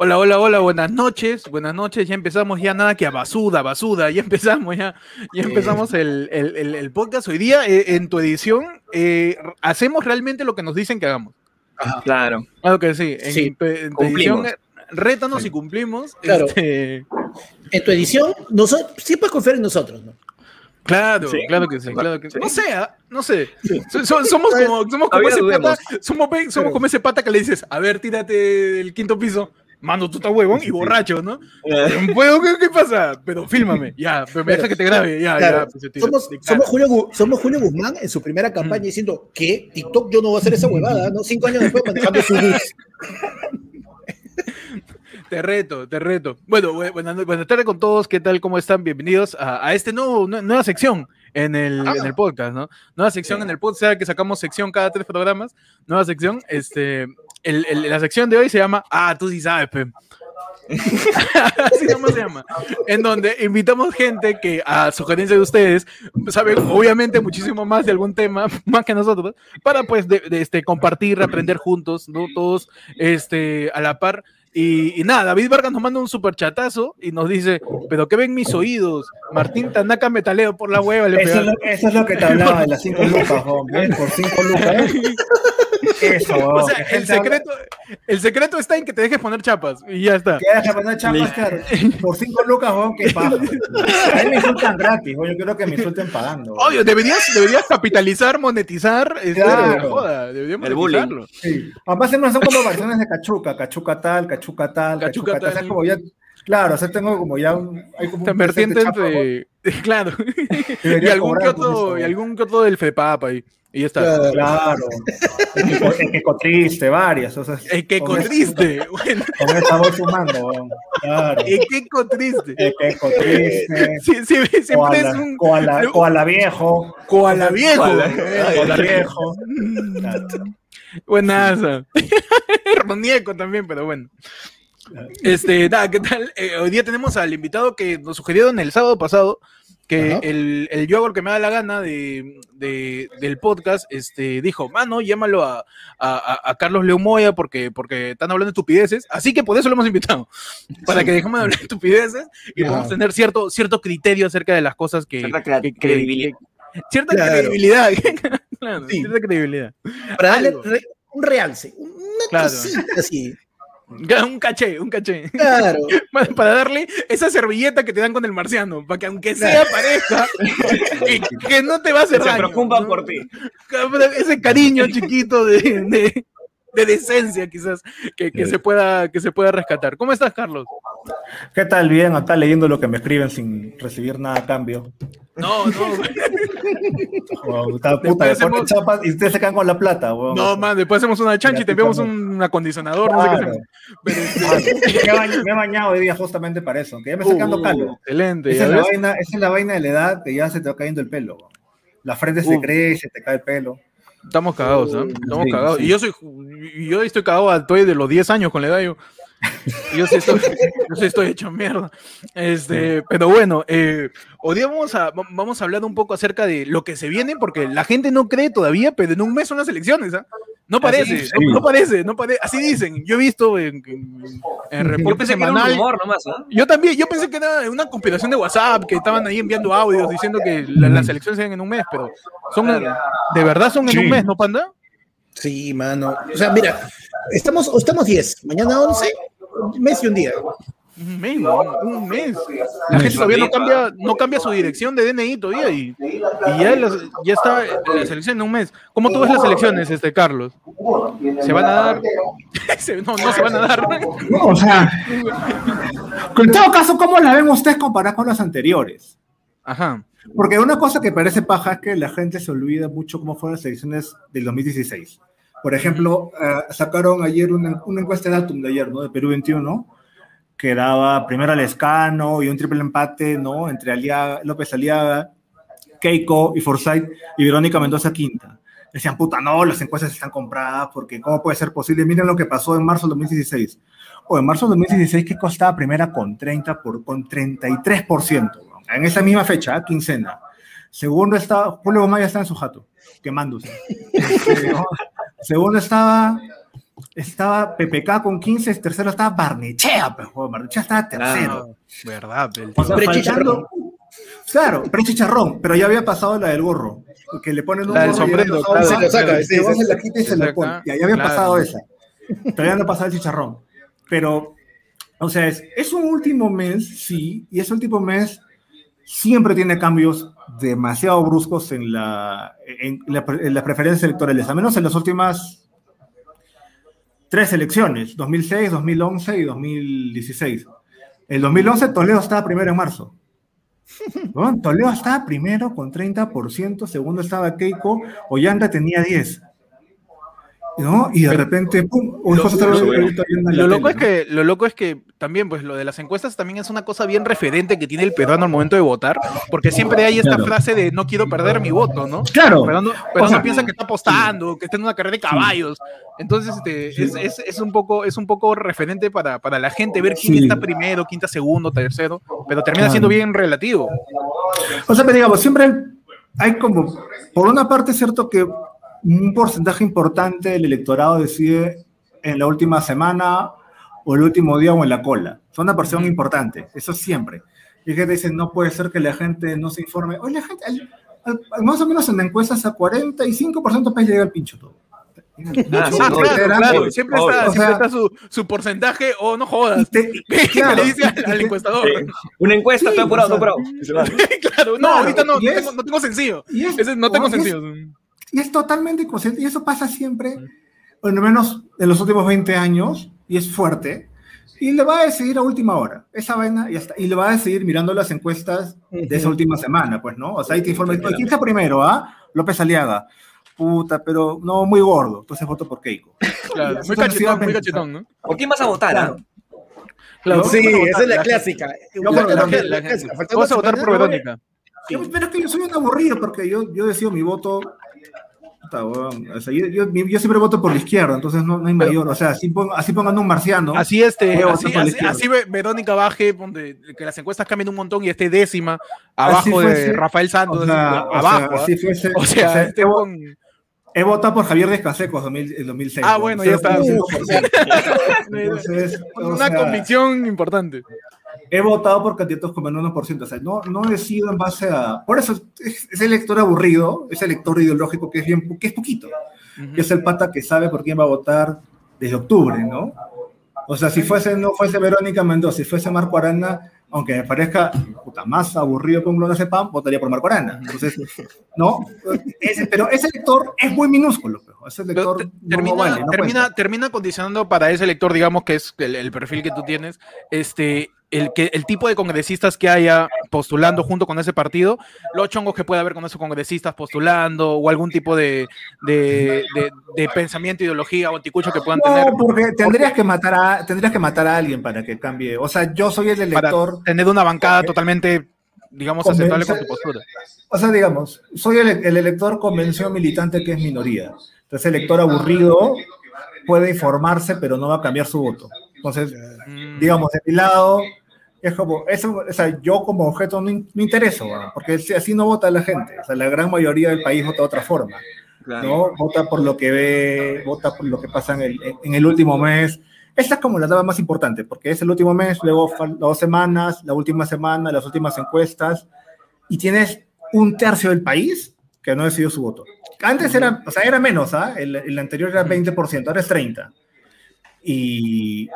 Hola, hola, hola, buenas noches, buenas noches, ya empezamos ya nada que a basuda, basuda, ya empezamos ya, ya empezamos el, el, el, el podcast. Hoy día eh, en tu edición eh, hacemos realmente lo que nos dicen que hagamos. Claro. Claro que sí, en, Sí, tu- en tu cumplimos. edición eh, rétanos y cumplimos. Claro. este, En tu edición, nosotros, sí puedes confiar en nosotros, ¿no? claro, Sí. claro que sí, claro que sí. No sé, ¿ah? no sé. So- so- somos como, somos como ese pata, somos, somos como ese pata que le dices, a ver, tírate el quinto piso. Mano, tú estás huevón y borracho, ¿no? ¿Puedo? ¿Qué, qué pasa? Pero fílmame, ya, pero me deja que te grabe, ya, Claro. ya. pues. Somos, Julio, somos Julio Guzmán en su primera campaña diciendo que TikTok yo no voy a hacer esa huevada, ¿no? Cinco años después manejando su bus. Te reto, te reto. Bueno, bu- buenas, buenas tardes con todos. ¿Qué tal? ¿Cómo están? Bienvenidos a, a este nuevo, nue- nueva sección en el, Ah. en el podcast, ¿no? Nueva sección en el podcast, que sacamos sección cada tres programas. Nueva sección. Este, el- el- la sección de hoy se llama Ah, tú sí sabes, pe. Así nomás se llama. En donde invitamos gente que, a sugerencia de ustedes, saben obviamente muchísimo más de algún tema, más que nosotros, para pues de, de, este, compartir, aprender juntos, ¿no? Todos este, a la par. Y, y nada, David Vargas nos manda un super chatazo y nos dice, pero ¿qué ven mis oídos? Martín Tanaka metaleo por la hueva. Le Eso es, lo, eso es lo que te hablaba de las 5 lucas, hombre. Por 5 lucas. Eso, O sea, el habla- secreto, el secreto está en que te dejes poner chapas y ya está. Que deja poner chapas, claro. Por 5 lucas, weón, qué paja. A mí me insultan gratis, weón. Yo quiero que me insulten pagando. weón. Obvio, deberías, deberías capitalizar, monetizar, este, Claro. joda, deberíamos El bullying. monetizarlo. Sí. Además, siempre son como versiones de cachuca. Cachuca tal, cachuca tal, Cachuca cachuca, tal. tal. O sea, como ya, claro, o sea, tengo como ya un. Hay como un vertiente presente chapa, weón. entre. Claro. y algún eso, y algún otro del FEPAP ahí. Y ya está. Claro. Claro. El que, cotriste, varias. O sea, El que con esa- triste. Bueno, Con voz sumando. Claro. el que triste. El que triste. Sí, sí, siempre Koala, es un koala, koala viejo. koala viejo. Koala. Koala viejo. Claro. Buenaza. Ronieco también, pero bueno. Este, nada, ¿qué tal? Eh, hoy día tenemos al invitado que nos sugirieron el sábado pasado, que Ajá. el, el que me da la gana de, de- del podcast, este, dijo, mano, llámalo a, a- a- a Carlos León Moya porque, porque están hablando de estupideces, así que por eso lo hemos invitado, para que dejemos de hablar de estupideces y Ajá. podamos tener cierto, cierto criterio acerca de las cosas que... Cierta que- credibilidad. que- cierta Claro. credibilidad. Claro, Sí. cierta credibilidad. Para darle re- un realce, una Claro. cosita así. Un caché, un caché. Claro. para, para darle esa servilleta que te dan con el marciano, para que aunque sea pareja, que, que no te va a hacer Se daño, preocupan ¿no? por ti. Ese cariño chiquito de, de, de decencia, quizás, que, que se pueda, que se pueda rescatar. ¿Cómo estás, Carlos? ¿Qué tal? Bien, acá leyendo lo que me escriben sin recibir nada a cambio. No, no, Wow, está Después puta, después hacemos- chapas y ustedes se quedan con la plata, weón. no, man, después hacemos una chancha y te enviamos un acondicionador, no sé qué. Pero, este, Me he bañado- hoy día justamente para eso, que ya me está quedando uh, calvo. Excelente. Esa ¿ya es, la vaina, esa es la vaina de la edad que ya se te va cayendo el pelo. weón. La frente se Uh. crece, te cae el pelo. Estamos cagados, ¿ah? Estamos Sí, cagados. sí. Y yo soy, y yo estoy cagado al toy de los 10 años con la edad yo. Yo sí estoy, yo sí estoy hecho mierda. Este, pero bueno, eh, hoy día vamos a, va- vamos a hablar un poco acerca de lo que se viene, porque la gente no cree todavía, pero en un mes son las elecciones, ¿ah? No parece, sí. no, no parece, no parece, así dicen. Yo he visto en, en, en Yo reporte pensé que era un semanal. rumor nomás, ¿ah? Yo también, yo pensé que era una conspiración de WhatsApp, que estaban ahí enviando audios diciendo que la- las elecciones eran en un mes, pero son, de verdad son en Sí. un mes, ¿no, Panda? Sí, mano. O sea, mira, estamos, estamos 10, mañana 11, un mes y un día. Un mes, un mes. La gente todavía no cambia, no cambia su dirección de DNI todavía y, y ya, las- ya está la selección en un mes. ¿Cómo tú ves las elecciones, este Carlos? ¿Se van a dar? No, no se van a dar. No, o sea, en todo caso, ¿cómo la ven ustedes comparadas con las anteriores? Ajá. Porque una cosa que parece paja es que la gente se olvida mucho cómo fueron las elecciones del 2016. Por ejemplo, eh, sacaron ayer una, una encuesta de Atom de ayer, ¿no? De Perú 21, que daba primero al Escano y un triple empate, ¿no? Entre Aliaga, López Aliaga, Keiko y Forsyth y Verónica Mendoza quinta. Decían, puta, no, las encuestas están compradas porque ¿cómo puede ser posible? Miren lo que pasó en marzo del 2016. O en marzo del 2016, Keiko estaba primera con 30 por, con 33%. ¿no? En esa misma fecha, ¿eh? quincena. Segundo estaba, Julio Gomaya está en su jato, quemándose. Segundo estaba estaba PPK con 15, tercero estaba Barnechea, pues, Barnechea estaba tercero. Verdad, el O sea, Prechicharrón. faltando- Claro, prechicharrón, pero ya había pasado la del gorro, que le ponen un La gorro sombrero, claro. Se lo saca, y se la quita y se se la saca, pone. Ya, ya había claro. pasado esa. Todavía no ha pasado el chicharrón. Pero, o sea, es, es un último mes, sí, y ese último mes siempre tiene cambios demasiado bruscos en, la, en, la- en las preferencias electorales, al menos en las últimas tres elecciones, 2006, 2011 y 2016. El 2011 Toledo estaba primero en marzo. ¿no? Toledo estaba primero con 30%, segundo estaba Keiko, Ollanta tenía 10. ¿No? Y de repente, pum, lo- loco, es que, lo loco es que también, pues lo de las encuestas también es una cosa bien referente que tiene el peruano al momento de votar, porque siempre hay esta Claro. frase de no quiero perder mi voto, ¿no? Claro, Pero no, pero O sea, no piensa que está apostando, que está en una carrera de caballos. Entonces, este, Sí. es, es- es un poco, es un poco referente para, para la gente ver quién Sí. está primero, quién está segundo, tercero, pero termina Claro. siendo bien relativo. O sea, pero digamos, siempre hay como, por una parte es cierto que un porcentaje importante del electorado decide en la última semana o el último día o en la cola. Son una porción importante, eso siempre. Y gente dice, no puede ser que la gente no se informe. Oye, la gente, al- al- al- más o menos en encuestas a 45% pues llega el pincho todo. Ah, claro, claro, siempre está, O siempre sea- está su, su porcentaje, o no Y jodas. te- ¿Qué claro, le dice al, al te- encuestador? Sí. Una encuesta, Sí, estoy apurado, o sea, apurado. Claro, no, ahorita no, no es- tengo, no tengo sencillo. es- Ese no tengo y es- sencillo. Y es totalmente inconsciente. Y eso pasa siempre, o al menos en los últimos 20 años, y es fuerte. Y le va a decidir a última hora. Esa vaina, y, hasta, y le va a decidir mirando las encuestas de esa última semana, pues, ¿no? O sea, ahí te informa, ¿quién está primero, ah? López Aliaga. Puta, pero no, muy gordo. Entonces voto por Keiko. Claro, muy cachetón, muy cachetón, ¿no? ¿Por quién vas a votar? Claro. ah? Claro, Sí, esa es la la- clásica. Vamos a votar por Verónica. Pero es que yo soy un aburrido porque yo, yo decido mi voto. Puta, weón, o sea, yo, yo- yo siempre voto por la izquierda, entonces no, no hay mayor. O sea, así, pon- así pongan un marciano. Así este, así, así, Verónica baje, donde que las encuestas cambien un montón y esté décima abajo de. Rafael Santos, o sea, así, o sea, abajo. ¿ah? O sea, o sea, este he, votado por Javier Descansecos 2000 en 2006. Ah, bueno, ya está. 0.5%. Entonces, o una convicción importante. He votado por candidatos con menos 1%. O sea, no, no decido en base a. Por eso es, es el elector aburrido, es el elector ideológico que es bien, que es poquito. que es el pata que sabe por quién va a votar desde octubre, ¿no? O sea, si fuese, no fuese Verónica Mendoza, si fuese Marco Arana, aunque me parezca puta, más aburrido que un clon de Cepam, votaría por Marco Arana. Entonces, ¿no? Ese- pero ese lector es muy minúsculo, pero ese Pero lector te- no, termina, no vale, no termina, termina condicionando para ese elector, digamos, que es el, el perfil que tú tienes, este, el, que, el tipo de congresistas que haya postulando junto con ese partido, los chongos que pueda haber con esos congresistas postulando, o algún tipo de, de, de- de pensamiento, ideología o anticucho que puedan tener No, porque tendrías que matar a tendrías que matar a alguien para que cambie. O sea, yo soy el para elector, tener una bancada totalmente, digamos, aceptable con tu postura. o sea, digamos, soy el, el elector convención militante que es minoría. Entonces, el elector aburrido puede informarse, pero no va a cambiar su voto. Entonces, Mm, digamos, de mi lado, es como, eso, o sea, yo como objeto no, no intereso, weón, porque así no vota la gente. O sea, la gran mayoría del país vota de otra forma. ¿no? Vota por lo que ve, vota por lo que pasa en el, en el último mes. Esta es como la etapa más importante, porque es el último mes, luego las dos semanas, la última semana, las últimas encuestas, y tienes un tercio del país que no decidió su voto. Antes era, o sea, era menos, ¿ah? El, el anterior era 20%, ahora es 30%. Y,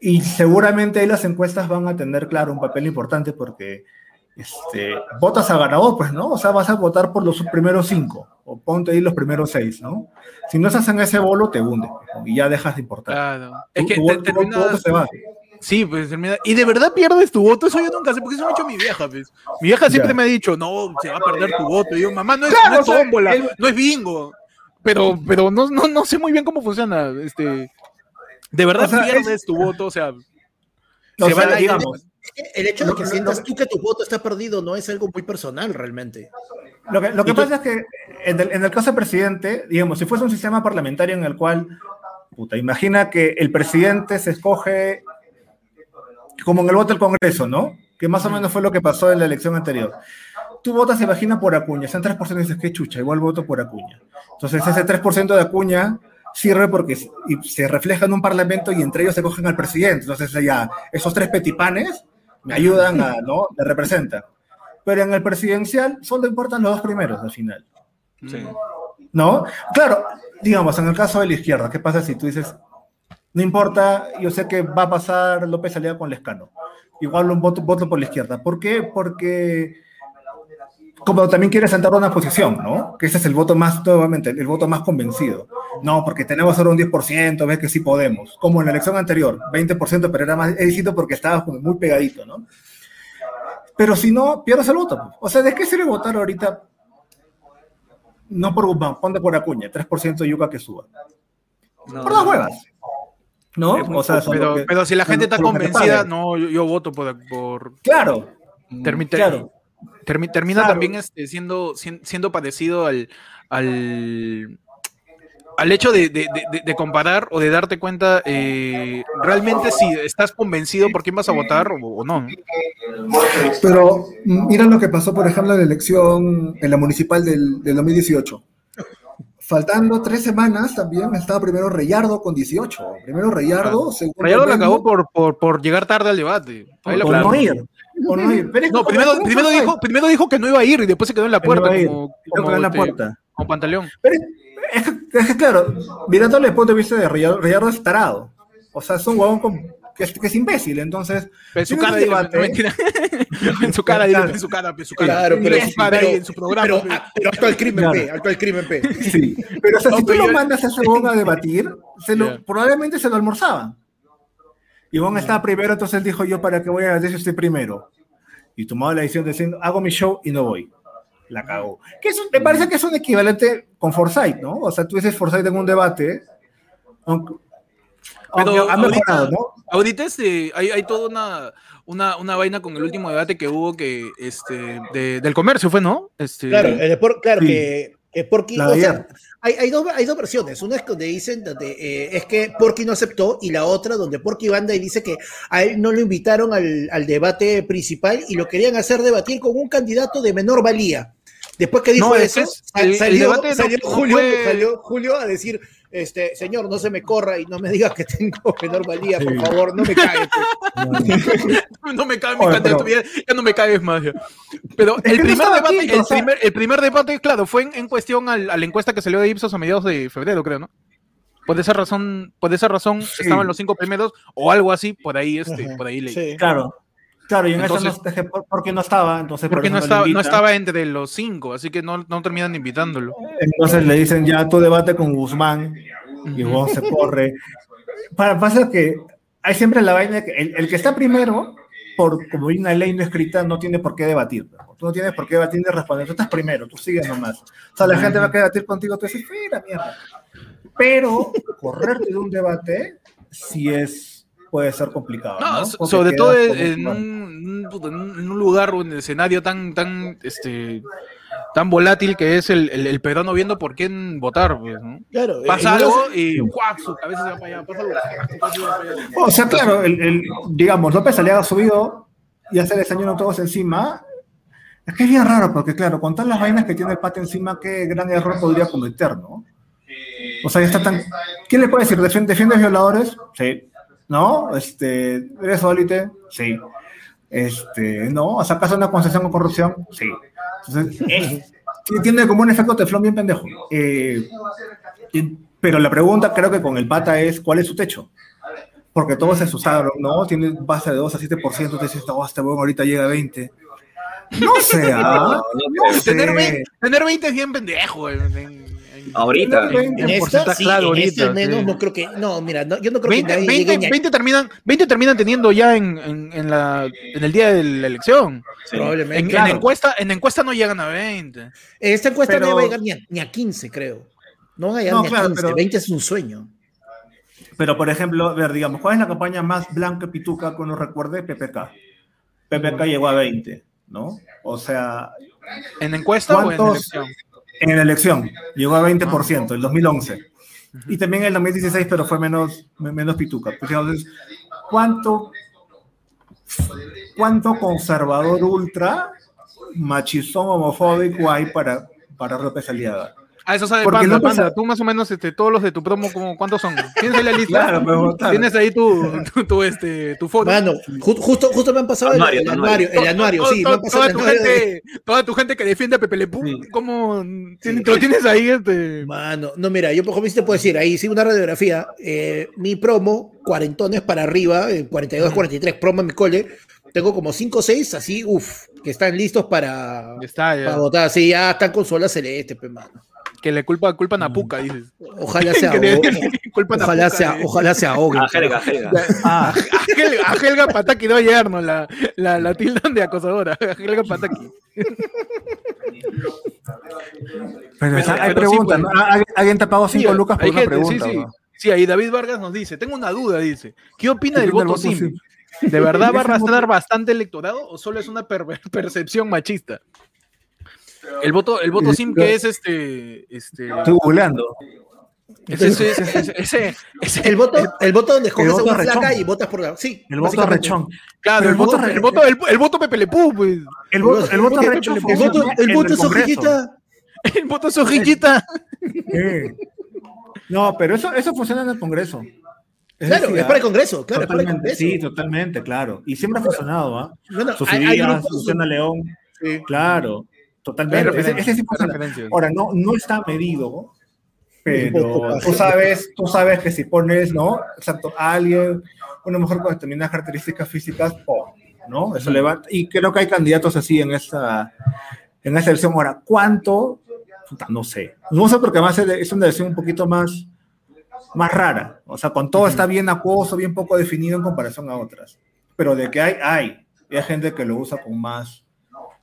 y seguramente ahí las encuestas van a tener, claro, un papel importante porque este, votas a ganador, pues, ¿no? O sea, vas a votar por los primeros cinco, o ponte ahí los primeros seis, ¿no? Si no estás en ese bolo, te hundes, ¿no? y ya dejas de importar. Claro. Es que tu te- voto- tu voto terminas- se va. Sí, pues termina. Y de verdad pierdes tu voto. Eso yo nunca sé, porque eso me ha dicho mi vieja, pues. Mi vieja siempre Ya. me ha dicho, no, se va a perder tu voto. Y yo, mamá, no es, Claro, no es tómbola, el- no es bingo. Pero, pero no, no, no sé muy bien cómo funciona. Este, de verdad O sea, pierdes tu voto, o sea. Se sea, van digamos, El hecho de Lo- que sientas tú que tu voto está perdido no es algo muy personal realmente. Lo que, lo que pasa es que en el, en el caso del presidente, digamos, si fuese un sistema parlamentario en el cual, puta, imagina que el presidente se escoge como en el voto del Congreso, ¿no? Que más o menos fue lo que pasó en la elección anterior. Tú votas, imagina, por Acuña, son 3% y dices, qué chucha, igual voto por Acuña. Entonces ese 3% de Acuña sirve porque se refleja en un parlamento y entre ellos se cogen al presidente. Entonces ya, esos tres petipanes me ayudan a, ¿no? Me representan. Pero en el presidencial solo importan los dos primeros al final. Sí. ¿No? Claro, digamos, en el caso de la izquierda, ¿qué pasa si tú dices, no importa, yo sé que va a pasar López Aliaga con Lescano? Igual un voto, voto por la izquierda. ¿Por qué? Porque como también quiere sentar una posición, ¿no? Que ese es el voto más, nuevamente, el voto más convencido. No, porque tenemos ahora un 10%, ves que sí podemos. Como en la elección anterior, 20%, pero era más éxito porque estaba como muy pegadito, ¿no? Pero si no, pierdes el voto. pues. O sea, ¿de qué sirve votar ahorita? No por Guzmán, ponte por Acuña, 3% de yuca que suba. No, Por dos huevas. ¿no? O sea, Pero, lo que- pero si la gente está convencida, no, yo, yo voto por, por Claro, termi- claro. Termi- termina Claro. también este, siendo, sien- siendo parecido al, al, al hecho de, de- de- de comparar o de darte cuenta eh, realmente si estás convencido por quién vas a votar o, o no. Pero mira lo que pasó, por ejemplo, en la elección, en la municipal del, del 2018. Faltando tres semanas también estaba primero Reyardo con 18. Primero Reyardo, segundo. Rayado la Benny, acabó por, por, por llegar tarde al debate. Ahí por acabó. no ir. Por no ir. Pero es No, primero, como- primero, dijo, primero dijo que no iba a ir y después se quedó en la no puerta como, quedó en la este, puerta. como pantaleón. Pero es, es que, claro, mirando desde el punto de vista de Reyardo es tarado. O sea, es un huevón con- que, es, que es imbécil. Entonces, En su cara, debate. mentira. en su cara, dile, en su cara, en su cara. Claro, pero, en su cara pero- en su programa. pero, pe. ah, pero alto al crimen, Claro. P, alto al crimen, P. Sí, pero o sea, No, si tú pero lo yo- mandas a ese huevón a debatir, se lo, Ya. probablemente se lo almorzaban. Y Ivonne estaba primero, entonces él dijo, yo para qué voy a decir si estoy primero. Y tomaba la decisión de decir, hago mi show y no voy. La cagó. Que eso, me parece que es un equivalente con Forsyth, ¿no? O sea, tú dices Forsyth en un debate, aunque, Pero aunque ha mejorado, ahorita- ¿no? Ahorita este, hay, hay toda una, una, una vaina con el último debate que hubo que, este, de- del comercio fue, ¿no? Este, Claro, el claro Sí. que, que Porky, o sea, hay, hay, dos, hay dos versiones. Una es donde dicen donde, eh, es que Porky no aceptó y la otra donde Porky banda y dice que a él no lo invitaron al, al debate principal y lo querían hacer debatir con un candidato de menor valía. Después que dijo No, eso, que es- sal- el- el salió, debate no- salió no Julio, fue- salió Julio a decir, este, señor, no se me corra y no me diga que tengo menor valía, por favor, no me cae. no me Oye, candidato, pero- ya, ya no me caes más. ya. Pero el no primer, debate, aquí, el, o sea- primer, el primer debate, claro, fue en, en cuestión al- a la encuesta que salió de Ipsos a mediados de febrero, creo, ¿no? Por esa razón, por esa razón Sí. estaban los cinco primeros o algo así, por ahí, este, Ajá, por ahí leí. sí. Claro. Claro, y en Entonces- eso no, por- porque no estaba, entonces por Porque eso no estaba, no estaba entre los cinco, así que no, no terminan invitándolo. Entonces le dicen ya tu debate con Guzmán y vos se corre. Para, pasa que hay siempre la vaina que el, el que está primero, por como hay una ley no escrita, no tiene por qué debatir. Tú no tienes por qué debatir ni responder. Tú estás primero, tú sigues nomás. O sea, la gente va a debatir contigo, tú dices, mira, mierda. Pero correrte de un debate sí es puede ser complicado. No, ¿no? sobre todo quedas en, un, en un- en un lugar o en el escenario tan, tan, este, tan volátil que es el, el, el peruano viendo por quién votar, pues, ¿no? Claro, Pasa eh, algo y ¡guau! su cabeza se va para allá, pasa algo, para. O sea, claro, el, el- digamos, López Aliaga ha subido y se les añadieron todos encima. Es que es bien raro, porque claro, con todas las vainas que tiene el pata encima, qué gran error podría cometer, ¿no? O sea, ya está tan. ¿Quién le puede decir? ¿Defiende- ¿Defiendes violadores? Sí. ¿No? Este, ¿Eres élite? Sí. Este, ¿no? ¿Sacas una concesión con corrupción? Sí. Entonces, tiene como un efecto teflón bien pendejo. Eh, pero la pregunta creo que con el pata es, ¿cuál es su techo? Porque todos se asustaron, ¿no? Tiene base de 2 a 7%, te dices, oh, este huevón ahorita llega a 20. No sé, ¿ah? No. Tener 20, tener 20 es bien pendejo. en- Ahorita. En- En en esta, porcentaje, sí, claro, en este ahorita, al menos sí. no creo que, no, mira, no, yo no creo 20, que nadie 20, llegue ni a- 20 terminan, 20 terminan teniendo ya en, en, en la, en el día de la elección. Sí. probablemente. En, Claro. en encuesta, en encuesta no llegan a 20. Esta encuesta Pero- no va a llegar ni a, ni a 15, creo. No va a llegar No, ni a claro, 15. pero- 20 es un sueño. Pero, por ejemplo, a ver, digamos, ¿cuál es la campaña más blanca pituca que uno recuerde? PPK. PPK llegó a 20, ¿no? O sea, ¿En encuesta o en ¿Cuántos- elección? En la elección llegó a 20%, el 2011. Y también en el 2016, pero fue menos, me- menos pituca. Entonces, ¿cuánto, ¿cuánto conservador ultra, machizón, homofóbico hay para, para López Aliaga? Ah, eso sabe Porque Panda, no pasa- Panda. Tú más o menos, este, todos los de tu promo, como, ¿cuántos son? ¿Tienes ahí la lista? Claro, pero. ¿Tienes ahí tu, tu, tu, este, tu foto? Mano, ju- justo, justo me han pasado el, Anuario, el anuario. anuario, el anuario, Todo- sí, me todo- han pasado toda, el tu anuario de- gente, toda tu gente que defiende a Pepe Le Pew, Sí. ¿cómo lo tienes ahí? Este... Mano, no, mira, yo por ejemplo sí te puedo decir, ahí sí una radiografía, eh, mi promo, cuarentones para arriba, eh, 42, 43, promo en mi cole, tengo como 5 o 6 así, uff, que están listos para, Ya está, ya. para votar, sí, ya están con sola celeste, pues, mano. Que le culpa, culpan a Puca, dices. Ojalá se Que le- ahogue, culpan a ojalá Puca, se, eh. ojalá se ahogue. Ah, Helga, Helga. Ah, A Helga, a Helga Pataki no va a llegar, ¿no? La, la, la tildan de acosadora. A Helga Pataki. pero, Pero- hay preguntas, pues. ¿Alguien- ¿Alguien te ha pagado 5 Sí, lucas por hay una pregunta? Sí, sí. ¿no? Sí, ahí David Vargas nos dice, tengo una duda, dice. ¿Qué opina ¿Qué del voto voto sim? ¿De verdad va a arrastrar bastante electorado o solo es una per- percepción machista? El voto, el voto sim que es este, este, Estoy googleando. ese, ese, ese, ese- ese- ese- El voto, el voto donde escoges a una rechón. flaca y votas por la. Sí, El voto rechón. claro, el voto el voto, el, el voto Pepe Le Pew, pues. El voto, el voto El rechón El funciona voto, el voto es hojillita. El voto es hojillita. No, pero eso, eso funciona en el Congreso. Es Claro, decir, es para el Congreso, claro, es para el totalmente, Congreso. Sí, totalmente, claro. Y siempre ha funcionado, ¿ah? Bueno, grupos- Luciana León, Sí. claro, totalmente. Ese, ese sí. Ahora, no, no está medido, pero tú sabes, tú sabes que si pones, ¿no? Exacto, a alguien, una mujer con determinadas características físicas, oh, ¿no? Eso levanta. Y creo que hay candidatos así en esta, en esta elección. Ahora, ¿cuánto? Puta, no sé. No sé porque además es una elección un poquito más, más rara. O sea, con todo está bien acuoso, bien poco definido en comparación a otras. Pero de que hay, hay. Y hay gente que lo usa con más.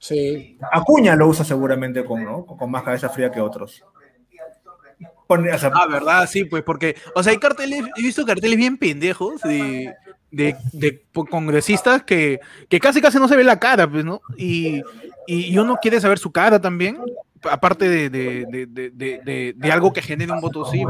Sí. Acuña lo usa seguramente con, ¿no? con más cabeza fría que otros. Pone- o sea, Ah, verdad, sí, pues porque, o sea, hay carteles, he visto carteles bien pendejos de, de, de congresistas que, que casi casi no se ve la cara, pues, ¿no? Y, y, y uno quiere saber su cara también, aparte de, de, de, de, de, de- de algo que genere un voto sí.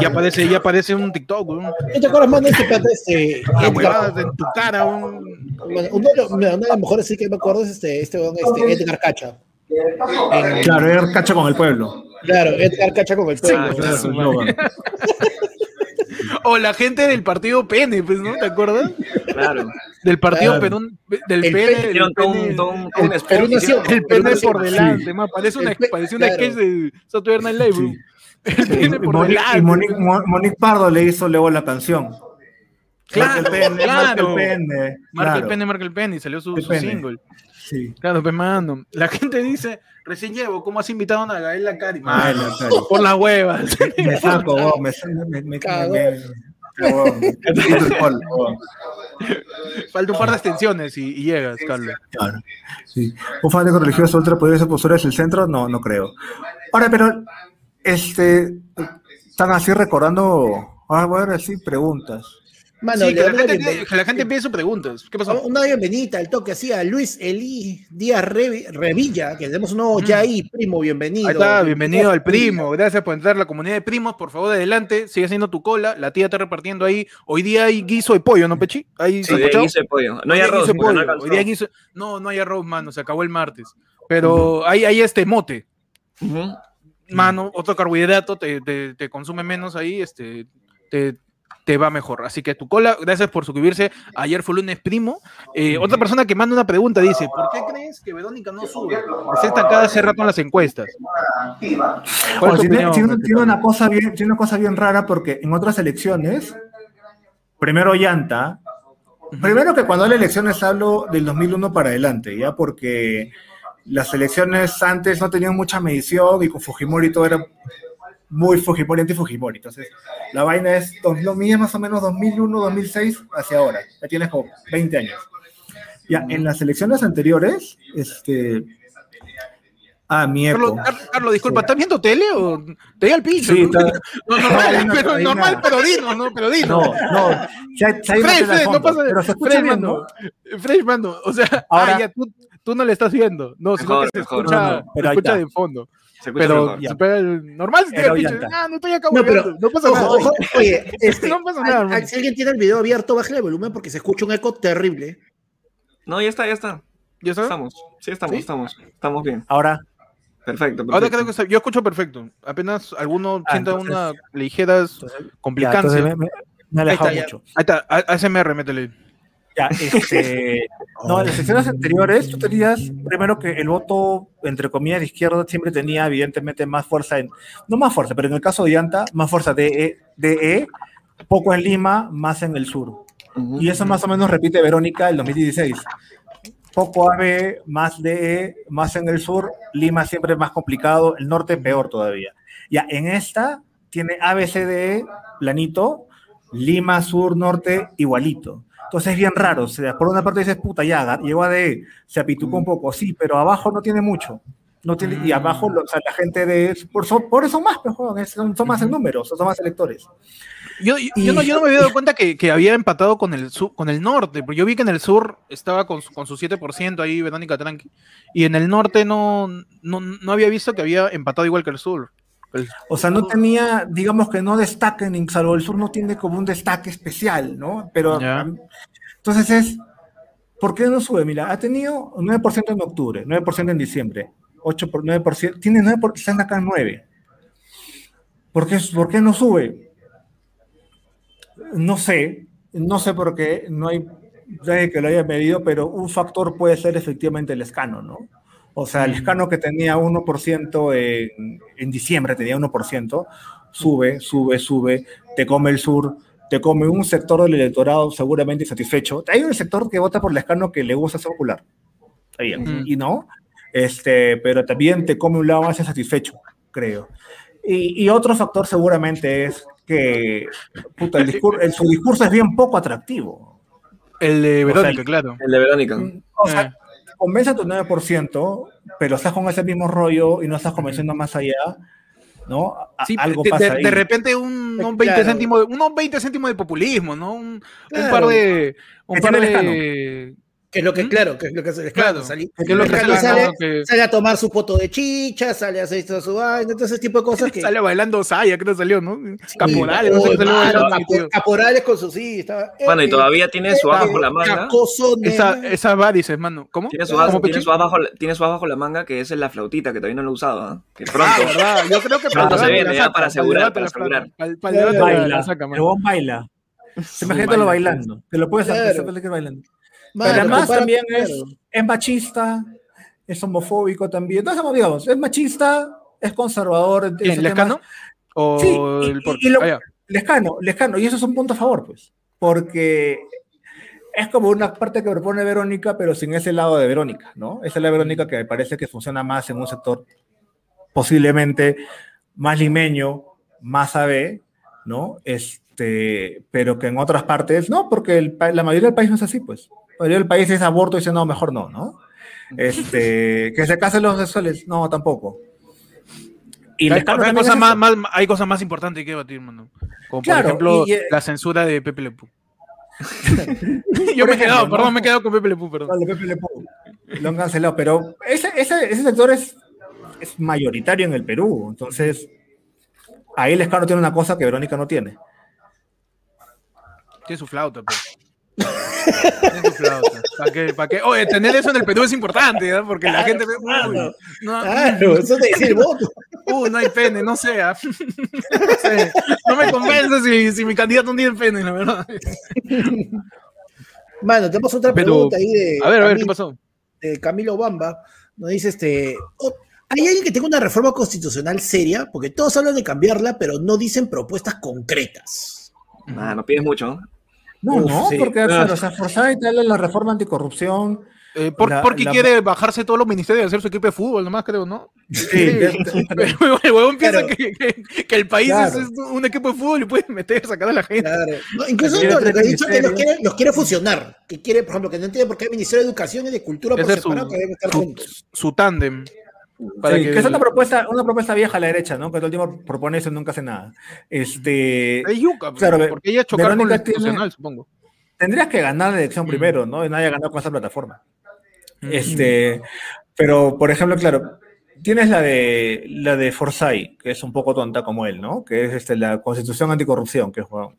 Y aparece, y aparece un TikTok, un, ¿No te acuerdas más de este pata, este, una Edgar? huevada en tu cara, un, Bueno, uno de los, mejores sí que me acuerdo es este, este, este Edgar Cacha. En- claro, era cacho con el pueblo. claro, Edgar Cacha con el pueblo. Ah, claro. Eslogan. o la gente del partido Pene, pues, ¿no? ¿Te acuerdas? Claro. Del partido Claro. Perú, del El Pene, el spot, Perú hicieron- nació- El pene por delante, parece una, parece una claro. sketch de Saturday Night Live. Sí. El pene y por Monique, delante. y Monique- Mo- Monique Pardo le hizo luego la canción. Claro, Marca el pene, marca claro. el pene. Marca el pene, marca el pene, y salió su, single. Sí. Claro, pues mano. La gente dice, recién llevo, ¿cómo has invitado a Gael Cari? Por las huevas. Me saco, vos, me me- Falta un par de extensiones y, y llegas, Carlos. Claro. Sí. Un fanático religioso ultra podría ser postura desde el centro, no, no creo. Ahora, pero, este, están así recordando, ah, voy a ver así preguntas. Mano, Sí, que la, gente, bienvenida- que la gente empiece sus preguntas. ¿Qué pasó? Una bienvenida al toque así a Luis Elí Díaz Revi- Revilla, que tenemos un nuevo ya ahí, primo, bienvenido. Ahí está, bienvenido al primo. Gracias por entrar a la comunidad de primos. Por favor, adelante. Sigue haciendo tu cola. La tía está repartiendo ahí. Hoy día hay guiso de pollo, ¿no, Pechi? Ahí Sí, día hice pollo. No hay arroz, guiso de no pollo. alcanzó. Hoy día guiso- No, no hay arroz, mano. Se acabó el martes. Pero hay, hay este mote. Ujú. Mano, otro carbohidrato te, te- te consume menos ahí, este, te, te va mejor. Así que tu cola, gracias por suscribirse. Ayer fue lunes primo. Eh, otra persona que manda una pregunta dice: ¿Por qué crees que Verónica no sube? Está estancada hace rato en las encuestas. Bien, tiene una cosa bien rara porque en otras elecciones, primero llanta, primero que cuando hay elecciones hablo del 2001 para adelante, ya porque las elecciones antes no tenían mucha medición y con Fujimori todo era muy Fujimori anti-Fujimori. Entonces, la vaina es, dos- lo es más o menos 2001, 2006 hacia ahora. Ya tienes como 20 años. Ya, en las elecciones anteriores, este... Ah, mi eco. Carlos, Car- Carlos, disculpa, ¿estás viendo tele o te da el pincho? Sí, ¿no? está- No, normal, pero, normal pero dinos, ¿no? Pero dinos. No, no. Hay una Fresh, al Fresh, no pasa pero se Fresh, bien, mano. ¿no? Fresh, mano. O sea, Ahora- ah, ya, tú, tú no le estás viendo. No, sino Mejor, que se mejor. escucha, No, no, pero se escucha de fondo. Pero, normal si. Ah, no estoy acá No, pero- hueveando, no pasa Ojo, nada. ojo, oye, este, No pasa al- nada, al- hermano. si alguien tiene el video abierto, bájale el volumen porque se escucha un eco terrible. No, ya está, ya está. ¿Ya? Estamos. Sí, estamos, ¿Sí? estamos. Estamos bien. Ahora, Perfecto, Ahora perfecto. creo que está- yo escucho perfecto. Apenas alguno Ah, sienta entonces- una ligera ya, complicancia. entonces me, me- me he Ahí alejado está, ya. mucho. Ahí está, A- ASMR, métele. Ya, este, no, en las sesiones anteriores tú tenías, primero que el voto, entre comillas, de izquierda siempre tenía evidentemente más fuerza en, no más fuerza, pero en el caso de Llanta, más fuerza de E, de E, poco en Lima, más en el sur. Y eso más o menos repite Verónica el 2016. Poco AB, más DE, más en el sur, Lima siempre más complicado, el norte peor todavía. Ya, en esta tiene ABCDE, planito, Lima, sur, norte, igualito. Entonces es bien raro, o sea, por una parte dices, puta, ya, llegó a DE, se apitucó un poco, sí, pero abajo no tiene mucho. No tiene, y abajo, lo- o sea, la gente de... Por, son- por eso más, pues, joder, son, son más en números, son más electores. Yo, yo, yo no, yo no me había dado cuenta que, que había empatado con el sur, con el norte, porque yo vi que en el sur estaba con, su- con su 7% ahí, Verónica Tranqui, y en el norte no, no, no había visto que había empatado igual que el sur. El- O sea, no tenía, digamos que no destacan, en salvo el sur no tiene como un destaque especial, ¿no? Pero entonces es, ¿por qué no sube? Mira, ha tenido 9% en octubre, 9% en diciembre, 8 por 9%, tiene 9%, por- están acá en 9. ¿Por qué, ¿Por qué no sube? No sé, no sé por qué, no hay nadie que lo haya medido, pero un factor puede ser efectivamente el escano, ¿no? O sea, el escano que tenía 1% en, en diciembre, tenía 1%, sube, sube, sube, te come el sur, te come un sector del electorado seguramente insatisfecho. Hay un sector que vota por el escano que le gusta ser popular. Está bien, Ujú. y no, este, pero también te come un lado más insatisfecho, creo. Y, y otro factor seguramente es que puta, el discur- el- su discurso es bien poco atractivo. El de O sea, Verónica, el- claro. El de Verónica. O sea, Eh. Convence a tu 9%, pero estás con ese mismo rollo y no estás convenciendo más allá, ¿no? A- Sí, algo de, pasa de- ahí. de repente un, un 20 claro. céntimos unos 20 céntimos de populismo, ¿no? Un, un Claro. par de. Un par de. Que es lo que, ¿Mm? claro, que es lo que hace el Claro. que es lo que la sale, sale, que sale a tomar su foto de chicha, sale a hacer esto, su vaina, entonces ese tipo de cosas que... sale bailando Saya, creo que salió, ¿no? Sí, Caporales, no sé qué salió mano, bailando, capo- tío. caporales con su sí, estaba... Bueno, y eh, todavía tiene su eh, abajo la manga. Esa, esa va, dices, mano. ¿Cómo? Tiene su, abajo, ¿Cómo, tiene, su abajo, tiene su abajo la manga, que esa es la flautita, que todavía no lo he usado. ¿ah? Que pronto. Ah, verdad. Yo creo que Pronto se viene, la ya, para asegurar, para la asegurar. La- baila, la el baila. Imagínate baila, lo bailando. Te lo puedes hacer, bailando. Mano, Pero además también es, es machista, es homofóbico también. Entonces, digamos, es machista, es conservador. en ¿Quién, esos Lescano? temas. ¿O Sí, y- el y- y lo- Ah. Lescano, Lescano. Y eso es un punto a favor, pues. Porque es como una parte que propone Verónica, pero sin ese lado de Verónica, ¿no? Esa es la Verónica que me parece que funciona más en un sector posiblemente más limeño, más AB, ¿no? Este, pero que en otras partes, no, porque el la mayoría del país no es así, pues. Mayoría del país es aborto y dice, no, mejor no, ¿no? Este, que se casen los homosexuales, no, tampoco. Y hay, hay cosas más, hay cosas más importantes que debatir, mano. Como Claro, por ejemplo, y- y- la censura de Pepe Le. Yo me he quedado, perdón, me he quedado con Pepe Le perdón. Dale, Pepe Le. Lo han cancelado, pero ese, ese, ese sector es, es mayoritario en el Perú. Entonces, ahí Lescano tiene una cosa que Verónica no tiene. Tiene su flauta, pues. ¿Para qué? ¿Para qué? Oye, tener eso en el Perú es importante, ¿verdad? Porque la gente ve, claro. no, Claro, eso te dice el voto. uy, no hay pene, no sé. ah. No, sé. No me convence si, si mi candidato no tiene pene, la verdad. Mano, tenemos otra Pero, pregunta ahí de, A ver, a ver, ¿qué Camilo, pasó? de Camilo Bamba. Nos dice este. oh, ¿Hay alguien que tenga una reforma constitucional seria? Porque todos hablan de cambiarla, pero no dicen propuestas concretas. Ah, no pides mucho. ¿no? No, Uf, no, sí. porque Ah. claro, o sea, forzada y tal la reforma anticorrupción. Eh, por, La- porque la- quiere bajarse todos los ministerios y hacer su equipo de fútbol, nomás creo, ¿no? Sí, el huevón piensa Claro. que, que- que el país Claro. es, un equipo de fútbol y puede meter, sacar a la gente. Claro. No, incluso no, lo que ha dicho es que los quiere, los quiere fusionar. Que quiere, por ejemplo, que no entiende por qué hay Ministerio de Educación y de Cultura por es su, separado que deben estar su, juntos. su tándem. Para sí, que, que es una propuesta, una propuesta vieja a la derecha, ¿no? Que todo el tiempo propone eso y nunca hace nada. Este, Es yuca, pues, Claro, porque ella chocar con Verónica tiene- institucional, supongo. tendrías que ganar la elección Mm. primero, ¿no? Y nadie ha ganado con esa plataforma. Mm. Este, pero, por ejemplo, claro, tienes la de la de Forsyth, que es un poco tonta como él, ¿no? Que es este, la Constitución Anticorrupción, que es bueno,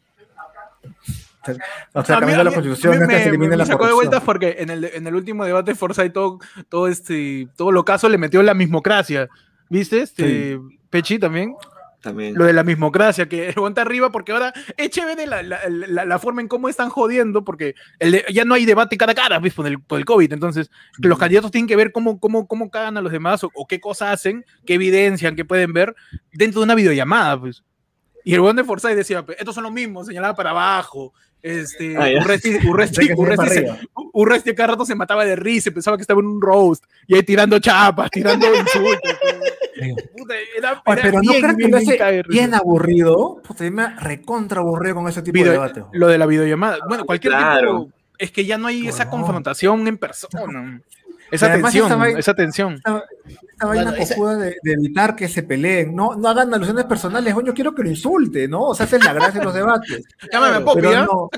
O sea, cambiando la Constitución a mí es que me- se elimine me la sacó de vueltas porque en el, en el último debate Forza y todo, todo este todo lo caso le metió la mismocracia. ¿Viste? Este, Pechi también. También. Lo de la mismocracia, que aguanta arriba, porque ahora es chévere la, la, la, la forma en cómo están jodiendo, porque el de- ya no hay debate cara a cara, ¿ves? Por el, por el COVID. Entonces, que los candidatos tienen que ver cómo, cómo, cómo cagan a los demás o, o qué cosas hacen, qué evidencian, qué pueden ver dentro de una videollamada, pues. Y el buen de Forsyth decía, "Pues, estos son los mismos, señalaba para abajo. Este, Ah. Urresti, Urresti, Urresti se-. Urresti cada rato se mataba de risa, pensaba que estaba en un roast, y ahí tirando chapas, tirando insultos. Puta, era, Oye, pero no bien, crees que bien, bien aburrido. Puta, yo me recontra aburrido con ese tipo Video- de debate. lo de la videollamada. Bueno, cualquier Claro. tipo. Es que ya no hay esa No. confrontación en persona. Esa tensión, esa vaina- esa tensión. Esta, esta vaina Bueno, esa- de, de evitar que se peleen. No, no hagan alusiones personales. Coño, quiero que lo insulte, ¿no? O sea, esa es la gracia de los debates. Llámame a Claro, Poppy, ¿ya? no.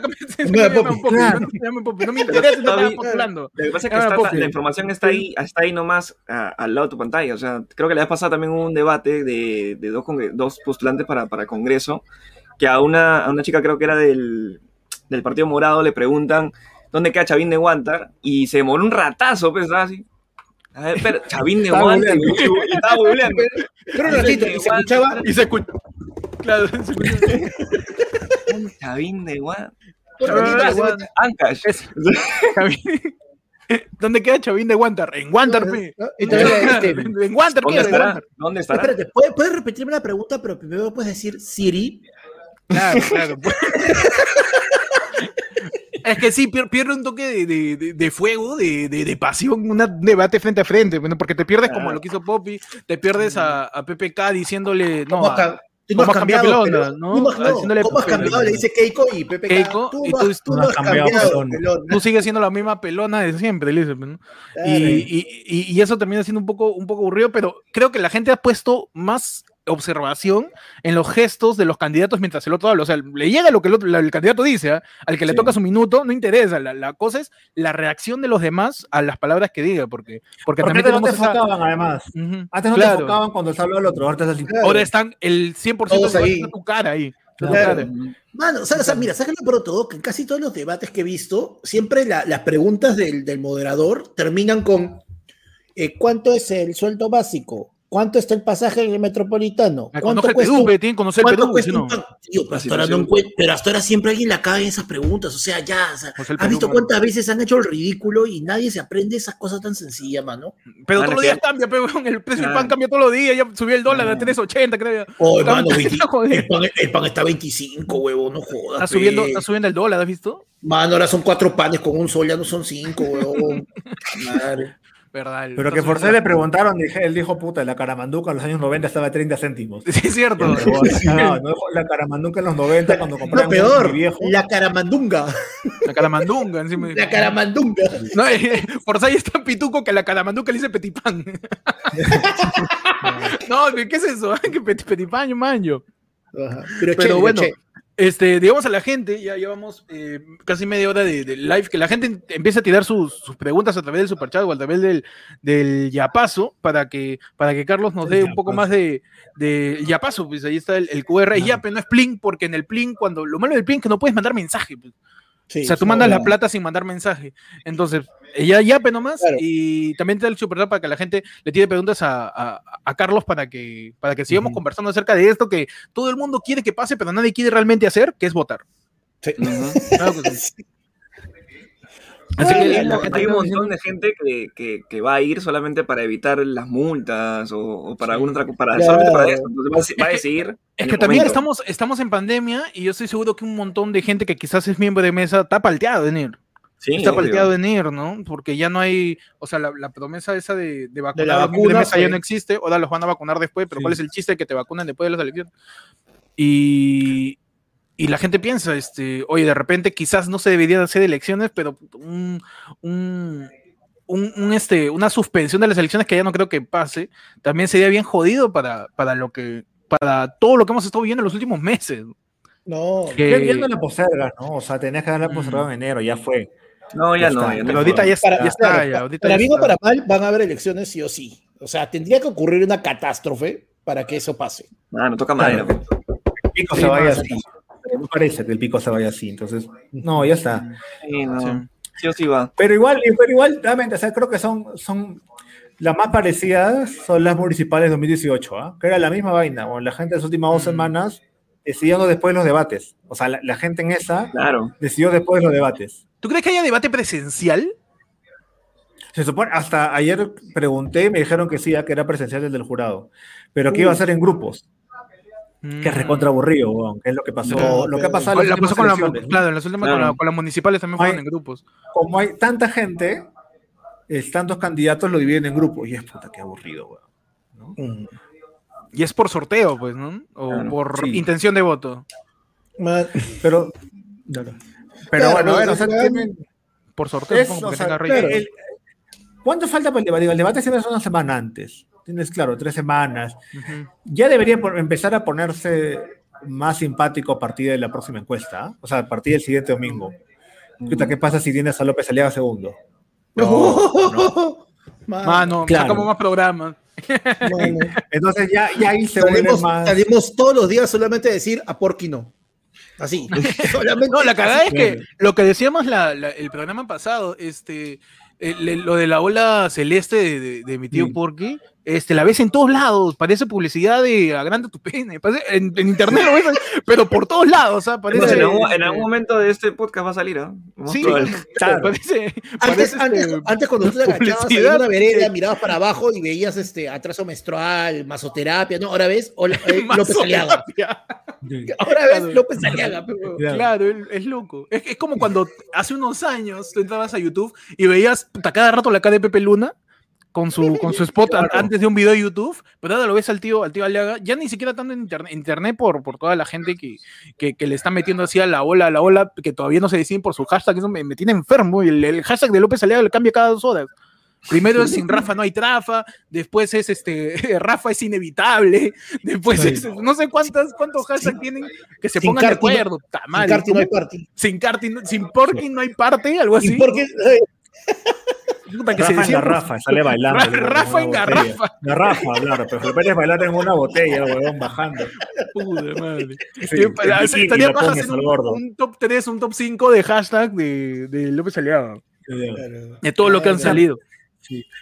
No, me interesa, no estaba postulando. Lo que pasa es que está- la información está ahí, está ahí nomás a- al lado de tu pantalla. O sea, creo que la vez pasada también hubo un debate de, de dos, dos postulantes para, para Congreso, que a una, a una chica creo que era del, del Partido Morado le preguntan dónde queda Chavín de Guantar y se demoró un ratazo, pues estaba así. A ver, pero Chavín de Estaba Guantar. y estaba googleando. Pero un ratito, y se escuchaba, Y se escucha. Claro, se escucha. Chavín de Guantar. Ancash. ¿Dónde queda Chavín de Guantar? En Guantar, pe. ¿no? Este, En Guantar, ¿Dónde estará? Guantar. ¿Dónde estará? Espérate, ¿puedes, puedes repetirme la pregunta, pero primero puedes decir Siri. Claro, claro. Es que sí, pier- pierde un toque de, de- de- fuego, de, de- de pasión, un debate frente a frente, porque te pierdes como Claro. lo que hizo Poppy, te pierdes a, a PPK diciéndole, no, ¿Cómo has a tú no has ¿cómo has cambiado cambiado, pelona, no? Tú no has- no, Haciéndole ¿Cómo has pelona. cambiado? Le dice Keiko y Pepe Keiko, tú, y tú- has- tú no has cambiado, pelón. pelón. tú sigues siendo la misma pelona de siempre, le dice, ¿no? Claro. Y, y- y- y eso termina siendo un poco, un poco aburrido, pero creo que la gente ha puesto más observación en los gestos de los candidatos mientras el otro habla. O sea, le llega lo que el, otro- el candidato dice, ¿ah? al que le Sí. toca su minuto, no interesa. La, la cosa es la reacción de los demás a las palabras que diga, porque, porque Porque también antes no te tenemos esa- enfocaban, además. Ujú, Antes no claro. te enfocaban cuando se hablaba el otro. Ahora así. Claro. Ahora están el 100% Todos de ahí. tu cara ahí. Claro. Mano, o sea, o sea, mira, ¿sabes lo peor de todo? Que en casi todos los debates que he visto, siempre la- las preguntas del, del moderador terminan con eh, ¿cuánto es el sueldo básico? ¿Cuánto está el pasaje en el metropolitano? Ah, ¿Cuánto Conoce el cuesta Perú, un- tienen que conocer el ¿Cuánto Perú, cuesta si un no. pan? Tío, pero hasta, ahora no situación. encue- pero hasta ahora siempre alguien la caga en esas preguntas. O sea, ya, o sea, el ¿has Perú, visto mano. cuántas veces han hecho el ridículo y nadie se aprende esas cosas tan sencillas, mano? Pero Mano, todos los días cambia, pe, weón, el precio del pan Claro. cambia todos los días, ya subió el dólar a Claro. 3.80, creo. Oh, Está- mano, 20 joder. el, pan, el pan está a 25, huevo, no jodas. Está subiendo, pe. está subiendo el dólar, ¿has visto? Mano, ahora son cuatro panes con un sol, ya no son cinco, huevón. Madre. Verdad. el- Pero está que Forcé le preguntaron, dije, él dijo, puta, la caramanduca en los años 90 estaba a 30 céntimos. Sí, es cierto. No, no, la caramanduca en los 90 cuando Lo compraron peor, viejo. la caramandunga. La caramandunga encima. La caramandunga. No, eh, por ahí es tan pituco que la caramandunga le dice petipán. no, ¿qué es eso? ¿Qué peti- petipán, manjo? Ajá. Pero, bueno, che. Este, digamos a la gente, ya llevamos eh, casi media hora de, de live, que la gente empiece a tirar sus, sus preguntas a través del superchat o a través del, del yapazo para que, para que Carlos nos dé un poco más de, de yapazo, pues ahí está el, el QR, es Claro. yape, no es plin, porque en el plin, cuando, lo malo del plin es que no puedes mandar mensaje, pues. Sí, o sea, tú mandas la plata sin mandar mensaje. Entonces, ella yape nomás Claro. y también te da el superchat para que la gente le tire preguntas a, a- a Carlos para que, para que sigamos conversando acerca de esto que todo el mundo quiere que pase, pero nadie quiere realmente hacer, que es votar. Sí. Ujú. Claro que sí. Así Ay, que la Hay un montón de gente que, que, que va a ir solamente para evitar las multas o, o para alguna otra para Claro. solamente para eso. Entonces va a, deci- va a decidir. Es que también estamos, estamos en pandemia y yo estoy seguro que un montón de gente que quizás es miembro de mesa está palteado en ir. Sí, está palteado en ir, ¿no? Porque ya no hay, o sea, la, la promesa esa de, de vacunar la de vacuna mesa ya no existe, ahora los van a vacunar después, pero Sí. ¿cuál es el chiste de que te vacunan después de las elecciones? Y, y la gente piensa, este, oye, de repente quizás no se deberían hacer elecciones, pero un, un, un- un, este, una suspensión de las elecciones que ya no creo que pase, también sería bien jodido para, para lo que, para todo lo que hemos estado viendo en los últimos meses. No, Que- Ya viendo la posterga, ¿no? O sea, tenías que dar la Mm. posterga en enero, ya fue. No, ya Ya no. ya no pero ahorita ya está, Para- ya está, claro, ya, ahorita para bien o para mal van a haber elecciones sí o sí. O sea, tendría que ocurrir una catástrofe para que eso pase. Ah, no toca madera. Claro. El pico Sí, se vaya más, así. Me parece que el pico se vaya así, entonces, no, ya está. Sí, no. Sí. Sí o sí va. Pero igual, pero igual, realmente, o sea, creo que son, son Las más parecidas son las municipales 2018, ¿ah? que era la misma vaina. O la gente de las últimas dos Mm. semanas decidiendo después los debates. O sea, la, la gente en esa Claro. decidió después los debates. ¿Tú crees que haya debate presencial? Se supone, hasta ayer pregunté y me dijeron que sí, ya que era presencial el del jurado, pero que iba a ser en grupos, que es Mm. recontra aburrido, weón, que es lo que pasó, No, lo que ha pasado en La las últimas con la, claro, en las últimas con, Claro. la- con las municipales también fueron en grupos. Como hay tanta gente, es, tantos candidatos lo dividen en grupos y es puta que aburrido, weón. ¿no? Mm. Y es por sorteo, pues, ¿no? O Claro, por sí. intención de voto. Ma- Pero, pero Claro, bueno, a ver, pero o sea, acá- tienen- Por sorteo, es, o sea, el- ¿cuánto falta para el debate? El debate siempre es una semana antes. Tienes, claro, tres semanas. Ujú. Ya debería por- empezar a ponerse más simpático a partir de la próxima encuesta, ¿ah? o sea, a partir del siguiente domingo. ¿Qué pasa si tienes a López Aliaga segundo? Mano, Mano, Claro. sacamos más programas. Entonces ya, ya ahí se Salimos, más... salimos todos los días solamente a decir a Porky no. Así. Solamente. No, la cagada es que Claro. lo que decíamos la- la- el programa pasado, este, el- el- lo de la ola celeste de, de- de mi tío Sí. Porky, este, la ves en todos lados, parece publicidad de agranda tu pene, parece- en, en internet lo ves, pero por todos lados, o sea, parece... Pues en, algún, en este, algún momento de este podcast va a salir, ¿ah? Vamos Sí, Claro. parece, Antes, parece, antes, este, antes cuando tú te agachabas en una vereda, mirabas para abajo y veías este atraso menstrual, masoterapia, ¿no? Ahora ves Hola, eh, López Aliaga. Ahora ves Claro. López Aliaga. pe, huevón. Claro. Es loco. Es, es como cuando hace unos años tú entrabas a YouTube y veías puta, cada rato la cara de Pepe Luna con su, con su spot Claro. antes de un video de YouTube, pero ahora lo ves al tío, al tío Aliaga, ya ni siquiera tanto en internet, internet por, por toda la gente que, que, que le está metiendo así a la ola, a la ola, que todavía no se deciden por su hashtag, eso me, me tiene enfermo, y el, el hashtag de López Aliaga le cambia cada dos horas. Primero es sin Rafa no hay trafa, después es este Rafa es inevitable, después es no sé cuántas cuántos hashtags tienen que se Sin pongan de no- acuerdo. Sin Carti no hay party. sin Carti, sin Porky no hay parte, algo así. ¿Y por qué? Puta, que se Rafa en decía, Garrafa, sale bailando. Rafa en. Garrafa. Garrafa, claro, pero lo es bailar en una botella, el huevón bajando. puta madre. Sí, Sí, para- bikini estaría paja hacer un, un top 3, un top 5 de hashtag de, de López Aliaga, de todo lo que han Claro. salido.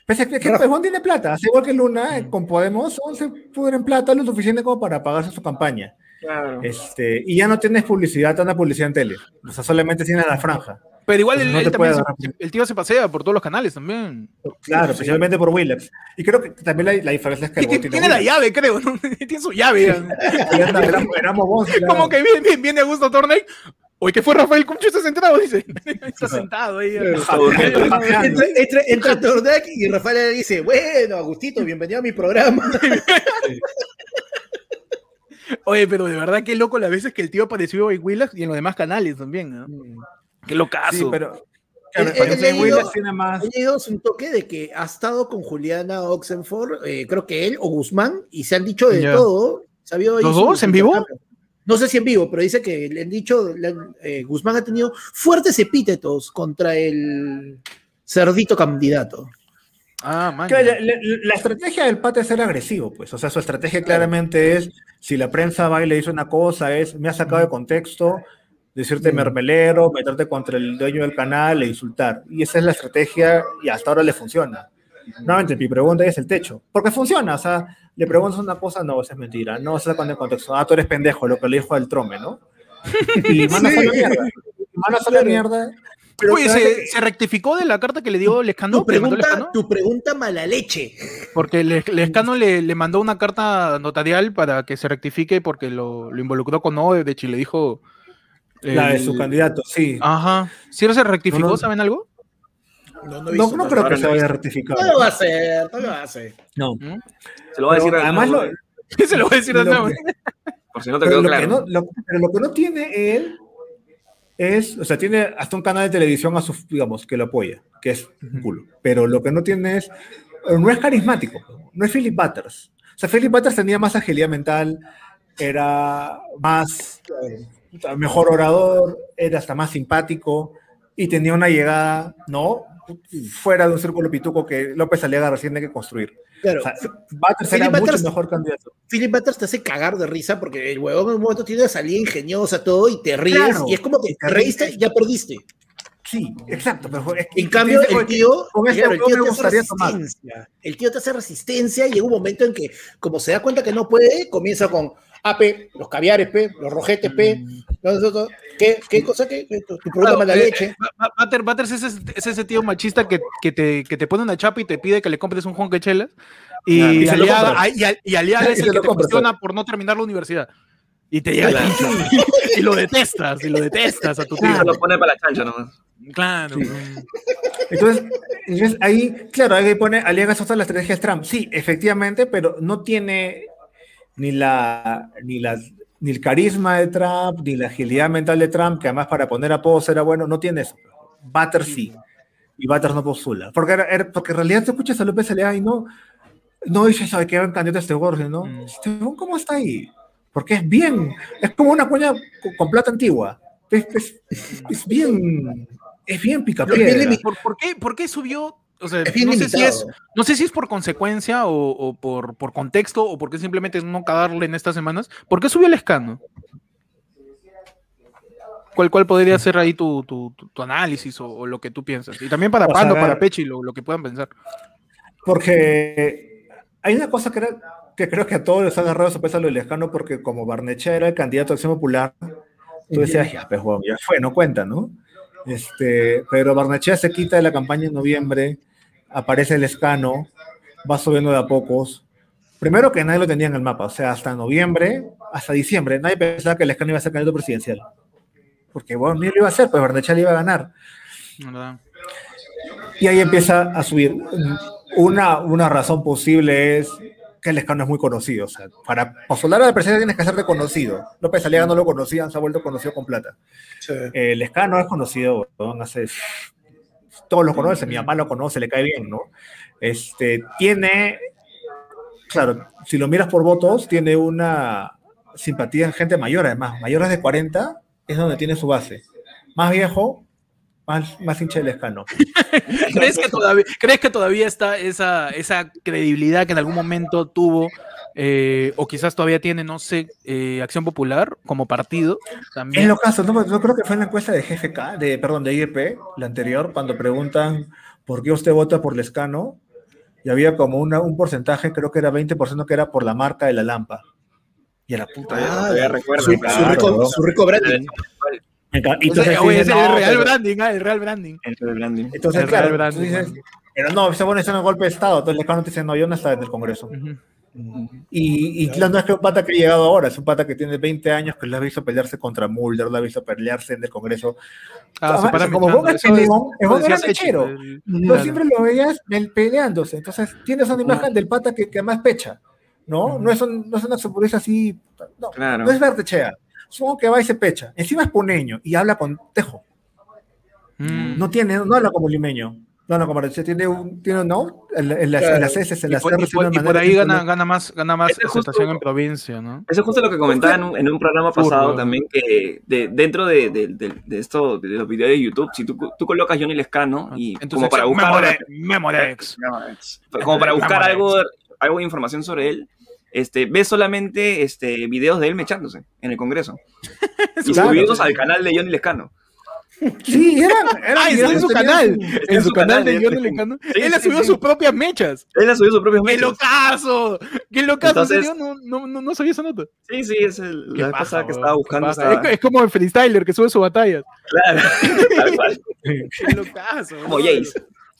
Pese a que, que Pejón tiene plata, así igual que Luna, eh, con Podemos, se pudren plata lo suficiente como para pagarse su campaña. Claro. Este, y ya no tienes publicidad, tanta publicidad en tele. O sea, solamente tienes la franja. Pero igual Pues el, no él también se- el tío se pasea por todos los canales también. Claro, especialmente por Willax. Y creo que también la, la diferencia es que el Tiene, tiene la llave, creo, ¿no? Tiene su llave. Y anda, éramos, éramos vos, Como que viene, viene, viene Augusto Torney. Oye, ¿qué fue Rafael Cuncho? ¿Está sentado? Dice. Está sentado ahí. Entra, entra, entra Tordak y Rafael le dice, bueno, Agustito, bienvenido a mi programa. Oye, pero de verdad qué loco las veces que el tío apareció en Willax y en los demás canales también, ¿no? Qué locazo. Sí, pero. He- Claro, he leído- tiene más. Ha llegado un toque de que ha estado con Juliana Oxenford, eh, creo que él o Guzmán, y se han dicho de Ya. todo. ¿Los dos en vivo? No sé si en vivo, pero dice que le han dicho, le han- eh, Guzmán ha tenido fuertes epítetos contra el cerdito candidato. Ah, man. Claro, la, la- la estrategia del pata es ser agresivo, pues. O sea, su estrategia claramente es: si la prensa va y le dice una cosa, es me ha sacado de contexto, decirte Mm. mermelero, meterte contra el dueño del canal e insultar. Y esa es la estrategia y hasta ahora le funciona. Nuevamente, mi pregunta es el techo. Porque funciona, o sea, le preguntas una cosa, no, esa es mentira, no, se sacan de contexto. Ah, tú eres pendejo, lo que le dijo al trome, ¿no? Y mandas a la mierda. Y mandas a la mierda. Pero Oye, ¿se, se rectificó de la carta que le dio Lescano? Tu que pregunta, Lescano? tu pregunta mala leche. Porque Le- Lescano le, le mandó una carta notarial para que se rectifique porque lo, lo involucró con Odebrecht y le dijo... la de su candidato, sí. Ajá. ¿Sí se rectificó? No, no. ¿Saben algo? No, No, no, nada. creo que se no vaya rectificar. No lo va a hacer, no lo va a hacer. No. Se lo va a decir además, lo, se lo voy a decir de nuevo. que- por si no te pero quedó lo claro. que no, lo- pero lo que no tiene él es, o sea, tiene hasta un canal de televisión a su, digamos, que lo apoya, que es un culo. Pero lo que no tiene es, no es carismático, no es Philip Butters. O sea, Philip Butters tenía más agilidad mental, era más, mejor orador, era hasta más simpático y tenía una llegada, ¿no? Fuera de un círculo pituco que López Aliaga recién tiene que construir. Claro, O sea, Butters Philip era mucho Butters- mejor candidato. Philip Butters te hace cagar de risa porque el huevón en un momento tiene una salida ingeniosa, todo, y te ríes, Claro, y es como que y te te reíste, ríes. ya perdiste. Sí, exacto. Pero es que- En cambio, el "Oye, tío, con este claro, el tío te hace tomar. resistencia. El tío te hace resistencia y llega un momento en que, como se da cuenta que no puede, comienza con AP, los caviares, P, los rojetes, P. no, ¿Qué, qué cosa? ¿Qué? ¿Qué? Tu, tu producto Claro, eh, leche. Ba- Butter- Butters es ese, es ese tío machista que, que, te, que te pone una chapa y te pide que le compres un jonque chelas. Y, Claro, y aliada, y, al- y aliada es el que lo te compras, cuestiona por no terminar la universidad. Y te llega. Y lo detestas, y lo detestas a tu tío. Se lo pone para la chancha nomás. Claro. Entonces, entonces ahí, claro, ahí pone Aliagas usa la estrategia de Trump. Sí, efectivamente, pero no tiene ni la, ni la, ni el carisma de Trump, ni la agilidad mental de Trump, que además para poner apodos era bueno, no tiene eso. Butter sí. Y Butter no postula. Porque, era- era- porque en realidad te escuchas a López Aliaga y no, no dices, ¿sabe qué? candidato a este gordo, ¿no? Mm. ¿cómo está ahí? Porque es bien, es como una cuña con, con plata antigua. Es, es, es bien, es bien picapiedra. ¿Por, por qué, ¿Por qué subió? O sea, Es bien no sé, si es, no sé si es por consecuencia o, o por, por contexto o porque simplemente es no cagarle en estas semanas. ¿Por qué subió el escano? ¿Cuál, cuál podría ser ahí tu, tu, tu- tu análisis o, o lo que tú piensas? Y también para O sea, Pando, para Pechi, lo, lo que puedan pensar. Porque hay una cosa que, era- que creo que a todos les ha agarrado sorpresa lo del escano, porque como Barnechea era el candidato a acción popular, tú decías, ya, pues, ya fue, no cuenta, ¿no? Este, pero Barnechea se quita de la campaña en noviembre, aparece el escano, va subiendo de a pocos. Primero que nadie lo tenía en el mapa, o sea, hasta noviembre, hasta diciembre, nadie pensaba que el escano iba a ser candidato presidencial. Porque, bueno, ni lo iba a hacer, pues Barnechea le iba a ganar. ¿verdad? Y ahí empieza a subir. Una, una razón posible es que el escano es muy conocido. O sea, para postular a la presidencia tienes que ser reconocido. López Aliaga no lo conocían, se ha vuelto conocido con plata. Sí. El escano es conocido, hace- todos lo conocen, mi mamá lo conoce, le cae bien, ¿no? Este, tiene, claro, si lo miras por votos, tiene una simpatía en gente mayor, además, mayores de 40 es donde tiene su base. Más viejo, más, más hincha del escano. ¿Crees que todavía, ¿crees que todavía está esa, esa credibilidad que en algún momento tuvo, eh, o quizás todavía tiene, no sé, eh, Acción Popular como partido? También. En los casos, no, yo creo que fue en la encuesta de GFK, de, perdón, de IEP, la anterior, cuando preguntan por qué usted vota por Lescano, y había como una, un porcentaje, creo que era 20% que era por la marca de la lampa. Y a la puta. Ah, todavía recuerdo. Su, rico, su rico branding. Y O sea, entonces dices, no, el real pero- branding, ah, el real branding. El branding. Entonces, el claro, real branding, dices, pero no, ese bueno es un golpe de Estado, entonces Lescano te dice, no, yo no estaba en el Congreso. Ujú. Y, y claro, no es que un pata que ha llegado ahora, es un pata que tiene 20 años, que lo ha visto pelearse contra Mulder, lo ha visto pelearse en el Congreso. Ah, Ah, se como Chile, es- ¿no? Es decía era mechero. el- Pero claro. siempre lo veías el- peleándose. Entonces, tienes una imagen del pata que, que más pecha, ¿no? No es, un, no es una futbolista así, no, Claro. no es Bertechea. Supongo que va y se pecha. Encima es puneño y habla con Tejo. Mm. No tiene, no habla como limeño. No habla como. Tiene un, tiene un, no, en, en las, Claro. en las S, en Y las por, y por- y por ahí gana, no- gana más, gana más aceptación en provincia, ¿no? Eso es justo lo que comentaba en un, en un programa pasado también, que de, dentro de, de- de- de esto, de los videos de YouTube, si tú, tú colocas Johnny Lescano y Entonces, como para buscar, Memore- Memorex. como para buscar Memorex. algo, algo de información sobre él, este, ves solamente este, videos de él mechándose en el Congreso. y Claro, subidos sí. al canal de Johnny Lescano. Sí, era, era Ah, está en su canal. su- En su canal de de Johnny. Sí, Él ha subido sí. sus propias mechas. Él ha subido sus propios ¡Qué mechas. locazo! ¡Qué locazo! Entonces- ¿En serio? No, no, no, no sabía esa nota. Sí, sí, es el, Qué la pasada que estaba qué buscando. estaba- Es, es como el freestyler que sube sus batallas. Claro, tal cual. ¡Qué locazo! Como brother.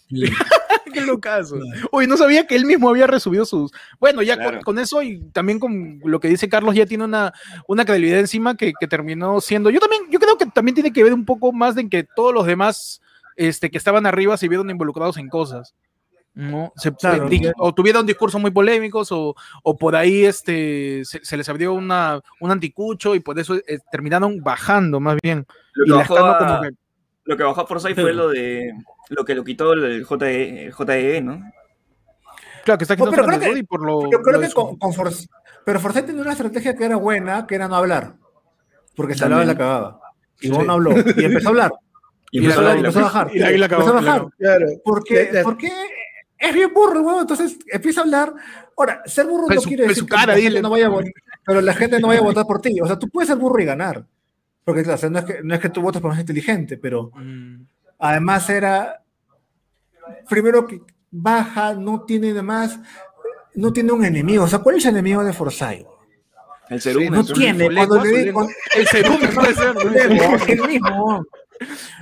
¡Qué locazo! Uy, no sabía que él mismo había resubido sus. Bueno, ya con, Claro. con eso y también con lo que dice Carlos, ya tiene una, una credibilidad encima que, que terminó siendo. Yo también, yo creo que también tiene que ver un poco más de en que todos los demás este, que estaban arriba se vieron involucrados en cosas. ¿no? Se, Claro, bien. o tuvieron discursos muy polémicos o, o por ahí este, se, se les abrió una, un anticucho y por eso eh, terminaron bajando más bien. Lo Y las bajó como a, que lo que bajó a Forsyth fue lo de lo que lo quitó el JE, el JE, ¿no? Claro, que está Pero quitando creo que- y por lo. Yo creo lo que con, con Forsyth- pero Forsyth tenía una estrategia que era buena, que era no hablar. Porque se hablaba y la cagaba. Y Sí. vos no habló. Y empezó a hablar. Y Y empezó, la- a, y la- empezó a bajar. y la- y la cagó, empezó a bajar. Claro. Porque, porque es bien burro, weón. Entonces empieza a hablar. Ahora, ser burro Pues no su- quiere pues decir su que la gente no vaya a votar, pero la gente no vaya a votar por ti. O sea, tú puedes ser burro y ganar. Porque claro, o sea, no, es que, no es que tú votes por más inteligente, pero Mm. Además era, primero que baja, no tiene demás, no tiene un enemigo. O sea, ¿cuál es el enemigo de Forsyth? El Cerú. No tiene, cuando le di- cuando- El ser. ¿no? el mismo.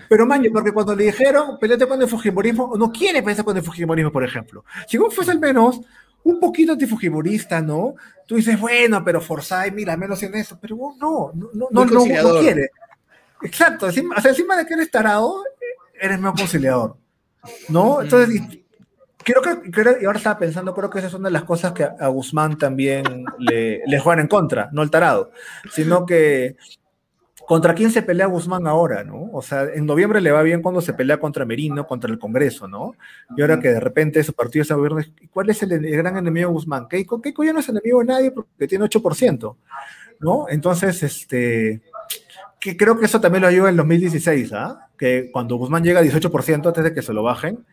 Pero maño, porque cuando le dijeron, peleate con el Fujimorismo, no quiere pelear con el Fujimorismo, por ejemplo. Si vos fuese al menos un poquito antifujimorista, ¿no? Tú dices, bueno, pero Forsyth, mira, menos en eso, pero vos no, no, no, no, no, quiere. Exacto, encima, o sea, encima de que eres tarado, eres medio conciliador, ¿no? Entonces, y- creo que, creo- y ahora estaba pensando, creo que esa es una de las cosas que a, a Guzmán también le, le juegan en contra, no el tarado, sino que ¿Contra quién se pelea Guzmán ahora, no? O sea, en noviembre le va bien cuando se pelea contra Merino, contra el Congreso, ¿no? Y ahora que de repente su partido se gobierno, ¿cuál es el, el gran enemigo de Guzmán? Keiko, Keiko ya no es enemigo de nadie porque tiene 8%, ¿no? Entonces, este, que creo que eso también lo ayuda en 2016, ¿ah? Que cuando Guzmán llega a 18% antes de que se lo bajen,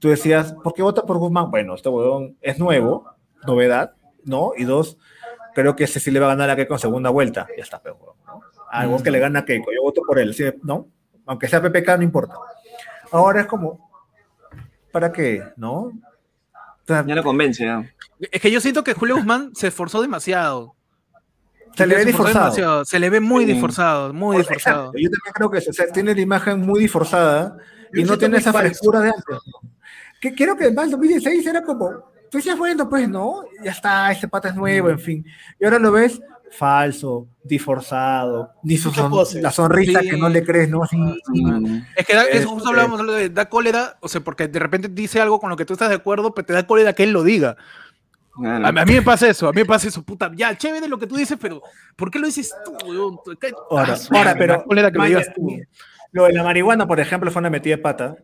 tú decías, ¿por qué vota por Guzmán? Bueno, este huevón es nuevo, novedad, ¿no? Y dos, creo que ese sí le va a ganar a Keiko en segunda vuelta. Ya está, pero, ¿no? Algo que le gana a Keiko, yo voto por él, ¿sí? ¿no? Aunque sea PPK, no importa. Ahora es como, ¿para qué? ¿no? O sea, Ya lo convence, ya. Es que yo siento que Julio Guzmán se esforzó demasiado. se le ve disforzado. demasiado. Se le ve muy Sí. disforzado, muy Exacto, disforzado. Yo también creo que o sea, tiene la imagen muy disforzada y Yo no tiene esa falso. frescura de antes. ¿no? Que creo que además 2016 era como, tú decías, bueno, pues no, ya está, este pata es nuevo, en fin. Y ahora lo ves falso, disforzado, ni su son- la sonrisa Sí. que no le crees, ¿no? Así, Mm. Es que da, Este- eso justo hablábamos de da cólera, o sea, porque de repente dice algo con lo que tú estás de acuerdo, pero te da cólera que él lo diga. A, a mí me pasa eso, a mí me pasa eso, puta, ya, chévere lo que tú dices, pero ¿por qué lo dices tú, Ahora, Ah, ahora, pero lo Maya, digas tú. lo de la marihuana, por ejemplo, fue una metida de pata,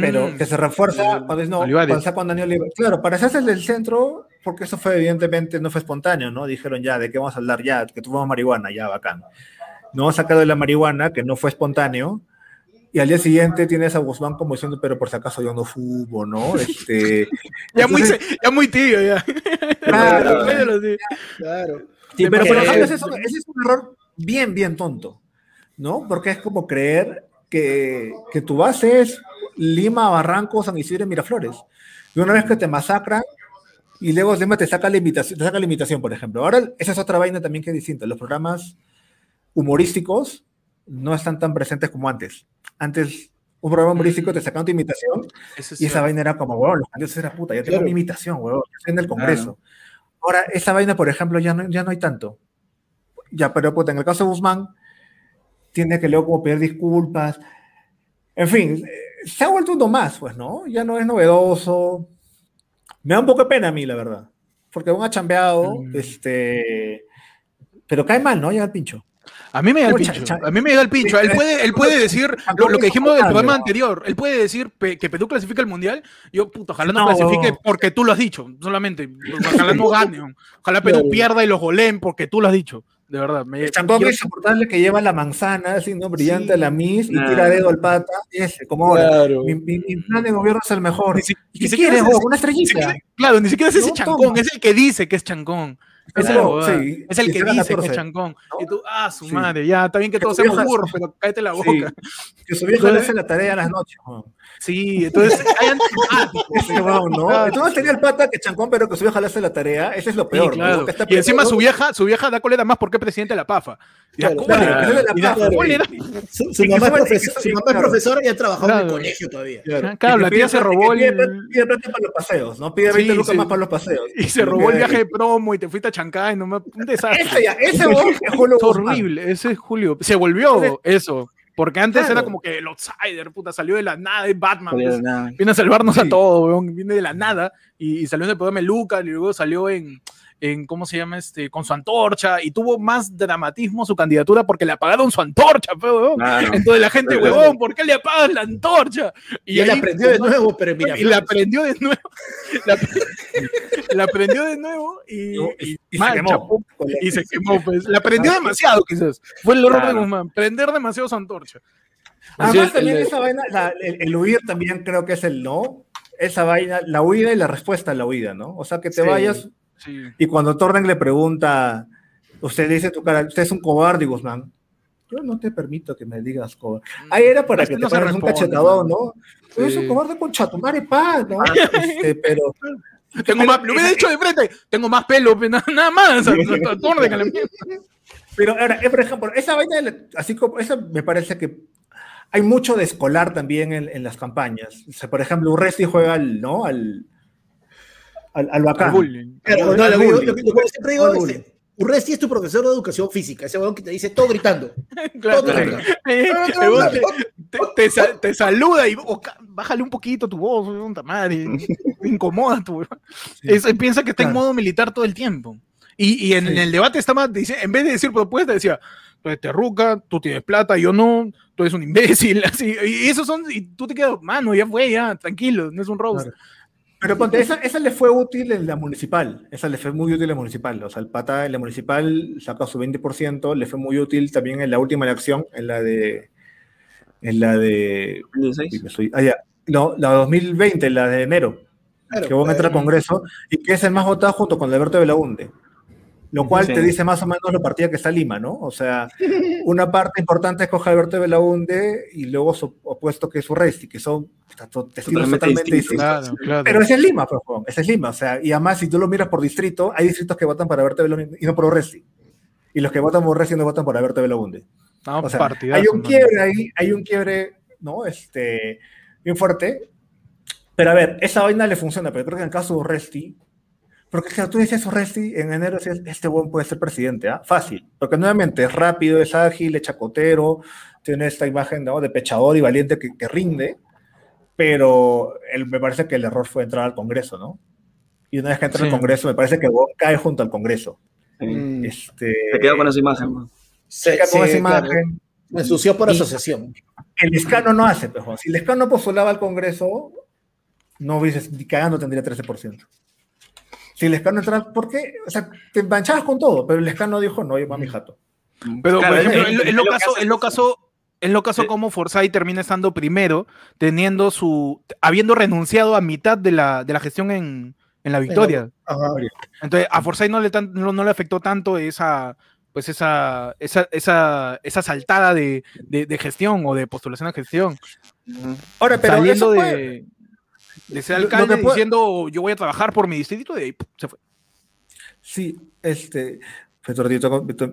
pero Mm. que se refuerza cuando es no, cuando está con Daniel Olivares. Claro, para hacerse el del centro, porque eso fue evidentemente, no fue espontáneo, ¿no? Dijeron ya, ¿de qué vamos a hablar? Ya, que tuvimos marihuana, ya, bacán. No sacado de la marihuana, que no fue espontáneo, y al día siguiente tienes a Guzmán como diciendo, pero por si acaso yo no fumo, ¿no? Este, Ya muy, entonces- se- ya muy tibio, ya. Claro. Así. Claro. Sí, pero por Porque- ejemplo, ese es, un, ese es un error bien, bien tonto, ¿no? Porque es como creer que, que tu base es Lima, Barranco, San Isidro y Miraflores. Y una vez que te masacran, y luego encima te saca la invitación, te saca la invitación, por ejemplo. Ahora, esa es otra vaina también que es distinta. Los programas humorísticos no están tan presentes como antes. Antes, un programa humorístico te sacaban tu Eso es y esa vaina era como, weón, los candidatos era puta, ya tengo Claro. mi imitación, weón, yo estoy en el Congreso. Ahora, esa vaina, por ejemplo, ya no, ya no hay tanto. Ya, pero puta, en el caso de Guzmán, tiene que luego como pedir disculpas. En fin, se ha vuelto uno más, pues, ¿no? Ya no es novedoso. Me da un poco de pena a mí, la verdad. Porque aún ha chambeado, Mm. este... Pero cae mal, ¿no? Ya el pincho. A mí me da el pincho. A mí me da el pincho. Él puede, él puede decir lo, lo que dijimos del programa anterior. Él puede decir pe- que Perú clasifica el mundial. Yo, puto, ojalá no, No. clasifique porque tú lo has dicho. Solamente. Ojalá no gane. Ojalá Perú pierda y los goleen porque tú lo has dicho. De verdad. Me, El chancón yo- insoportable que lleva la manzana, así, ¿no? Brillante Sí. a la Miss y Ah. tira dedo al pata. Ese, como ahora. Claro. Mi, mi- mi plan de gobierno es el mejor. Ni si- ¿Y ¿Qué quieres, es vos? Una ni estrellita. siquiera- claro, ni siquiera es ese No, chancón. toma. Es el que dice que es chancón. Es la Claro, huevada. sí. Es el que dice que 14, es chancón. ¿no? Y tú, ah, su Sí. madre, ya, está bien que Que todos seamos burros, pero cállate la boca. Sí. Que su vieja le hace la tarea a las noches. ¿no? Sí, entonces hay antipáticos. Huevón, ¿no? Claro. Entonces tenía el pata que chancón, pero que su vieja le hace la tarea. Ese es lo peor. ¿no? claro. Que está Y encima su vieja, su vieja da cólera más porque es presidente de la PAFA. Su, que mamá, es que- profesora y ha trabajado en el colegio todavía. Claro. La que tía se robó que el- pide plata para los paseos, ¿no? Pide 20 Sí, lucas más para los paseos. Y se robó el Que- viaje de promo y te fuiste a Chancay, no me... un desastre. Ese, ya, ese huevón es Julio horrible, ese es Julio. Se volvió Entonces- eso. Porque antes Claro. era como que el outsider, puta, salió de la nada, es Batman. Pues. nada. Viene a salvarnos a todos, weón. Viene de la nada. Y, y salió en el programa de Lucas, y luego salió en, en, ¿cómo se llama? este Con su antorcha. Y tuvo más dramatismo su candidatura porque le apagaron su antorcha, pe, weón. Claro. Entonces la gente, huevón, ¿por qué le apagas la antorcha? Y, él ahí- aprendió de nuevo, pero mira. y la aprendió de nuevo. La, la aprendió de nuevo y, Y- y, y se quemó. chapó, y se quemó. Pues. La aprendió demasiado, quizás. Fue el error Claro. de Guzmán. Prender demasiado su antorcha. Además, Sí, el- también el- esa vaina, la- el, el huir también creo que es el no. Esa vaina, la huida y la respuesta a la huida, ¿no? O sea, que te Sí. vayas Sí. y cuando Torren le pregunta, usted dice tu cara, usted es un cobarde, Guzmán. Yo no te permito que me digas cobarde. Ahí era para Es que que te no se pares un cachetadón. ¿no? Tú eres un Sí. cobarde con chatumare pa, ¿no? Este, pero Tengo más, lo hubiera dicho de frente, tengo más pelo, pe, nada, más. Que mierda. Pero ahora, eh, por ejemplo, esa vaina, de así como, esa me parece que hay mucho de escolar también en, en las campañas. O sea, por ejemplo, Urresti juega al, ¿no? Al, al, al bacán. Al bullying. Claro, Al no, lo, que yo- bullying. lo que- lo que yo siempre digo Al es, bullying. Urresti es tu profesor de educación física, ese weón que te dice todo gritando. Claro. Todo claro. gritando. Te, te- te sa- te saluda y oh, bájale un poquito tu voz, puta madre. Te incomoda tu huevón. Es- piensa que está en Claro. modo militar todo el tiempo. Y, y en, Sí. el debate estaba, dice, en vez de decir propuesta, decía, tú eres terruca, tú tienes plata, yo no, tú eres un imbécil, así. Y esos son, y tú te quedas, mano, ya fue, ya, tranquilo, no es un roast. Claro. Pero ponte, esa, esa le fue útil en la municipal. Esa le fue muy útil en la municipal. O sea, el pata en la municipal saca su 20%, le fue muy útil también en la última elección, en la de. En la de. 16. uy, me estoy- ah, ya. No, la 2020, la de enero. Claro, que van a entrar al Congreso y que es el más votado junto con Alberto Belaunde. Lo cual Sí. te dice más o menos lo partida que está Lima, ¿no? O sea, una parte importante es coger Alberto Belaunde y luego su opuesto que es Urresti, que son estilos Totalmente totalmente, distintos. distintos. Claro, claro. Pero ese es Lima, pues, ese es Lima. O sea, y además, si tú lo miras por distrito, hay distritos que votan por Alberto Belaunde y no por Urresti. Y los que votan por Urresti no votan por Alberto Belaunde. No, O sea, partidazo, hay un quiebre ahí, hay un quiebre, ¿no? Este, bien fuerte. Pero a ver, esa vaina le funciona, pero creo que en el caso de Urresti, porque claro, tú decías Urresti, en enero decías, este buen puede ser presidente, ¿ah? Fácil. Porque nuevamente es rápido, es ágil, es chacotero, tiene esta imagen ¿no? de pechador y valiente que, que rinde, pero el- me parece que el error fue entrar al Congreso, ¿no? Y una vez que entra al Sí. Congreso, me parece que Bon cae junto al Congreso. Sí. mm, Este, Se queda con esa imagen. man. se- queda con se- esa claro, imagen. me ensució por Y- asociación. El escano no hace, pero si el escano postulaba al Congreso, no hubiese, ni cagando tendría 13%. Si el escano entraba, ¿por qué? O sea, te manchabas con todo, pero el escano dijo, no, yo va mi jato. Pero, Claro, por es- ejemplo, es- en, es en lo caso, en lo caso, en lo caso como Forsyth termina estando primero, teniendo su, habiendo renunciado a mitad de la, de la gestión en, en la victoria. Entonces, a Forsyth no le, tan- no, no le afectó tanto esa, pues esa, esa, esa, esa saltada de, de- de gestión o de postulación a gestión. Ahora, pero Saliendo eso puede- de, de ser Lo- lo alcalde que puede- diciendo yo voy a trabajar por mi distrito y de ahí ¡pum! se fue. Sí, este.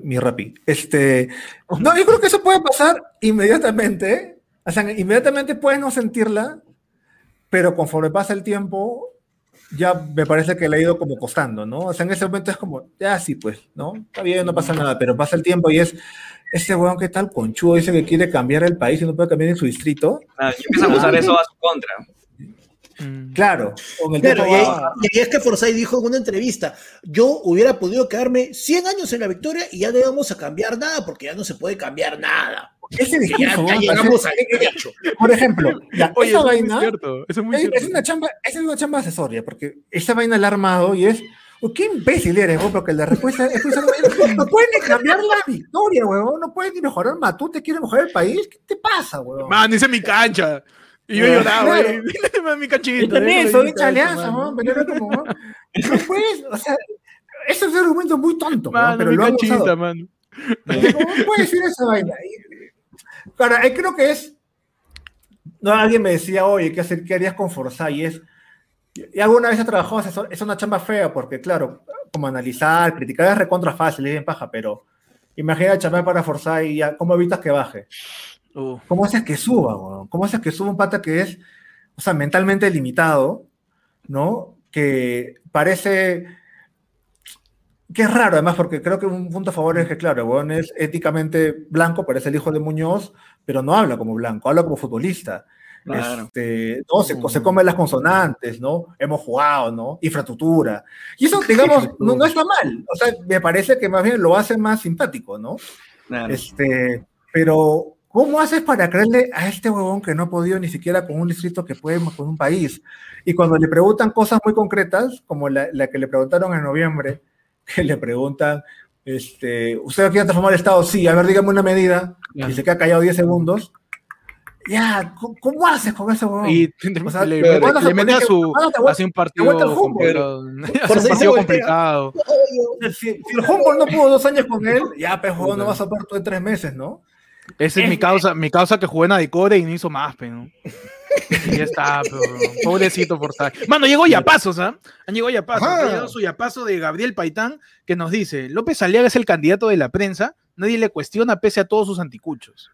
Mi rapi. Este. No, yo creo que eso puede pasar inmediatamente. O sea, inmediatamente puedes no sentirla, pero conforme pasa el tiempo, ya me parece que le ha ido como costando, ¿no? O sea, en ese momento es como, ya sí, pues, ¿no? Está bien, no pasa nada, pero pasa el tiempo y es. Este weón, ¿qué tal? Conchudo dice que quiere cambiar el país y no puede cambiar en su distrito. Ah, y empiezan a usar eso a su contra. Mm. Claro, con el Claro, tiempo y, ahí- va- y ahí es que Forsyth dijo en una entrevista, yo hubiera podido quedarme 100 años en la victoria y ya no íbamos a cambiar nada, porque ya no se puede cambiar nada. Ese ya, discurso, ya ¿no? llegamos al Parece- techo. Por ejemplo, ya, Oye, esa eso es muy vaina. cierto, eso es muy Es, cierto. es una chamba, esa es una chamba asesoria, porque esa vaina la ha armado y es. oh, qué imbécil eres, weón, porque la respuesta es. pues, no pueden ni cambiar la victoria, weón. No pueden ni mejorar Matute, quiere mejorar el país. ¿Qué te pasa, weón? Man, hice mi cancha. Y yo Claro. lloraba, güey. Dile mi canchita. Yo también soy chaleazo, weón, pero era como. weón, No puedes, o sea, ese es un argumento muy tonto, Mano, pero mi lo han canchita, usado. mano. ¿Cómo puede decir esa vaina? Ahora, ahí creo que es. No, alguien me decía, oye, ¿qué, hacer, qué harías con Forza? Y es. Y alguna vez he trabajado asesor, es una chamba fea, porque claro, como analizar, criticar es recontra fácil, es bien paja, pero imagina chamar para Forza y ya, ¿cómo evitas que baje? Uh, ¿Cómo haces que suba, weón? ¿Cómo haces que suba un pata que es, o sea, mentalmente limitado, ¿no? Que parece que es raro, además, porque creo que un punto a favor es que, claro, weón es éticamente blanco, parece el hijo de Muñoz, pero no habla como blanco, habla como futbolista. Claro. Este, no, se, se come las consonantes, ¿no? Hemos jugado, ¿no? Infraestructura. Y eso, digamos, no, no está mal. O sea, me parece que más bien lo hace más simpático, ¿no? Claro. Este, pero, ¿cómo haces para creerle a este huevón que no ha podido ni siquiera con un distrito que puede con un país? Y cuando le preguntan cosas muy concretas, como la, la que le preguntaron en noviembre, que le preguntan, este, ¿usted quiere transformar el Estado? Sí, a ver, dígame una medida, y se queda callado 10 segundos. Ya, ¿cómo, cómo haces con ese huevón? Y O sea, le, mete a su hace un partido complicado. Hace un partido complicado. Si, si el Humboldt no pudo dos años con él, ya, pues, no vas a poder tú en tres meses, ¿no? Esa es mi causa, mi causa que jugó en Adecore y no hizo más, pero. Y ya está, pero, pobrecito Forsyth. Mano, llegó Yapazos, ¿ah? Han llegado Yapazos. Ha llegado su Yapazo de Gabriel Paitán, que nos dice: López Aliaga es el candidato de la prensa, nadie le cuestiona pese a todos sus anticuchos.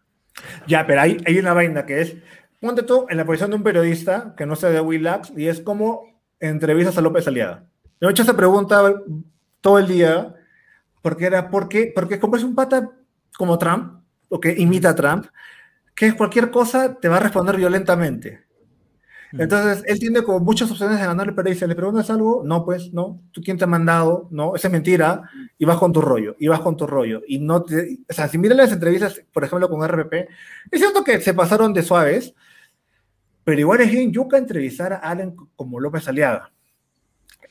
Ya, pero hay, hay una vaina que es, ponte tú en la posición de un periodista que no sea de Willax y es como entrevistas a López Aliaga. Me he hecho esa pregunta todo el día porque era, ¿por qué? Porque como es un pata como Trump, o que imita a Trump, que cualquier cosa te va a responder violentamente. Entonces, él tiene como muchas opciones de ganarle, pero dice, ¿le preguntas algo? No, pues, no. ¿Tú quién te ha mandado? No, esa es mentira. Y vas con tu rollo, y vas con tu rollo. Y no te... O sea, si miran las entrevistas, por ejemplo, con RPP, es cierto que se pasaron de suaves, pero igual es bien yuca entrevistar a alguien como López Aliaga.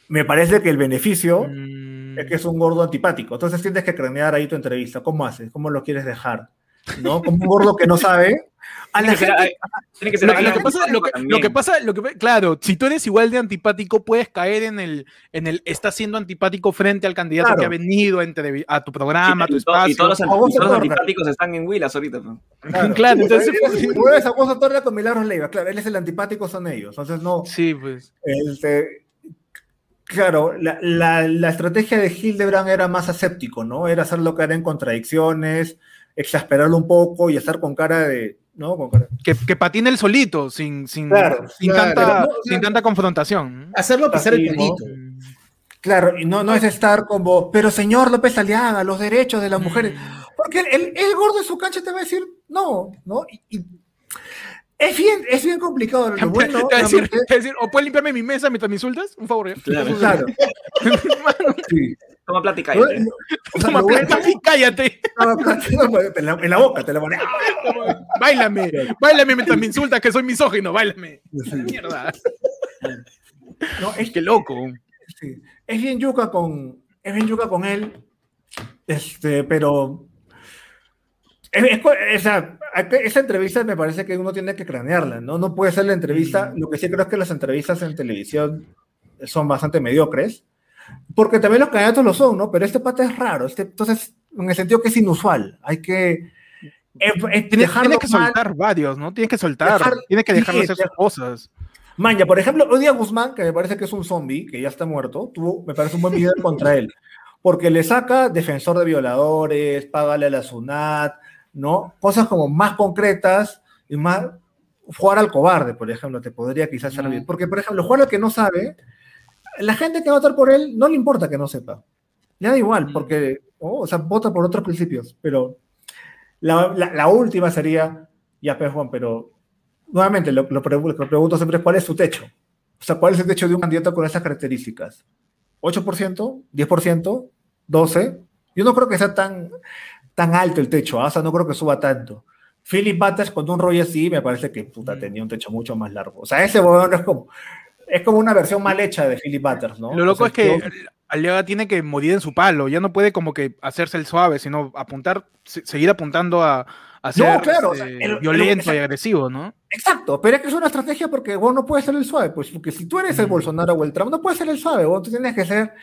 Me parece que el beneficio Mm, es que es un gordo antipático. Entonces tienes que cranear ahí tu entrevista. ¿Cómo haces? ¿Cómo lo quieres dejar? ¿No? Como un gordo que no sabe. A la gente, que Lo, que pasa, lo, que, también. lo que pasa, lo que claro, si tú eres igual de antipático, puedes caer en el, en el, estás siendo antipático frente al candidato Claro. que ha venido a, a tu programa, a tu y, to- y espacio. todos los, A todos antipáticos están en Willas ahorita. pues. Claro, entonces, Si mueves a Bozo Torre con Milagros Leiva, claro, él es el antipático, son ellos. Entonces, no. Sí, pues. Este, claro, la, la, la estrategia de Hildebrand era más aséptico, ¿no? Era hacerlo caer en contradicciones, exasperarlo un poco y estar con cara de. ¿No? Con cara- Que, que patine el solito, sin, sin, Claro, sin, claro. tanta, no, sin tanta confrontación. Hacerlo pisar el palito. Claro, y no, no es estar como, pero señor López Aliaga, los derechos de las mujeres. Porque el, el, el gordo de su cancha te va a decir, no, ¿no? Y- y es, bien, es bien complicado. Lo bueno, Te va a decir, realmente- te va a decir, o puedes limpiarme mi mesa mientras me insultas, un favor. ¿eh? Claro. claro. Sí. Toma plática. Lo- cállate. lo- o sea, Toma plata y cállate. en, la, en la boca te la pones. Báilame, báilame mientras me insultas que soy misógino, báilame. Mierda. No, es Qué loco. Sí. Es bien yuca con, es bien yuca con él, este, pero es- esa, esa entrevista me parece que uno tiene que cranearla, ¿no? No puede ser la entrevista, lo que sí creo es que las entrevistas en televisión son bastante mediocres, porque también los candidatos lo son, ¿no? Pero este pata es raro, este, entonces, en el sentido que es inusual, hay que eh, eh, Tienes, dejarlo tienes que mal. soltar varios, ¿no? Tienes que soltar, Dejar- tienes que dejarlo sí, hacer sus cosas. Maña, por ejemplo, hoy día Guzmán, que me parece que es un zombie, que ya está muerto, tuvo, me parece un buen video contra él, porque le saca defensor de violadores, págale a la SUNAT, ¿no? Cosas como más concretas y más jugar al cobarde, por ejemplo, te podría quizás servir. Porque, por ejemplo, jugar al que no sabe, la gente que va a votar por él no le importa que no sepa. Le da igual, porque, oh, o sea, vota por otros principios, pero la, la- la última sería, ya, pues, Juan, pero nuevamente, lo, lo pre- lo pregunto siempre cuál es su techo. O sea, ¿cuál es el techo de un candidato con esas características? ¿8%? ¿10%? ¿12%? Yo no creo que sea tan, tan alto el techo, ¿ah? o sea, no creo que suba tanto. Philip Butters con un rollo así me parece que puta, tenía un techo mucho más largo. O sea, ese huevón es como, es como una versión mal hecha de Philip Butters, ¿no? Lo O loco sea, es que yo- Aliaga tiene que morir en su palo, ya no puede como que hacerse el suave, sino apuntar, se- seguir apuntando a, a ser claro, o sea, este, el- el- violento y agresivo, ¿no? Exacto, pero es que es una estrategia porque vos no puedes ser el suave, pues porque si tú eres el Mm. Bolsonaro o el Trump, no puedes ser el suave, vos tú tienes que ser,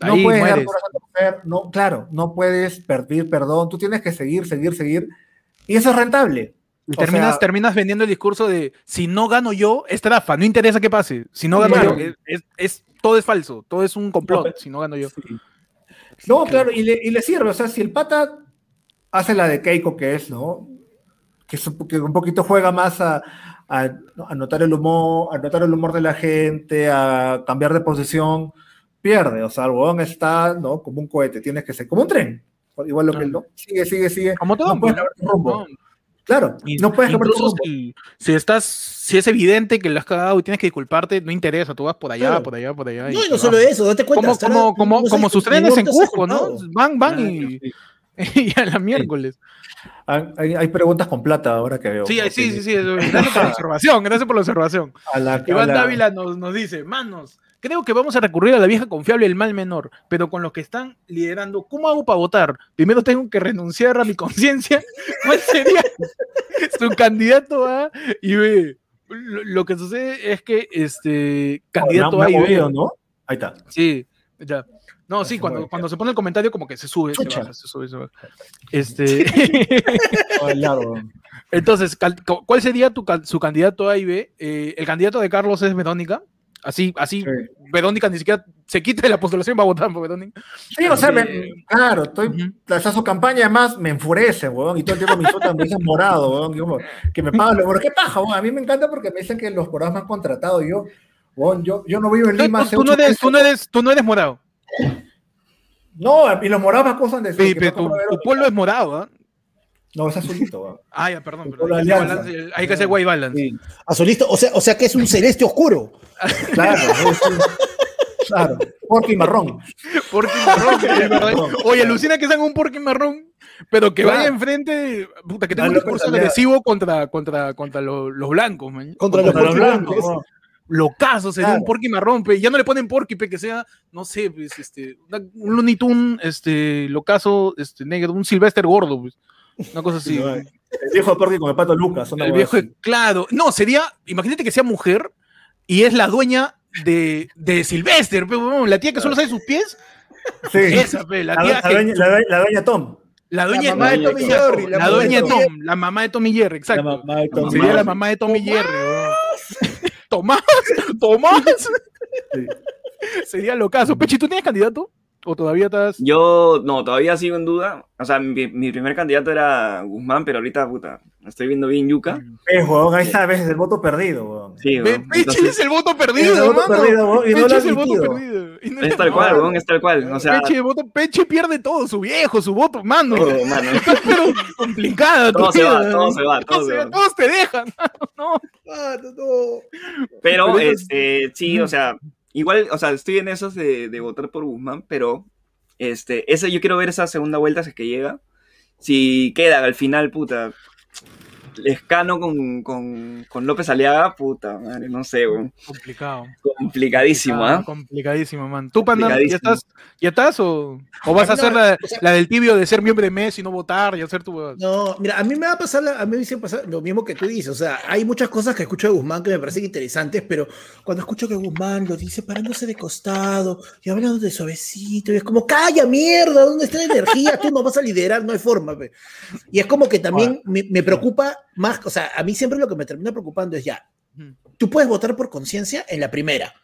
no Ahí puedes dar mueres. mujer, no, claro, no puedes pedir perdón, tú tienes que seguir, seguir, seguir, y eso es rentable. Y terminas, sea- terminas vendiendo el discurso de si no gano yo, es trafa, no interesa qué pase. Si no gano Claro. yo, es, es- es- todo es falso, todo es un complot, No, si no gano yo. No, claro, y le, y le sirve, o sea, si el pata hace la de Keiko que es, ¿no? Que, es un, que un poquito juega más a, a, a notar el humor, a notar el humor de la gente, a cambiar de posición, pierde, o sea, el huevón está, ¿no? Como un cohete, tienes que ser, como un tren, igual lo que él, ¿no? Sigue, sigue, sigue. Como todo, no puedes cambiar tu rumbo. ¿no? Claro, Y- no puedes incluso rumbo. si, si estás, si es evidente que lo has cagado y tienes que disculparte, no interesa, tú vas por allá, Claro. por allá, por allá. No, y no vas. solo eso, date cuenta. como, como, como, sus trenes en Cusco, ¿no? Van, van Ah, y, sí. y a la miércoles. Hay, preguntas con plata ahora que veo. Sí, sí, sí, sí. Gracias por la observación, gracias por la observación. A la, a Iván la- Dávila nos, nos dice, manos, creo que vamos a recurrir a la vieja confiable el mal menor, pero con los que están liderando, ¿cómo hago para votar? Primero tengo que renunciar a mi conciencia. ¿Cuál sería su candidato A y B? Lo, que sucede es que este candidato ha A y B. movido, ¿no? Ahí está. Sí, ya. No, sí, cuando, cuando se pone el comentario como que se sube, se baja, se sube, se baja. Este, entonces, ¿cuál sería tu, su candidato A y B? Eh, el candidato de Carlos es Verónica. Así, así, Sí. Verónica ni siquiera se quite de la postulación va a votar por Verónica. Sí, o sea, Sí. me- claro, estoy, o sea, su campaña además me enfurece, weón, y todo el tiempo me insultan, me dicen morado, weón, y como, que me pagan, ¿por qué paja, weón? A mí me encanta porque me dicen que los morados me han contratado, y yo, weón, yo, yo no vivo en Lima tú- hace tú no eres, tú, no eres, tú no eres morado. No, y los morados me acusan de Sí, que pero tu, pueblo es morado, ¿ah? No, es azulito. Ah, ya, perdón. Pueblo Hay que hacer alianza. balance, hay que hacer white balance. Sí, Azulito, o sea, o sea que es un celeste oscuro. claro, un- claro, porque marrón. Porky marrón. Oye, alucina que sean un porky marrón, pero que Claro. vaya enfrente, puta, que tenga un discurso agresivo contra, contra, contra lo- los blancos, man. Contra los Contra los porky blancos, blancos. Locazo sería Claro. un porky marrón, pe. Ya no le ponen porky, pe, que sea, no sé, pues, este, un Looney Tunes, este, locazo, este, negro, un Sylvester gordo, pues. Una cosa así. El viejo de Porky con el pato Lucas. El viejo, así. claro. No, sería, imagínate que sea mujer y es la dueña de, de Sylvester, la tía que solo sabe sus pies. Sí. Esa, pe, la tía la que- dueña, la dueña- la dueña Tom. La dueña La mamá de Tommy Jerry. La, dueña de Tom, la mamá de Tommy Jerry, exacto. La mamá de Tom. Sería la mamá de Tommy Jerry. Tomás, Tomás. Sí. Sería lo caso. Pechi, ¿tú tienes candidato? ¿O todavía estás.? Yo, no, todavía sigo en duda. O sea, mi, mi primer candidato era Guzmán, pero ahorita, puta, estoy viendo bien Yuca. Eh, weón, ahí está, ves, el voto perdido, weón. Sí, weón. Entonces, es el voto Es perdido, el voto hermano. perdido, weón, y no lo es el voto perdido. Y no es tal cual, weón, es tal cual. O sea, voto, Pechi pierde todo, su viejo, su voto, mano. todo, mano. Pero complicada. Todo se va, todo se va, todo se va. Todos te dejan. No. Ah, no, no. Pero, este, sí, o sea, igual, o sea, estoy en esos de, de votar por Guzmán, pero, este, ese, yo quiero ver esa segunda vuelta si es que llega. Si queda al final, puta, Lescano con, con, con López Aliaga, puta, madre, no sé, weón. Complicado. Complicadísimo, Ah, ¿ah? Complicadísimo, man. ¿Tú, Panda, ya estás, ya estás o, o vas a hacer la, o sea- la del tibio de ser miembro de Messi y no votar y hacer tu... No, mira, a mí me va a pasar, la- a mí me dice pasar lo mismo que tú dices, o sea, hay muchas cosas que escucho de Guzmán que me parecen interesantes, pero cuando escucho que Guzmán lo dice parándose de costado y hablando de suavecito, y es como, calla mierda, ¿dónde está la energía? Tú no vas a liderar, no hay forma. pe". Y es como que también me, me preocupa más, o sea, a mí siempre lo que me termina preocupando es ya, tú puedes votar por conciencia en la primera.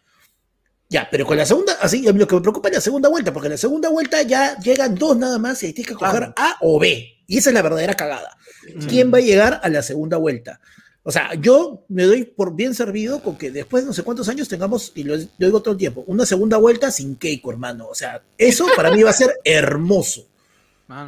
Ya, pero con la segunda, así, a mí lo que me preocupa es la segunda vuelta, porque en la segunda vuelta ya llegan dos nada más y ahí tienes que coger Claro. A o B. Y esa es la verdadera cagada. ¿Quién va a llegar a la segunda vuelta? O sea, yo me doy por bien servido con que después de no sé cuántos años tengamos, y lo, lo digo todo el tiempo, una segunda vuelta sin Keiko, hermano. O sea, eso para mí va a ser hermoso.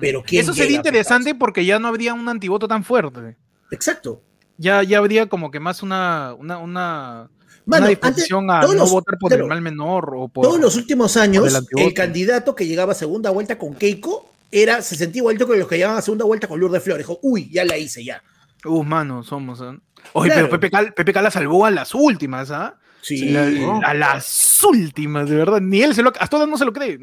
Pero ¿quién Eso sería interesante porque ya no habría un antivoto tan fuerte. Exacto. Ya, ya habría como que más una, una, una, Mano, una antes, disposición a todos no los- votar por claro, el mal menor o por... todos los últimos años, el el candidato que llegaba a segunda vuelta con Keiko era, se sentía igualito que los que llegaban a segunda vuelta con Lourdes Flores. Dijo, uy, ya la hice, ya. Uh, mano, somos... ¿eh? Oye, Claro. pero Pepe Cal, Pepe Cal la salvó a las últimas, ¿ah? Sí. La- a las últimas, de verdad. Ni él se lo... Hasta ahora no se lo cree.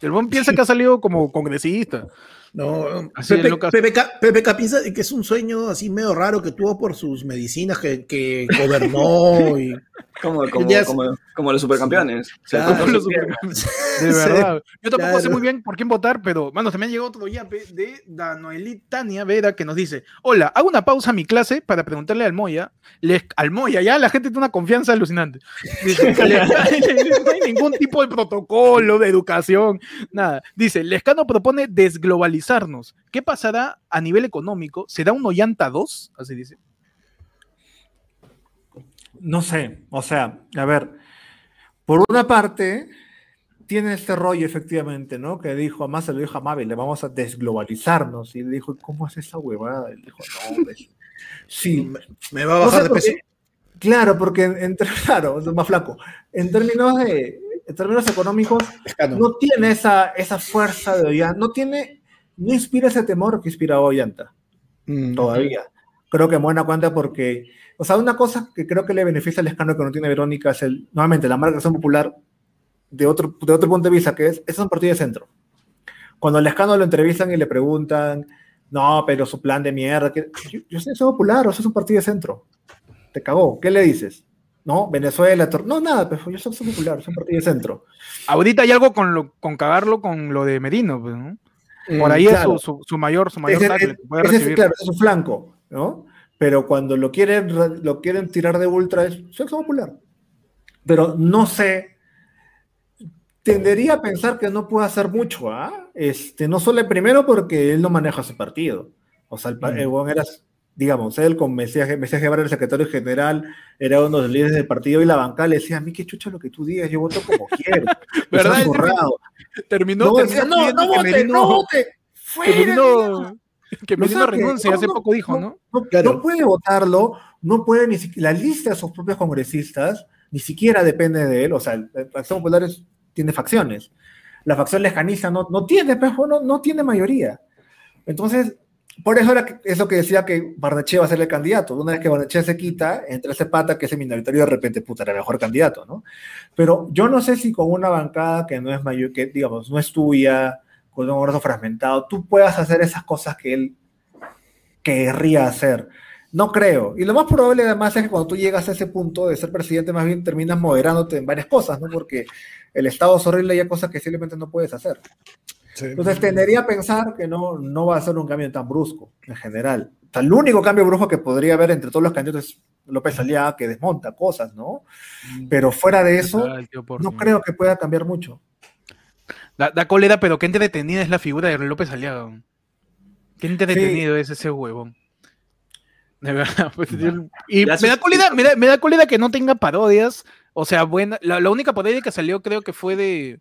El buen piensa que ha salido como congresista. No, Así Pepe. PPK, PPK piensa que es un sueño así medio raro que tuvo por sus medicinas que, que gobernó y Como, como, los supercampeones. O sea, Claro. todos Los supercampeones. De verdad. Yo tampoco sé muy bien por quién votar, pero, mano, también llegó otro yape de Danoeli Tania Vera que nos dice: Hola, hago una pausa a mi clase para preguntarle al Moya. Les, al Moya, ya la gente tiene una confianza alucinante. Dice, "Le- no hay ningún tipo de protocolo, de educación, nada. Dice: Lescano propone desglobalizarnos. ¿Qué pasará a nivel económico? ¿Será un Ollanta 2? Así dice. No sé, o sea, a ver, por una parte, tiene este rollo efectivamente, ¿no? Que dijo, además se lo dijo a Mavi, le vamos a desglobalizarnos. Y le dijo, ¿cómo es esa huevada? Y le dijo, no, pues, sí. me, me va a No bajar sé de peso. Claro, porque en, en- claro, es más flaco. En términos de, en términos económicos, no tiene esa, esa fuerza de Ollanta, no tiene, no inspira ese temor que inspira Ollanta Mm. todavía. Creo que en buena cuenta porque, o sea, una cosa que creo que le beneficia al escándalo que no tiene Verónica es el, nuevamente, la marca acción popular de otro, de otro punto de vista, que es, es un partido de centro. Cuando al escándalo lo entrevistan y le preguntan, no, pero su plan de mierda, que, yo, yo soy popular, o sea, es un partido de centro. Te cagó, ¿qué le dices? ¿no? Venezuela, no, nada, pero yo soy popular, soy un partido de centro. Ahorita hay algo con, lo, con cagarlo con lo de Merino, pues, ¿no? Por Mm, ahí claro. es su, su, su mayor, su mayor puede ese es, claro, ese es su flanco, ¿no? Pero cuando lo quieren, lo quieren tirar de ultra es sexo popular. Pero no sé, tendería a pensar que no puede hacer mucho, ¿ah? Este, no solo primero porque él no maneja su partido. O sea, el, pa- el era, digamos, él con Mesías, Mesías Guevara, el secretario general, era uno de los líderes del partido y la bancada le decía, a mí qué chucha lo que tú digas, yo voto como quiero. ¿Verdad? Terminó, No, terminó decía, no, no vote, no vote. Fuera, Merino, que Lo Merino saque. renuncie, No, hace no, poco dijo, ¿no? No, Claro. no puede votarlo, no puede ni siquiera, la lista de sus propios congresistas ni siquiera depende de él, o sea, la Acción Popular es- tiene facciones. La facción lejanista no, no tiene, pues, no, no tiene mayoría. Entonces, por eso era que- eso que decía que Barnechea va a ser el candidato. Una vez que Barnechea se quita, entra ese pata que es el minoritario de repente, puta, era el mejor candidato, ¿no? Pero yo no sé si con una bancada que no es mayor, que digamos, no es tuya, con un brazo fragmentado, tú puedas hacer esas cosas que él querría hacer. No creo. Y lo más probable además es que cuando tú llegas a ese punto de ser presidente, más bien terminas moderándote en varias cosas, ¿no? Porque el Estado es horrible y hay cosas que simplemente no puedes hacer. Entonces tendería a pensar que no, no va a ser un cambio tan brusco en general. O sea, el único cambio brusco que podría haber entre todos los candidatos es López Aliaga, que desmonta cosas, ¿no? Pero fuera de eso, no creo que pueda cambiar mucho. Da, da cólera, pero qué entretenida es la figura de López Aliaga. Qué entretenido es ese huevón. De verdad. pues, y me da, cólera, me, da, me da cólera que no tenga parodias. O sea, buena. La, la única parodia que salió creo que fue de.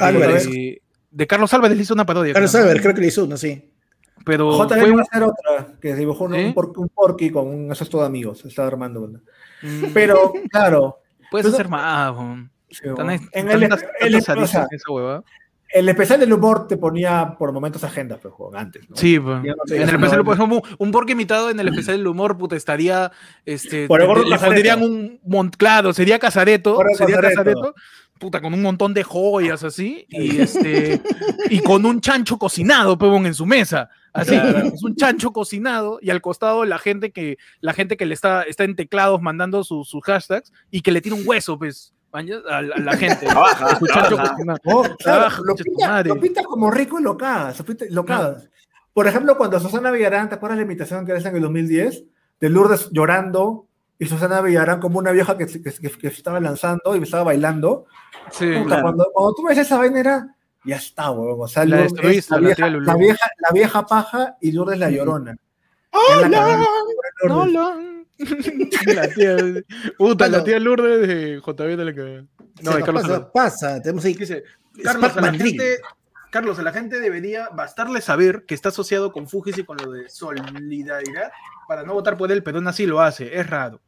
Álvarez. De, de Carlos Álvarez le hizo una parodia. Carlos. Álvarez, creo que le hizo uno, sí. Pero JB fue va a hacer otra, que dibujó un, ¿Sí? un, por- un porky con un asesto de amigos, estaba armando una. Mm, Pero, claro, puedes Entonces- hacer más. sí, Tan- bueno. en tantas- el, tantas el- en esa hueva. El especial del humor te ponía por momentos agendas, pero juego, antes. ¿no? Sí, pues. No en el especial, no- por ejemplo, un porco imitado en el especial del humor, puta, estaría, este, Por el le pondrían un, mon- claro, sería Casareto, sería Casareto. Casareto, puta, con un montón de joyas así, y este, y con un chancho cocinado, pebón, en su mesa, así, Claro. es un chancho cocinado, y al costado la gente que, la gente que le está, está en teclados mandando sus hashtags, y que le tira un hueso, pues, a, la- a la gente, Trabaja, trabaja. Oh, claro, Trabaja, lo, pinta, madre. lo pinta como rico y lo cagas. cagas. Por ejemplo, cuando Susana Villarán, ¿te acuerdas la imitación que hizo en el 2010? De Lourdes llorando y Susana Villarán como una vieja que, se- que, que- que se estaba lanzando y estaba bailando. Sí. Puta, claro. cuando, cuando tú ves esa vaina era, ya está, huevón. O sea, La Lourdes- la, la vieja, la, vieja, la vieja paja y Lourdes la llorona. Es la. No, no. la tía, puta, la tía Lourdes de JB de la que. No, de Carlos pasa, tenemos ahí. Dice, Carlos, a la gente, Carlos, a la gente debería bastarle saber que está asociado con Fujis y con lo de solidaridad para no votar por él, pero aún así lo hace. Es raro.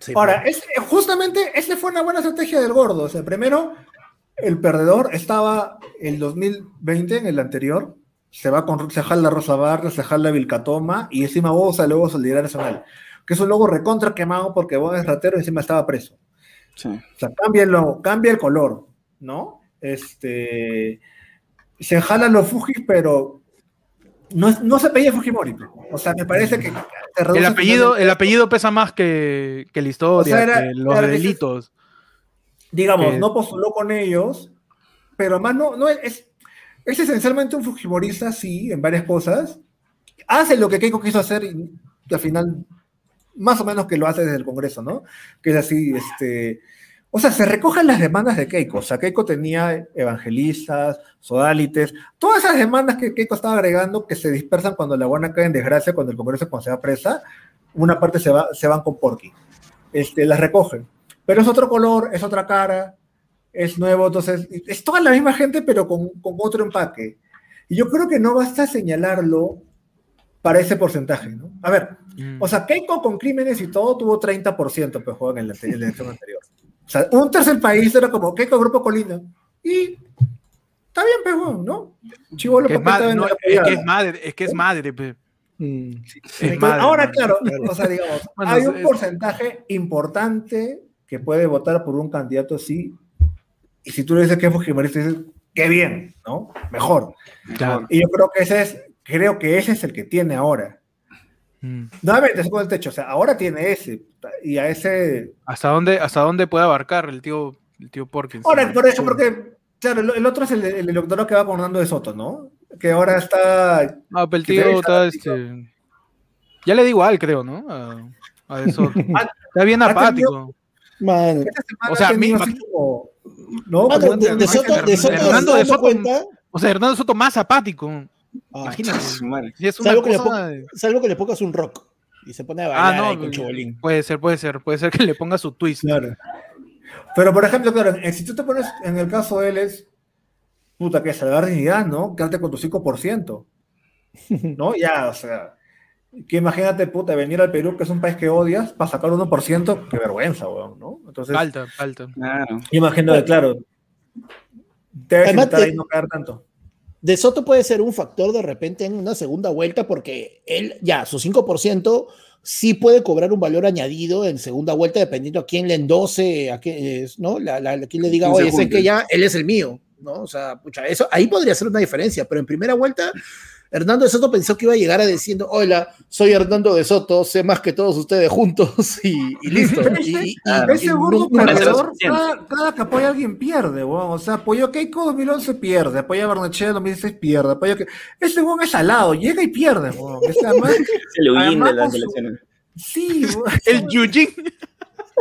Sí, Ahora, es, justamente esa fue una buena estrategia del gordo. O sea, primero, el perdedor estaba el 2020, en el anterior, se va con se jala Rosa Barrios, se jala Vilcatoma y encima vos sale luego Solidaridad Nacional, que es un logo recontra quemado porque vos es ratero y encima estaba preso. Sí. O sea, cambia el logo, cambia el color, ¿no? Este. Se jalan los Fujis, pero no, es- no se apellida Fujimori. O sea, me parece que. se reduce El apellido, el apellido pesa más que, que la historia, O sea, era- que los era- delitos. digamos, que- no postuló con ellos, pero además no, no es, es esencialmente un fujimorista, sí, en varias cosas. Hace lo que Keiko quiso hacer y al final, más o menos que lo hace desde el Congreso, ¿no? Que es así, este... O sea, se recogen las demandas de Keiko. O sea, Keiko tenía evangelistas, sodalites, todas esas demandas que Keiko estaba agregando que se dispersan cuando la buena cae en desgracia, cuando el Congreso cuando se va presa, una parte se, va, se van con Porky. Este, las recogen. Pero es otro color, es otra cara, es nuevo, entonces es toda la misma gente, pero con, con otro empaque. Y yo creo que no basta señalarlo para ese porcentaje, ¿no? A ver, Mm. o sea, Keiko con crímenes y todo tuvo 30% pues, juegan en la, en la elección anterior. O sea, un tercer país era como Keiko Grupo Colina. Y está bien, pues, ¿no? Chivolo Que es, madre, no, es que es madre, es que es madre, pe. Mm. Es Entonces, madre, ahora, madre. claro, Claro. o sea, digamos, Bueno, hay un es- porcentaje importante que puede votar por un candidato así. Y si tú le dices que es fujimorista, dices, qué bien, ¿no? Mejor. Claro. Y yo creo que ese es, creo que ese es el que tiene ahora. Mm. Nuevamente, se pone el techo. O sea, ahora tiene ese. Y a ese. ¿Hasta dónde, hasta dónde puede abarcar el tío, el tío Porkins? Ahora, por eso, porque. Claro, el, el otro es el, el doctorado que va con Hernando de Soto, ¿no? Que ahora está. Ah, pero el tío está, este... Ya le da igual, creo, ¿no? A, a De Soto. Está bien apático. Man, semana O sea, mi- como- ¿no? Mano, de, Soto, de Soto Hernando de Soto- cuenta, O sea, Hernando Soto más apático. Ah, Imagínate. Y es una salvo, que le salvo que le pongas un rock y se pone a Ah, bailar no, ahí con Chobolín. puede ser, puede ser, puede ser que le ponga su twist. Claro. Pero, por ejemplo, claro, eh, si tú te pones en el caso de él es, puta, que salvar dignidad, ¿no? Quedarte con tu 5%. ¿No? Ya, o sea, que imagínate, puta, venir al Perú, que es un país que odias, para sacar 1%, qué vergüenza, weón, ¿no? Entonces, Falta, falta. Claro. imagínate, claro, debes Además, intentar te- ahí no caer tanto. De Soto puede ser un factor de repente en una segunda vuelta porque él, ya, su 5% sí puede cobrar un valor añadido en segunda vuelta dependiendo a quién le endose, a quién, ¿no? La, la- a quién le diga, ¿Quién se oye, sé que ya él es el mío, ¿no? O sea, pucha, eso ahí podría ser una diferencia, pero en primera vuelta Hernando de Soto pensó que iba a llegar a diciendo, hola, soy Hernando de Soto, sé más que todos ustedes juntos y, y listo. Y, y- Claro. y Ese gordo perdedor, cada, cada que apoya a alguien pierde, weón. O sea, apoyó a Keiko 2011 pierde, apoya a Barnechea 2016 pierde, apoya que... Ese weón es alado, llega y pierde, weón. Ese además- Es el de Además, las elecciones. Sí, weón. El Yujin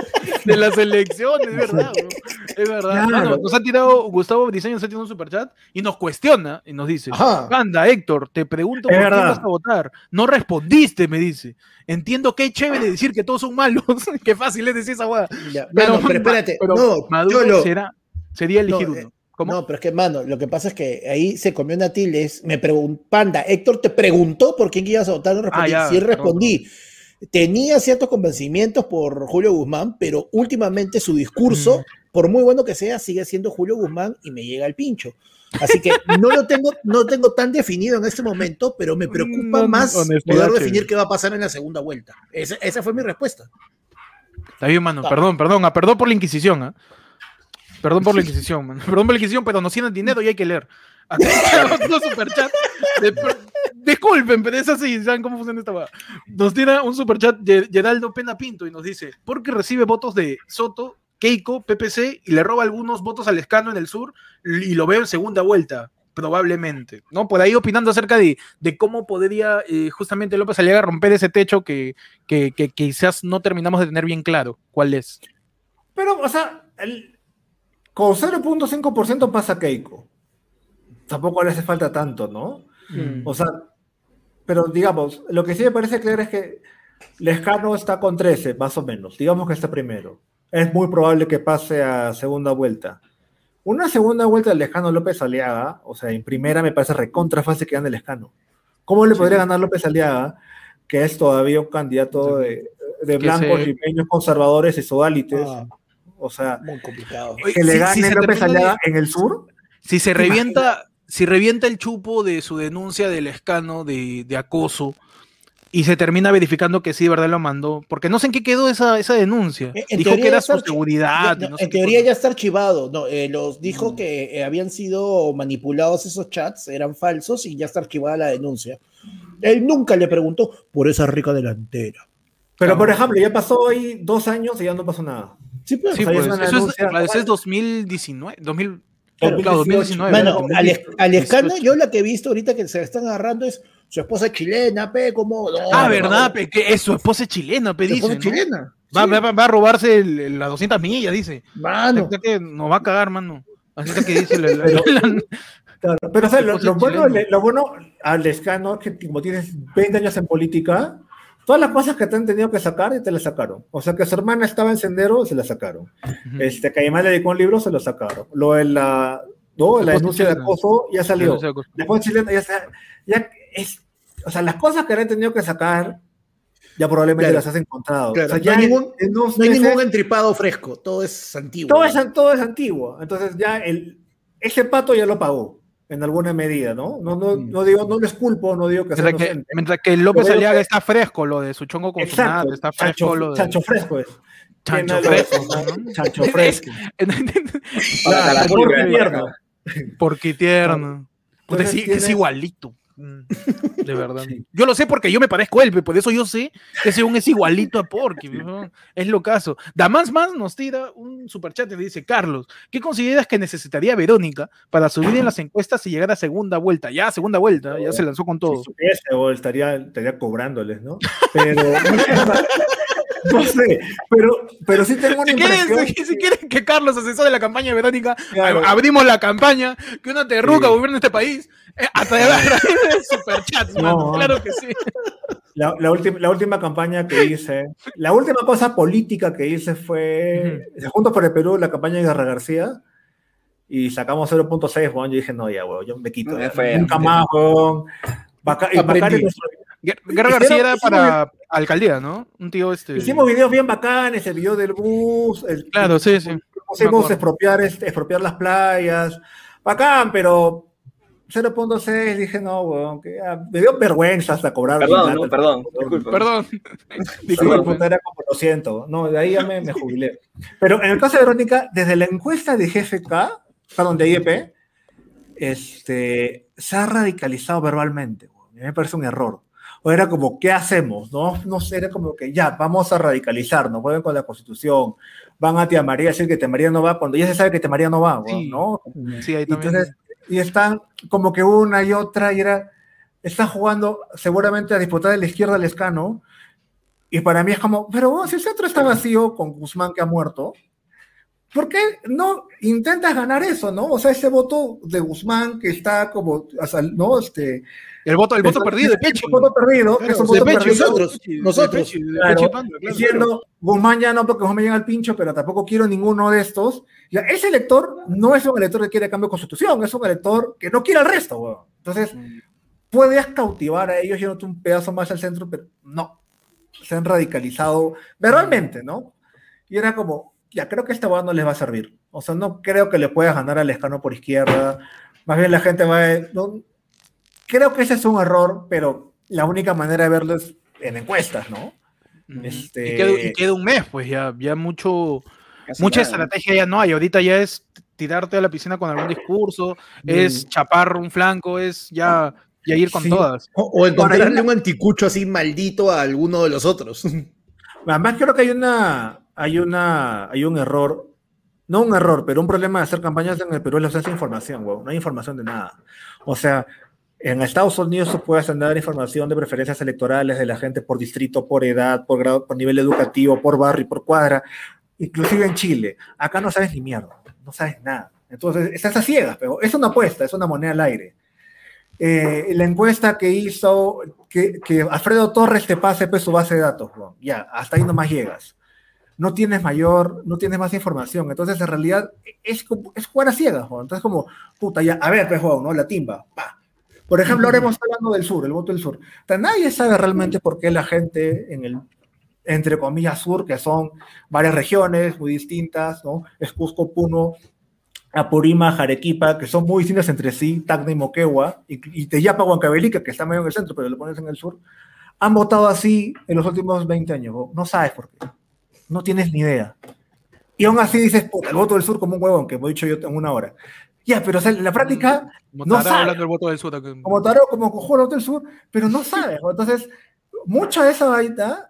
de las elecciones, es verdad, bro. Es verdad. Claro. Nos ha tirado Gustavo Briseño, nos ha tirado un superchat y nos cuestiona y nos dice: Ajá. Anda, Héctor, te pregunto Es por verdad. vas a votar. No respondiste, me dice. Entiendo que es chévere decir que todos son malos. Qué fácil es decir esa. Ya, Pero, mano, pero espérate, pero no, Maduro Cholo, será, sería elegir No, eh, uno. ¿Cómo? No, pero es que, mano, lo que pasa es que ahí se comió una tilde. es- Me preguntó, Panda, Héctor te preguntó por quién ibas a votar. No respondí. Ah, ya, sí respondí. Tenía ciertos convencimientos por Julio Guzmán, pero últimamente su discurso, por muy bueno que sea, sigue siendo Julio Guzmán y me llega al pincho. Así que no lo tengo, no lo tengo tan definido en este momento, pero me preocupa No, más poder definir qué va a pasar en la segunda vuelta. Esa, esa fue mi respuesta. Está bien, mano. Perdón, perdón. ah, Perdón por la Inquisición. ah. Perdón por la Inquisición, mano. Perdón por la Inquisición, pero nos tienen dinero y hay que leer. Acá tenemos otro superchat. De- Disculpen, pero es así. ¿Saben cómo funciona esta hueá? Nos tiene un superchat de Geraldo Pena Pinto y nos dice: porque recibe votos de Soto, Keiko, PPC y le roba algunos votos al escano en el sur y lo veo en segunda vuelta? Probablemente, ¿no? Por ahí opinando acerca de, de cómo podría eh, justamente López Aliaga romper ese techo que, que, que quizás no terminamos de tener bien claro cuál es. Pero, o sea, el- con 0.5% pasa Keiko. Tampoco le hace falta tanto, ¿no? Mm. O sea, pero digamos, lo que sí me parece claro es que Lescano está con 13, más o menos. Digamos que está primero. Es muy probable que pase a segunda vuelta. Una segunda vuelta de Lescano López Aliaga, o sea, en primera me parece recontra fácil que gane Lescano. ¿Cómo le podría ganar López Aliaga, que es todavía un candidato de, blancos, se- limeños, conservadores y sodalites? Ah, O sea, muy complicado. Que le si- gane si se López Aliaga en el sur. Si se ¿Te revienta, si revienta el chupo de su denuncia del escano de, de acoso y se termina verificando que sí, de verdad lo mandó, porque no sé en qué quedó esa, esa denuncia. En- en Dijo que era su seguridad. Ya, y no, no sé en teoría cosa. ya está archivado. No, eh, los dijo que eh, habían sido manipulados esos chats, eran falsos y ya está archivada la denuncia. Él nunca le preguntó por esa rica delantera. Pero, por ejemplo, ya pasó ahí dos años y ya no pasó nada. Sí, pues. Sí, pues, eso, es, eso es 2019, 2000, Claro, claro, 2019. Mano, ¿no? al, es- al escano, 2018. yo la que he visto ahorita que se están agarrando es su esposa chilena, pe, como. no, Ah, verdad, pe, que es su esposa es chilena, pe, su dice. esposa ¿no? chilena. Va, Sí, va- va a robarse el- las 200 millas, dice. mano. Así que nos va a cagar, mano. Así que dice la- la- la- Claro, pero o sea, lo, lo bueno, lo bueno al escano es que como tienes 20 años en política, todas las cosas que te han tenido que sacar y te las sacaron. O sea, que su hermana estaba en sendero, se la sacaron. Este, que además le dedicó un libro, se lo sacaron. Lo de la, no, la denuncia de acoso ya salió. Después chilena ya, es, o sea, las cosas que le han tenido que sacar, ya probablemente Claro. las has encontrado. Claro, O sea, no ya hay ningún- en No hay ningún entripado fresco, todo es antiguo. todo es, todo es antiguo. Entonces ya el, ese pato ya lo pagó en alguna medida, ¿no? No, no, Mm. no digo, no les culpo, no digo que sea Mientras que, inocente. mientras que López Aliaga que- está fresco, lo de su chongo con su Exacto, nata, está fresco chancho, lo de... chancho fresco es. Chancho fresco, ¿no? Chancho fresco. Para Claro, la porque tierno. Porque tierno. Puta, Entonces sí, que es igualito. Mm, De verdad. Yo lo sé porque yo me parezco a él, por eso yo sé que ese un es igualito a Porky. Es lo caso. Damás más nos tira un superchat y dice: Carlos, ¿qué consideras que necesitaría Verónica para subir en las encuestas y llegar a segunda vuelta? Ya, segunda vuelta, ya se lanzó con todo. Si supiese, o estaría, estaría cobrándoles, ¿no? Pero. No sé, pero, pero sí tengo una Si quieren, impresión. si, quieren que Carlos asesore la campaña de Verónica, Claro. abrimos la campaña, que una terruca Sí. gobierne este país, eh, a través a través de superchats, No. mano. Claro que sí. La, la última, la última campaña que hice, la última cosa política que hice fue Juntos por el Perú, la campaña de Guerra García, y sacamos 0.6, weón. Yo dije, no, ya, weón, yo me quito. Ya ya, fue. nunca más, weón. Baca- y Aprendí. bacanes nuestro- Guer- Guerra García era hicimos para alcaldía, ¿no? Un tío este. Hicimos videos bien bacanes, el video del bus, el, Claro, sí, sí. acuerdo. expropiar, este, expropiar las playas, bacán, pero 0.6, dije, no, weón, que ya, me dio vergüenza hasta cobrar. Perdón, no, plata. perdón, disculpa. Perdón. Puta, era como lo siento. No, de ahí ya me, me jubilé. Pero en el caso de Verónica, desde la encuesta de GFK, perdón, de IEP, este, se ha radicalizado verbalmente. weón. A mí me parece un error. O era como, ¿qué hacemos? No, no sé, era como que ya, vamos a radicalizarnos, vuelven con la constitución, van a Tía María a decir que Tía María no va, cuando ya se sabe que Tía María no va, Sí. ¿no? Sí, ahí entonces, y están como que una y otra, y era, está jugando seguramente a disputar de la izquierda al escano, y para mí es como, pero si el centro está vacío con Guzmán que ha muerto, ¿por qué no intentas ganar eso, no? O sea, ese voto de Guzmán que está como, o sea, ¿no? Este, el voto, el voto está- perdido es Pechi. un voto perdido, que es voto perdido. nosotros, nosotros. Claro, Panda, claro. diciendo Guzmán ya no porque Guzmán me llega al pincho, pero tampoco quiero ninguno de estos. Ya, ese elector no es un elector que quiere cambio de constitución, es un elector que no quiere al resto, weón. Entonces, puedes cautivar a ellos yéndote un pedazo más al centro, pero no. Se han radicalizado verbalmente, ¿no? Y era como, ya creo que esta weá no les va a servir. O sea, no creo que le puedas ganar al escano por izquierda. Más bien la gente va a... no- creo que ese es un error, pero la única manera de verlo es en encuestas, ¿no? Este- Y, queda, y queda un mes, pues ya, ya mucho, Casi mucha nada. estrategia ya no hay. Ahorita ya es tirarte a la piscina con algún discurso, es chapar un flanco, es ya, ya ir con Sí. todas. O, o encontrarle un anticucho así maldito a alguno de los otros. Además, creo que hay una, hay una, hay un error, no un error, pero un problema de hacer campañas en el Perú es la ausencia de información, weón. No hay información de nada. O sea, en Estados Unidos tú puedes tener información de preferencias electorales de la gente por distrito, por edad, por grado, por nivel educativo, por barrio, por cuadra, inclusive en Chile. Acá no sabes ni mierda, no sabes nada. Entonces, estás a ciegas, pero es una apuesta, es una moneda al aire. Eh, la encuesta que hizo, que, que Alfredo Torres te pase pues, su base de datos, weón. ya, hasta ahí nomás llegas. No tienes mayor, no tienes más información. Entonces, en realidad, es, es jugar a ciegas, weón. Entonces, como, puta, ya, a ver, pues, weón, ¿no? La timba, pa. Por ejemplo, ahora hemos hablando del sur, el voto del sur. O sea, nadie sabe realmente por qué la gente en el, entre comillas, sur, que son varias regiones muy distintas, ¿no? Es Cusco, Puno, Apurima, Jarequipa, que son muy distintas entre sí, Tacna y Moquegua, y, y Teyapa, Huancavelica, que está medio en el centro, pero lo pones en el sur, han votado así en los últimos 20 años. No sabes por qué. No tienes ni idea. Y aún así dices, puta, el voto del sur como un huevón, que hemos dicho yo en una hora. Ya, pero o sea, en la práctica, Como no sabe. hablando del voto del sur. como Tarot, como cojo el voto del sur, pero no sabes. Entonces, mucha de esa vaina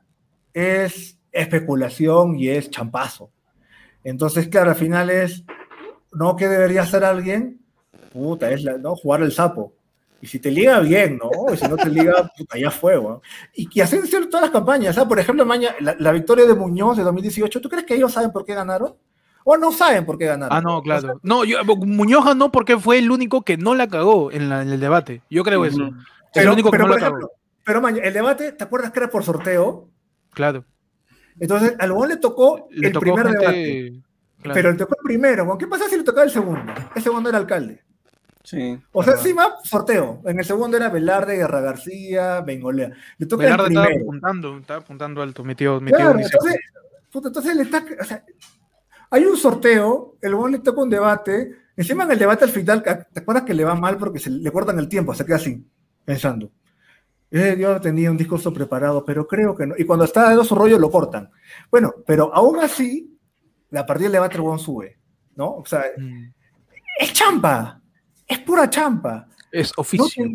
es especulación y es champazo. Entonces, claro, al final es, ¿no? ¿Qué debería hacer alguien? Puta, es la- ¿no? jugar el sapo. Y si te liga, bien, ¿no? Y si no te liga, puta, ya fue, weón. Y, han sido todas las campañas. ¿sabes? Por ejemplo, maña, la, la victoria de Muñoz de 2018, ¿tú crees que ellos saben por qué ganaron? ¿O no saben por qué ganaron? Ah, no, claro. No, yo, Muñoz ganó porque fue el único que no la cagó en, la- en el debate. Yo creo eso. Es el único que no por la cagó. ejemplo, pero maña, el debate, ¿te acuerdas que era por sorteo? Claro. Entonces, al Huevón le tocó Le el tocó primer gente- debate, claro. pero le tocó el primero. ¿Qué pasa si le tocaba el segundo? El segundo era alcalde. Sí. O sea, encima, sorteo. En el segundo era Velarde, Guerra García, Bengolea. Le toca Velarde el estaba primero. apuntando, estaba apuntando alto, mi tío, mi tío Claro, Ulises. entonces, puta, entonces le está, o sea, hay un sorteo, el Huevón le toca un debate, encima en el debate al final, ¿te acuerdas que le va mal porque se le cortan el tiempo? Se queda así, pensando. Eh, yo tenía un discurso preparado, pero creo que no. Y cuando está dando su rollo, lo cortan. Bueno, pero aún así, la partida del debate el Huevón sube, ¿no? O sea, Mm. es champa, es pura champa. Es oficio.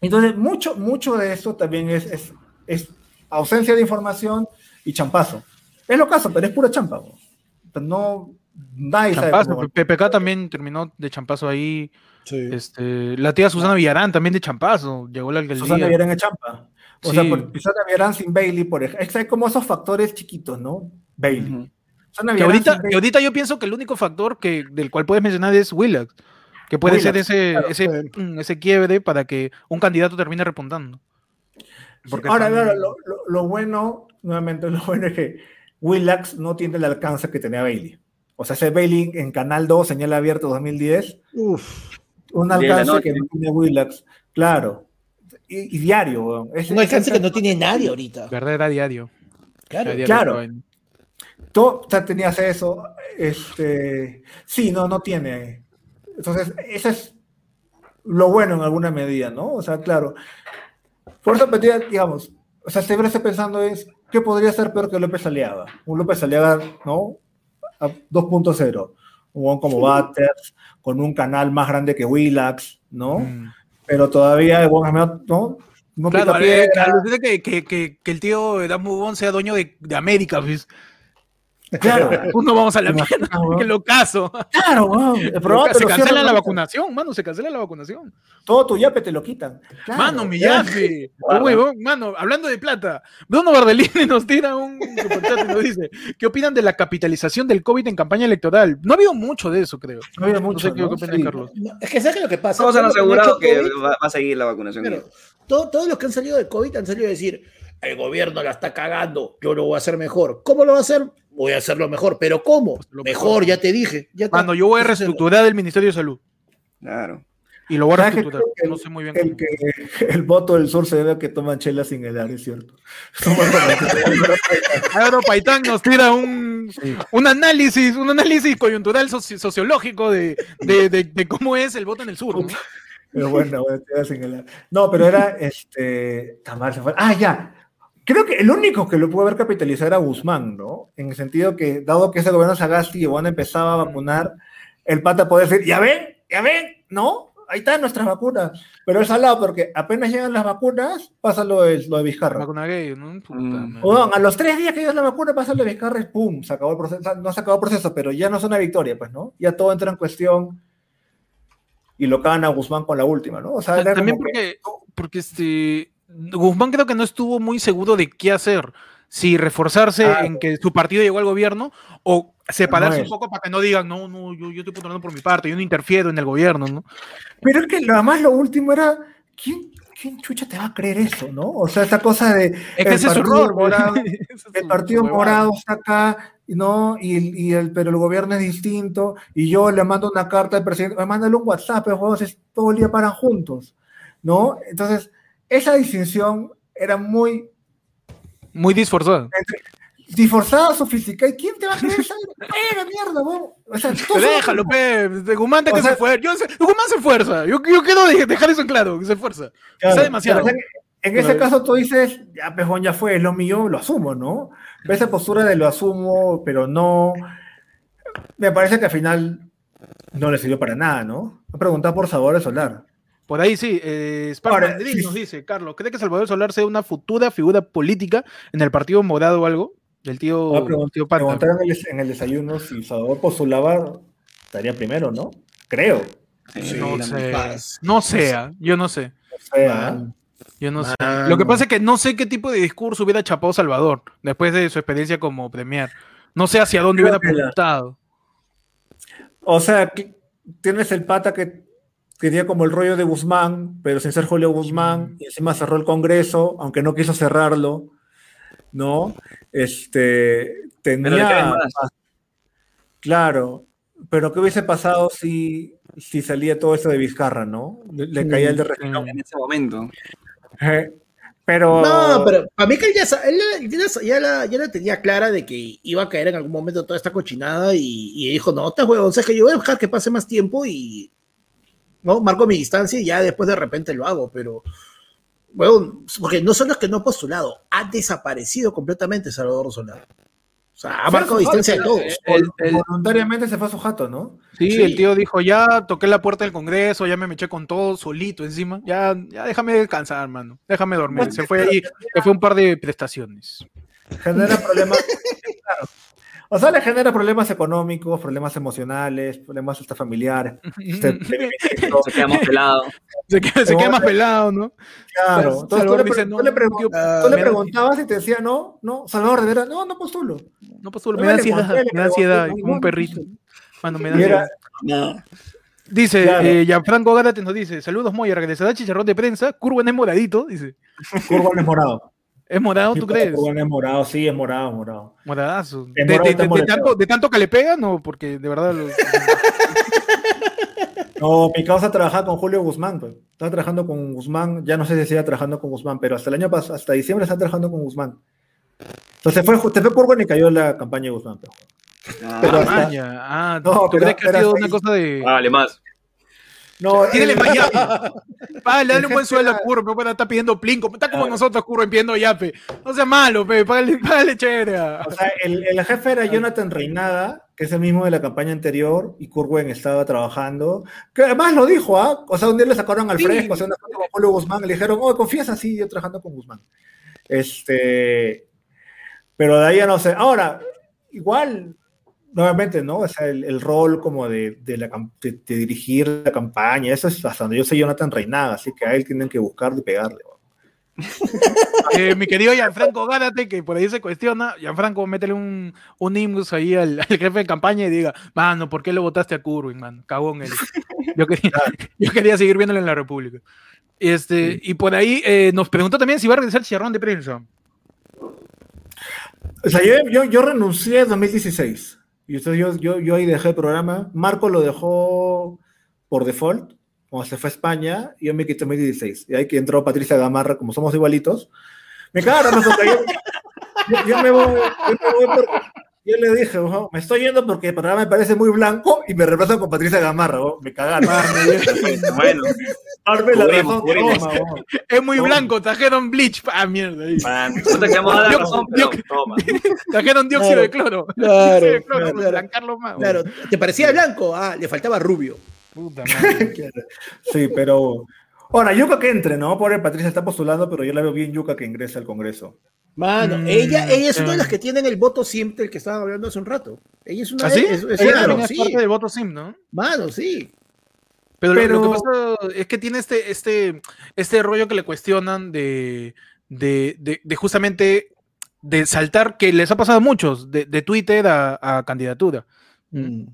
Entonces, mucho, mucho de esto también es, es, es ausencia de información y champazo. Es lo caso, pero es pura champa. ¿no? Nadie sabe Champazo, cómo- PPK también terminó de champazo ahí. Sí. Este, la tía Susana Villarán también de champazo. Llegó la alcaldía. Susana Villarán es champa. O Sí. sea, por Susana Villarán sin Bailey, por ejemplo. Es que hay como esos factores chiquitos, ¿no? Bailey. Ujú. Susana Que Villarán ahorita, sin que ahorita yo pienso que el único factor que, del cual puedes mencionar es Willax. Que puede ser ese, claro, ese, mm, ese quiebre para que un candidato termine repuntando. Porque Ahora, también- claro, lo, lo- lo bueno, nuevamente, lo bueno es que Willax no tiene el alcance que tenía Bailey. O sea, ese Bailey en Canal 2, señal abierto 2010, Uf, un alcance que no tiene Willax. Claro. Y, y diario, un alcance que no tiene nadie ahorita. verdad era diario. Claro. Era diario claro. Tú ya tenías eso. Este, sí, no, no tiene. Entonces, eso es lo bueno en alguna medida, ¿no? O sea, claro. Por eso, pedía, digamos, o sea, siempre estoy pensando es, ¿qué podría ser peor que López Aliaga? Un López Aliaga, ¿no? A 2.0. Un como Batters, con un canal más grande que Willax, ¿no? Mm. Pero todavía, ¿no? No Claro, eh, piedra. alucina que, que, que, el tío Dan Mugón sea dueño de, de América, pues. Claro, Pues no vamos a la ¿Te imaginas, mierda, que lo caso. claro, weón. El programa te Se cancela cierran la vacunación, mano, se cancela la vacunación. Todo tu yape te lo quitan. Claro. Mano, mi Ya. yafe. Guarda. Huevón, mano, hablando de plata, Bruno Bardellini nos tira un superchat y nos dice, ¿qué opinan de la capitalización del COVID en campaña electoral? No ha habido mucho de eso, creo. No había No mucho, sé qué ¿no? opinas, Sí. Carlos. No, Es que ¿sabes qué es lo que pasa? Todos han ha asegurado que COVID, va, va a seguir la vacunación. Claro, todo- todos los que han salido de COVID han salido a decir, el gobierno la está cagando, yo lo voy a hacer mejor. ¿Cómo lo va a hacer? Voy a hacerlo mejor, pero ¿cómo? Pues lo Mejor, mejor. ya te dije. Ya. Mano, yo voy a reestructurar el Ministerio de Salud. Claro. Y lo voy a ¿Sabes qué reestructurar. No sé muy bien El, cómo. que, el voto del sur se debe a que toman chela sin helar, es cierto. Ahora Paitán nos tira un, un análisis, un análisis coyuntural soci- sociológico de, de, de- de cómo es el voto en el sur. ¿no? Pero bueno, chela sin helar. No, pero era este. Tamar se fue. Ah, ya. Creo que el único que lo pudo haber capitalizado era Guzmán, ¿no? En el sentido que, dado que ese gobierno Sagasti y bueno, empezaba a vacunar, el pata puede decir, ya ven, ya ven, ¿no? Ahí están nuestras vacunas. Pero es salado porque apenas llegan las vacunas, pasa lo de, lo de Vizcarra. Vacuna gay, ¿no? Puta Mm. a los tres días que llega la vacuna pasa lo de Vizcarra y pum, se acabó el proceso. No se acabó el proceso, pero ya no es una victoria, pues, ¿no? Ya todo entra en cuestión y lo cagan a Guzmán con la última, ¿no? O sea, También como que- porque, porque este Guzmán creo que no estuvo muy seguro de qué hacer. Si reforzarse Claro. en que su partido llegó al gobierno o separarse un poco para que no digan, no, no, yo, yo estoy postulando por mi parte, yo no interfiero en el gobierno, ¿no? Pero es que lo más lo último era, ¿quién, ¿quién chucha te va a creer eso, no? O sea, esa cosa de Es que ese es su error, morado, es el partido morado está acá, ¿no? Y, y el, pero el gobierno es distinto, y yo le mando una carta al presidente, mándale un WhatsApp, el juego todo el día paran juntos, ¿no? Entonces, esa distinción era muy Muy disforzado. disforzada, sofisticada. ¿Y quién te va a creer esa? ¡Eh, mierda, weón! O sea, tú déjalo, pe. Guzmán que sea- se fuerza. Yo sé- Guzmán se fuerza. Yo, yo quiero de- dejar eso en claro, que se fuerza. Claro, demasiado. en ese caso tú dices, ya, pejón, ya fue, es lo mío, lo asumo, ¿no? Pero esa postura de lo asumo, pero no. Me parece que al final no le sirvió para nada, ¿no? Me preguntado por Sabores Solar. Por ahí sí, eh, Ahora, sí. nos dice, Carlos, ¿cree que Salvador Solar sea una futura figura política en el partido morado o algo? Del tío, Voy a pregun- tío Panta. preguntar en el, desayuno si Salvador postulaba, estaría primero, ¿no? Creo. Sí, no sé, no sea, yo no sé, O sea, Mano. yo no sé. Lo que pasa es que no sé qué tipo de discurso hubiera chapado Salvador después de su experiencia como premier. No sé hacia dónde Creo hubiera la- apuntado. O sea, tienes el pata que tenía como el rollo de Guzmán, pero sin ser Julio Guzmán, y encima cerró el Congreso, aunque no quiso cerrarlo, ¿no? Este, tenía... Claro, pero ¿qué hubiese pasado si, si salía todo eso de Vizcarra, ¿no? Le, le caía el de Región. En ese momento. Eh, Pero... No, pero para mí que él ya, él ya, ya, ya la, ya la tenía clara de que iba a caer en algún momento toda esta cochinada y, y dijo, no, te huevón, o sea, que yo voy a dejar que pase más tiempo y no marco mi distancia y ya después de repente lo hago, pero bueno, porque no son los que no ha postulado, ha desaparecido completamente Salvador Solar. O sea, ha marcado distancia de todos. El- el- Voluntariamente se fue a su jato, ¿no? Sí, Sí. el tío dijo, ya toqué la puerta del Congreso, ya me eché con todo solito encima, ya, ya déjame descansar, hermano, déjame dormir. Se fue ahí, se fue un par de prestaciones. Genera problemas. O sea, le genera problemas económicos, problemas emocionales, problemas hasta familiares. Este, Se queda más pelado. Se queda, se queda más pelado, ¿no? Claro. Entonces tú Salvador le, dice, no, tú le no, pregun- tío, tú le me da- preguntabas y te decía no, no. Salvador Rivera, no, no postulo. No postulo, No me da ansiedad, me da ansiedad, como un perrito. no. Mano, me da ansiedad. Dice, Claro. eh, Gianfranco Gárate nos dice, saludos Moya, regresará chicharrón de prensa, Curwen es moradito, dice. Curvan es morado. ¿Es morado, tú crees? Es morado, sí, es morado, morado. Moradazo. Es De, morado, de- de- tanto, de tanto que le pega, no, porque de verdad lo- No, mi causa trabajaba con Julio Guzmán, pues. Estaba trabajando con Guzmán, ya no sé si sigue trabajando con Guzmán, pero hasta el año pasado, hasta diciembre está trabajando con Guzmán. Entonces fue, se fue Curvan y cayó la campaña de Guzmán. pues. Pero Ah, hasta-. Ah, No, ¿tú pero- crees que ha sido una ahí- cosa de... Vale, más. No, Tírale el- más yape. Págale, dale un buen sueldo a Curro, pero está pidiendo plinco. Está como nosotros, Curro, pidiendo yape. No sea malo, pe. Págale, págale chévere. O sea, el, el jefe era Jonathan Reinada, que es el mismo de la campaña anterior, y Kurwen estaba trabajando. Que además lo dijo, ¿ah? O sea, un día le sacaron al Sí. fresco, o sea, una foto con Julio Guzmán, le dijeron, oh, confías así, yo trabajando con Guzmán. Este. Pero de ahí ya no sé. Ahora, igual, nuevamente, ¿no? O sea, el, el rol como de, de, la, de- de dirigir la campaña, eso es hasta donde yo sé Jonathan Reinada, así que a él tienen que buscarle y pegarle. Eh, mi querido Gianfranco Gárate, que por ahí se cuestiona. Gianfranco, métele un, un ingus ahí al, al jefe de campaña y diga, mano, ¿por qué lo votaste a Curwin, mano? Cagón él. Yo quería, yo quería seguir viéndolo en la República. Este, Y por ahí eh, nos preguntó también si va a regresar el chicharrón de prensa. O sea, yo, yo, yo renuncié en 2016. Y entonces yo, yo, yo ahí dejé el programa. Marco lo dejó por default, cuando se fue a España, yo me quité en 2016. Y ahí que entró Patricia Gamarra, como somos igualitos. Me cagaron, yo, yo, me voy, yo le dije, "Ojo, me estoy yendo porque el programa me parece muy blanco y me reemplazan con Patricia Gamarra. ojo". Me cagaron. Bueno, Darme la Cubrimos, razón, cubrimos. toma. Es muy blanco, trajeron bleach. Ah, mierda. ahí. man, no te queremos dar la Yo- razón, yo- pero toma. Trajeron dióxido Claro, de cloro. claro, Dióxido de cloro, claro, blancarlo más. Claro, ¿te parecía blanco? Ah, le faltaba rubio. Puta madre. Sí, pero. Ahora, Yuca que entre, ¿no? Pobre Patricia está postulando, pero yo la veo bien Yuca que ingrese al Congreso. Mano, Mm, ella, ella es una de las que tienen el voto siempre, el que estaban hablando hace un rato. Ella es una ¿Ah, sí? es- es- Ella claro, también es sí. parte del voto SIM, ¿no? Mano, sí. Pero, lo- que pasa es que tiene este, este, este rollo que le cuestionan de, de, de- de justamente de saltar, que les ha pasado a muchos, de, de Twitter a, a candidatura. Mm.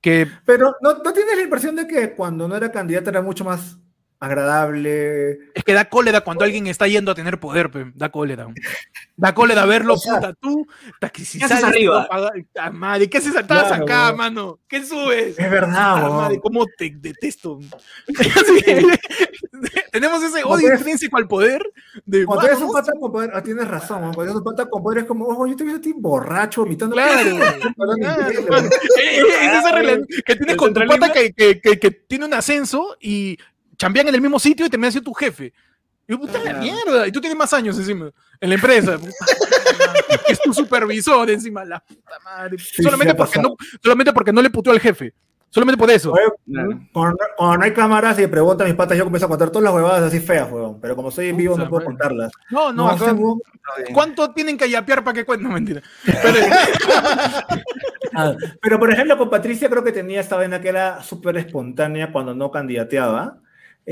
Que Pero ¿no, ¿no tienes la impresión de que cuando no era candidata era mucho más agradable? es que da cólera cuando alguien está yendo a tener poder, pe, da cólera. Da cólera verlo, O sea, puta, tú, ta, que si ¿qué haces arriba? ah, madre, ¿qué haces estabas Claro, acá, mano? ¿Qué subes? Es verdad, Ah, madre, cómo te detesto. Tenemos ese odio eres- intrínseco al poder de Cuando eres un pata con poder, ah, tienes razón, cuando eres un pata con poder es como, ojo, yo te vi a ti borracho, vomitando. Claro, claro, Es esa relación que tienes ¿El con tu pata que, que, que, que tiene un ascenso y chambean en el mismo sitio y termina siendo tu jefe. Y yo, puta la mierda. Y tú tienes más años encima en la empresa. Es tu supervisor encima. La puta madre. Sí, solamente, porque no, solamente porque no le puteó al jefe. Solamente por eso. Oye, Claro. Cuando, cuando no hay cámaras y preguntan mis patas, yo comienzo a contar todas las huevadas así feas, weón. Pero como estoy en vivo, no puedo contarlas. No, no, acá- weón- ¿Cuánto tienen que yapear para que cuenten? No, mentira. Pero, Ah, pero por ejemplo, con Patricia creo que tenía esta vaina que era súper espontánea cuando no candidateaba.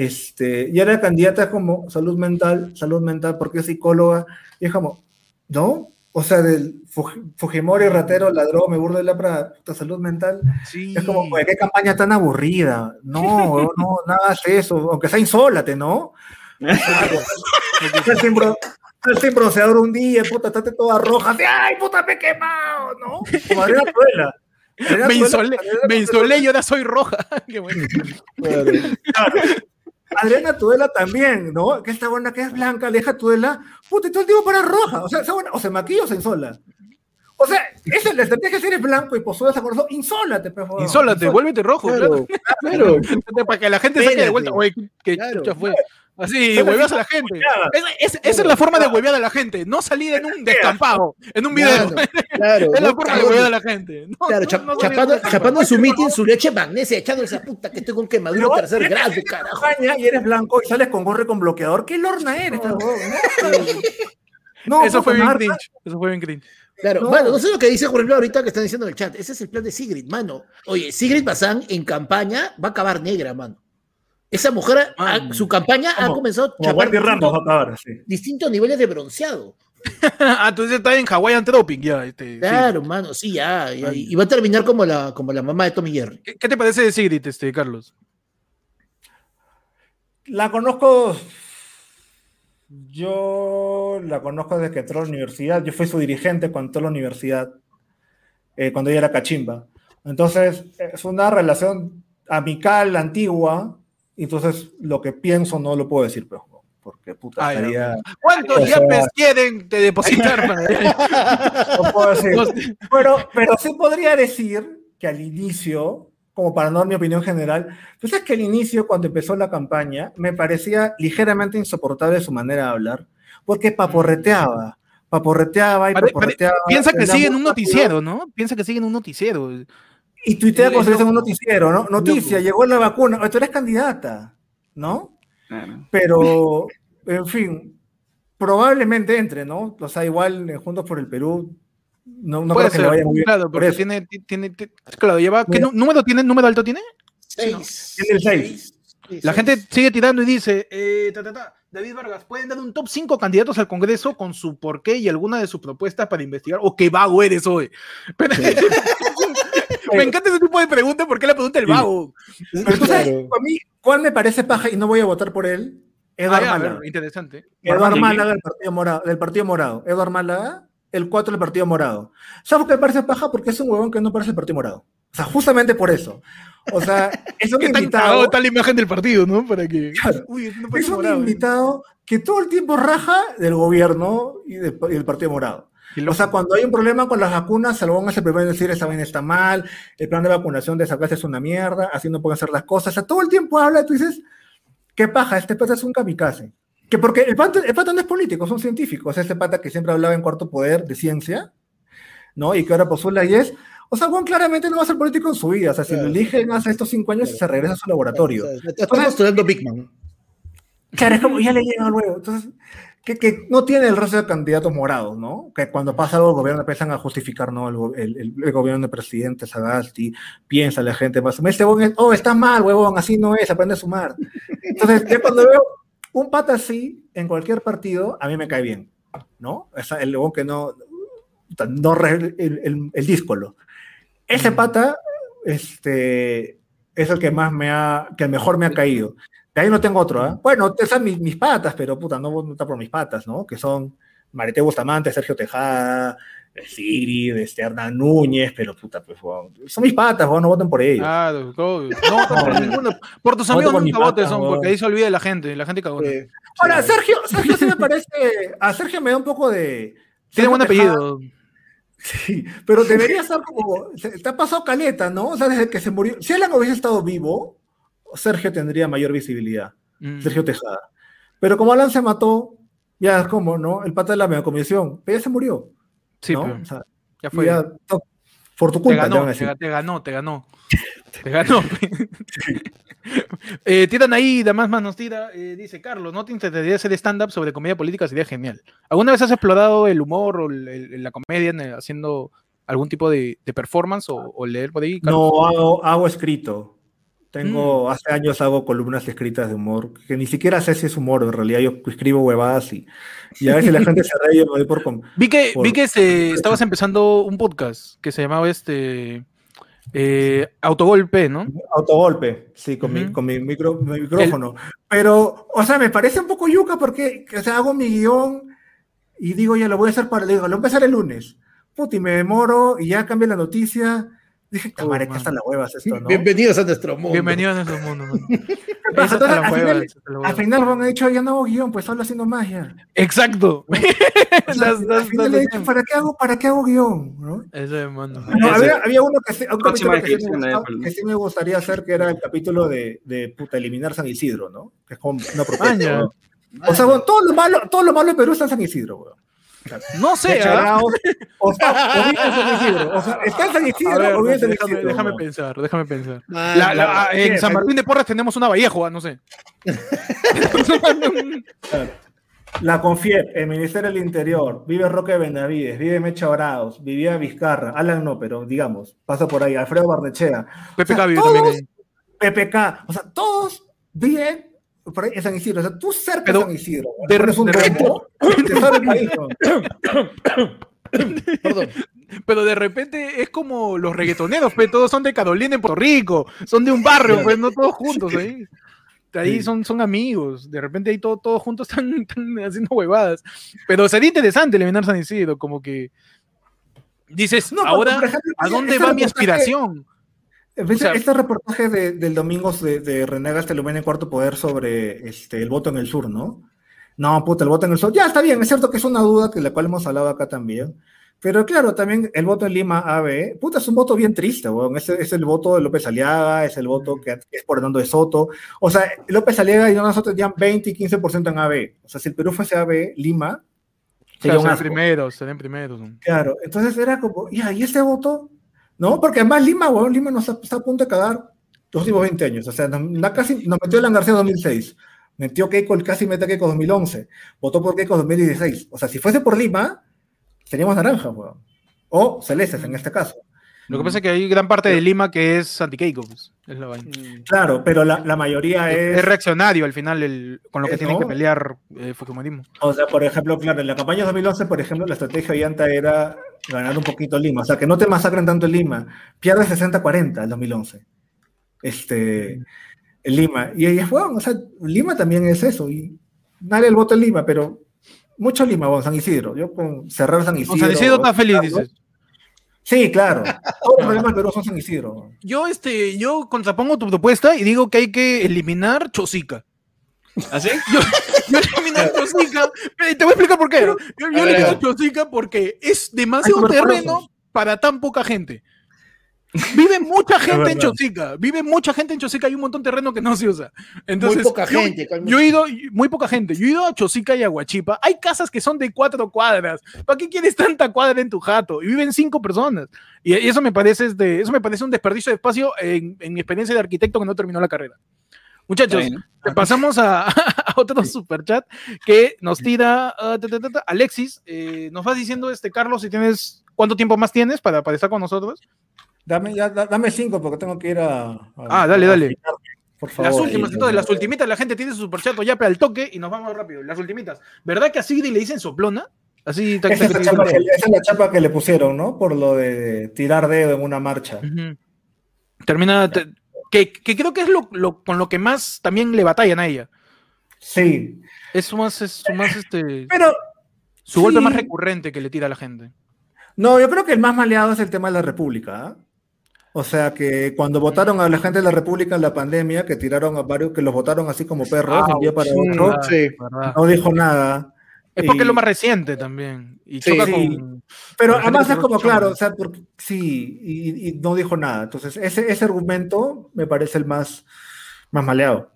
Este, y era candidata como salud mental, salud mental, porque es psicóloga. Y es como, ¿no? O sea, del Fuj- Fujimori, ratero, ladrón, me burlo de la pra- puta salud mental. sí. Es como, "Oye, qué campaña tan aburrida. No, no, nada hagas eso. Aunque sea insólate, ¿no? Estás sin, bro- estás sin bronceador un día, puta, estate toda roja. así, ¡Ay, puta, me he quemado! ¿No? Como Tuela. Adriana me insolé, me insolé y ahora soy roja. Qué bueno. Adriana Tudela también, ¿no? Que esta buena que es blanca, deja Tudela, puta, y todo el tiempo para roja. O sea, esa buena- o se maquilla o se insola. O sea, esa es la estrategia si eres blanco y postulas a corazón, insólate, por favor. Insólate, vuélvete rojo. Claro. Claro, claro. Para que la gente saque de vuelta. Oye, qué Claro. chucha fue. Así, hueveas a la gente. Esa, es la forma de huevear a la gente. No salir en un descampado, en un video. Claro, claro, Es la forma de huevear a la gente. No, Claro, no- no chapando, chapando en su meeting su leche magnesia, echando esa puta que estoy con quemadura tercer grado, carajo. campaña y eres blanco y sales con gorro y con bloqueador. ¿Qué lorna eres? No. Eso fue bien cringe. Eso fue bien cringe. Claro, No. mano, no sé lo que dice, por ejemplo, ahorita que están diciendo en el chat. Ese es el plan de Sigrid, mano. Oye, Sigrid Bazán en campaña va a acabar negra, mano. Esa mujer, Mano. su campaña ha comenzado a chapar distintos, ahora, sí. distintos niveles de bronceado. ah, entonces está en Hawaiian Tropic ya. Este, sí. Claro, mano, sí, ya, ya, Y va a terminar como la, como la mamá de Tommy Jerry. ¿Qué, qué te parece de Sigrid, este, Carlos? La conozco. Yo la conozco desde que entró a la universidad. Yo fui su dirigente cuando entró a la universidad, eh, cuando ella era cachimba. Entonces, es una relación amical, antigua. Entonces, lo que pienso no lo puedo decir, pero, porque puta, ya. estaría. ¿Cuántos O sea- yapes quieren te depositar? No puedo decir. Pero, pero sí podría decir que al inicio, como para no dar mi opinión general, pues es que al inicio, cuando empezó la campaña, me parecía ligeramente insoportable su manera de hablar, porque paporreteaba, paporreteaba y paporreteaba. Piensa que sigue en un noticiero, ¿no? Piensa que sigue en un noticiero. Y tuitea como si Es fuese un noticiero, ¿no? Noticia, llegó la vacuna, tú eres candidata, ¿no? Claro. Pero, en fin, probablemente entre, ¿no? O sea, igual en Juntos por el Perú, no, no Puede creo que le ser, vaya muy bien. claro, por porque tiene, tiene, ti- claro, lleva, ¿qué Mira. número tiene? ¿Número alto tiene? Seis. Tiene el seis. Sí, La gente sigue tirando y dice, eh, ta, ta, ta, David Vargas, ¿pueden dar un top 5 candidatos al Congreso con su porqué y alguna de sus propuestas para investigar? ¿O qué vago eres hoy? Pero- me encanta ese tipo de preguntas, ¿por qué la pregunta el Sí. vago? Pero tú sabes, Claro. a mí, ¿cuál me parece paja y no voy a votar por él? Ah, Eduardo ya, a Málaga. ver, interesante. Eduardo ¿Quién? Málaga del Partido Morado. Del Partido Morado. Eduardo Málaga, el 4 del Partido Morado. ¿Sabes por qué me parece paja? Porque es un huevón que no parece el Partido Morado. O sea, justamente por eso. O sea, es un ¿Qué tan invitado. está la imagen del partido, no? Para que... Claro. Uy, no Es un morado, ¿eh? invitado que todo el tiempo raja del gobierno y del, y del Partido Morado. O sea, cuando hay un problema con las vacunas, Salomón es el primero en decir esa vaina está mal, el plan de vacunación de esa clase es una mierda, así no pueden hacer las cosas. O sea, todo el tiempo habla, tú dices, qué paja, este pata es un kamikaze. Que porque el pata, el pata no es político, son científicos. Este pata que siempre hablaba en cuarto poder de ciencia, ¿no? Y que ahora postula y es. O sea, Juan claramente no va a ser político en su vida. O sea, si Claro. lo eligen hace estos cinco años, Claro. se regresa a su laboratorio. O sea, Está postulando Big Man. Claro, es como ya le llega luego. Entonces, que, que no tiene el resto de candidatos morados, ¿no? Que cuando pasa algo, el gobierno empiezan a justificar, ¿no? El, el- el- gobierno del presidente Sagasti, piensa la gente, más este huevón es, oh, está mal, huevón, así no es, aprende a sumar. Entonces, ya cuando veo un pata así en cualquier partido, a mí me cae bien, ¿no? Sea, el huevón que no, no el, el, el díscolo. Ese pata, este, es el que más me ha, que mejor me ha caído. De ahí no tengo otro, ¿ah? Bueno, están mis, mis patas, pero puta, no a votar por mis patas, ¿no? Que son Marité Bustamante, Sergio Tejada, Sigrid, este, Hernán Núñez, pero puta, pues, son mis patas, weón, no voten por ellos. Obvio. No voten por ninguno. Por tus No amigos por nunca votes, son, porque ahí se olvida la gente, la gente cagona. Eh, Ahora, Sergio, Sergio sí me parece, a Sergio me da un poco de... Tiene buen apellido. Sí, pero debería estar como, te ha pasado caleta, ¿no? O sea, desde que se murió, si Alan hubiese estado vivo, Sergio tendría mayor visibilidad. Mm. Sergio Tejada. Pero como Alan se mató, ya es como, ¿no? El pata de la comisión, pero ya se murió. Sí, ¿no? pero O sea, ya fue. ya, no, por tu culpa, te ganó, te, ganó, te ganó. Te ganó. eh, tiran ahí, además más nos tira, eh, dice Carlos, ¿no te interesaría hacer stand-up sobre comedia política? Sería genial. ¿Alguna vez has explorado el humor o el- el- la comedia haciendo algún tipo de, de performance o, o leer por ahí? Carlos? No, hago, hago escrito. Mm. Tengo, hace años hago columnas escritas de humor, que ni siquiera sé si es humor, en realidad yo escribo huevadas y, y a veces la gente se ríe y yo me doy por... Vi que, por- vi que se, estabas empezando un podcast que se llamaba este eh, Autogolpe, ¿no? Autogolpe, sí, con, mi, Ujú. con mi, micro- mi micrófono. Pero, o sea, me parece un poco yuca porque, o sea, hago mi guion y digo, ya lo voy a hacer para, digo, lo voy a empezar el lunes. Puta, y me demoro y ya cambia la noticia. Dije, Oh, man. hasta las huevas esto, ¿no? Bienvenidos a nuestro mundo. Bienvenidos a esos mundos, man. Al, hueva, final, al final dicho, ya no hago guion, pues solo haciendo magia. Exacto. O sea, Las- al final las- le he dicho, ¿para qué hago, para qué hago guion? ¿no? Eso es, mano. No, Ese- había, había uno que, sí- un Próxima capítulo que sí, me gustaba- Apple. que sí me gustaría hacer, que era el capítulo de, de puta, eliminar San Isidro, ¿no? Que es como una propuesta. Maña. weón. O sea, bueno, todo lo malo, todo lo malo de Perú está en San Isidro, weón. No sé, ¿ah? O, está, vive San Isidro. O San Isidro vive déjame, pensar, déjame pensar. La- la- ah, en San Martín de Porras tenemos una Vallejo, ah, no sé. La Confiep, el Ministerio del Interior, vive Roque Benavides, vive Mecha Arauz, vivía Vizcarra, Alan no, pero digamos, pasa por ahí, Alfredo Barnechea, Pepe O sea, Cabio todos- también. ahí. PPK, o sea, todos ahí en San Isidro, o sea, tú cerca Pero de San Isidro, de- un. Perdón. Pero de repente es como los reggaetoneros, pues todos son de Carolina en Puerto Rico, son de un barrio, pues no todos juntos ahí. Ahí Sí. son, son amigos, de repente ahí todo- todos juntos están, están haciendo huevadas. Pero sería interesante eliminar San Isidro, como que dices, No, ahora, ¿a dónde este va mi aspiración? ¿Ves O sea- este reportaje de- del domingo de, de René Gastelumene en Cuarto Poder sobre este, el voto en el sur, ¿no? No, puta, el voto en el sur. Ya está bien, es cierto que es una duda que la cual hemos hablado acá también. Pero claro, también el voto en Lima AB, puta, es un voto bien triste, weón. Es, es el voto de López Aliaga, es el voto que es por Hernando de Soto. O sea, López Aliaga y Hernando de Soto tenían 20 y 15% en AB. O sea, si el Perú fuese AB, Lima, sería Claro, un serían primeros, serían primeros. Claro, entonces era como, ya, ¿y este voto? No, porque además Lima, weón, Lima nos está, está a punto de cagar los últimos 20 años. O sea, nos, casi, nos metió Alan García en 2006. Metió Keiko, casi mete a Keiko en 2011. Votó por Keiko en 2016. O sea, si fuese por Lima, seríamos naranjas, weón. O celestes en este caso. Lo que pasa es que hay gran parte de Lima que es antiqueico, pues, es la vaina. Claro, pero la, la mayoría Es es... reaccionario al final el- con lo que Eh, tienen que no. pelear eh, Fujimorismo. O sea, por ejemplo, claro, en la campaña de 2011, por ejemplo, la estrategia Ollanta era ganar un poquito Lima. O sea, que no te masacren tanto en Lima. Pierde 60-40 en 2011. Este, en Lima. Y ahí es, bueno, o sea, Lima también es eso. Y dale el voto en Lima, pero mucho Lima, bueno, San Isidro. Yo con cerrar San Isidro. O sea, Isidro está feliz, ¿no? dices. Sí, claro. Todos los problemas del Perú son San Isidro. Yo, este, yo contrapongo tu propuesta y digo que hay que eliminar Chosica. ¿Así? Yo, yo eliminar Chosica. Te voy a explicar por qué. Yo, yo a elimino. Chosica porque es demasiado terreno para tan poca gente. Vive mucha gente en. Chosica. Vive mucha gente en Chosica. Hay un montón de terreno que no se usa. Entonces, Muy poca yo- gente. Yo he ido, muy poca gente, yo he ido a Chosica y a Huachipa. Hay casas que son de cuatro cuadras. ¿Para qué quieres tanta cuadra en tu jato? Y viven cinco personas. Y y eso me parece, este, eso me parece un desperdicio de espacio en, en mi experiencia de arquitecto que no terminó la carrera. Muchachos, bien. pasamos a, a otro superchat que nos tira ah, ta, ta, ta, ta. Alexis. eh, nos vas diciendo, este Carlos, si tienes cuánto tiempo más tienes para, para estar con nosotros. Dame, ya, da- dame cinco porque tengo que ir a. a- Ah, dale, a dale. Por favor. Las últimas, entonces, las ultimitas, la gente tiene su superchat o yape al toque y nos vamos rápido. Las ultimitas. ¿Verdad que a Sigrid le dicen soplona? Así, tac, Esa es, tac, chapa tac. que, esa es la chapa que le pusieron, ¿no? Por lo de tirar dedo en una marcha. Ujú. Termina. te- que, que creo que es lo, lo- con lo que más también le batallan a ella. Sí. Es su más, es su más este. Pero, Su golpe sí. más recurrente que le tira a la gente. no, yo creo que el más maleado es el tema de la República. ¿ah? O sea, que cuando votaron a la gente de la República en la pandemia, que tiraron a varios, que los votaron así como perros, de un día para sí, otro, verdad, sí. verdad. no dijo nada. Es porque Y- es lo más reciente también. Y Sí. choca Sí. con. Pero además es como claro, o sea, porque, sí, y, y no dijo nada. Entonces, ese, ese argumento me parece el más, más maleado.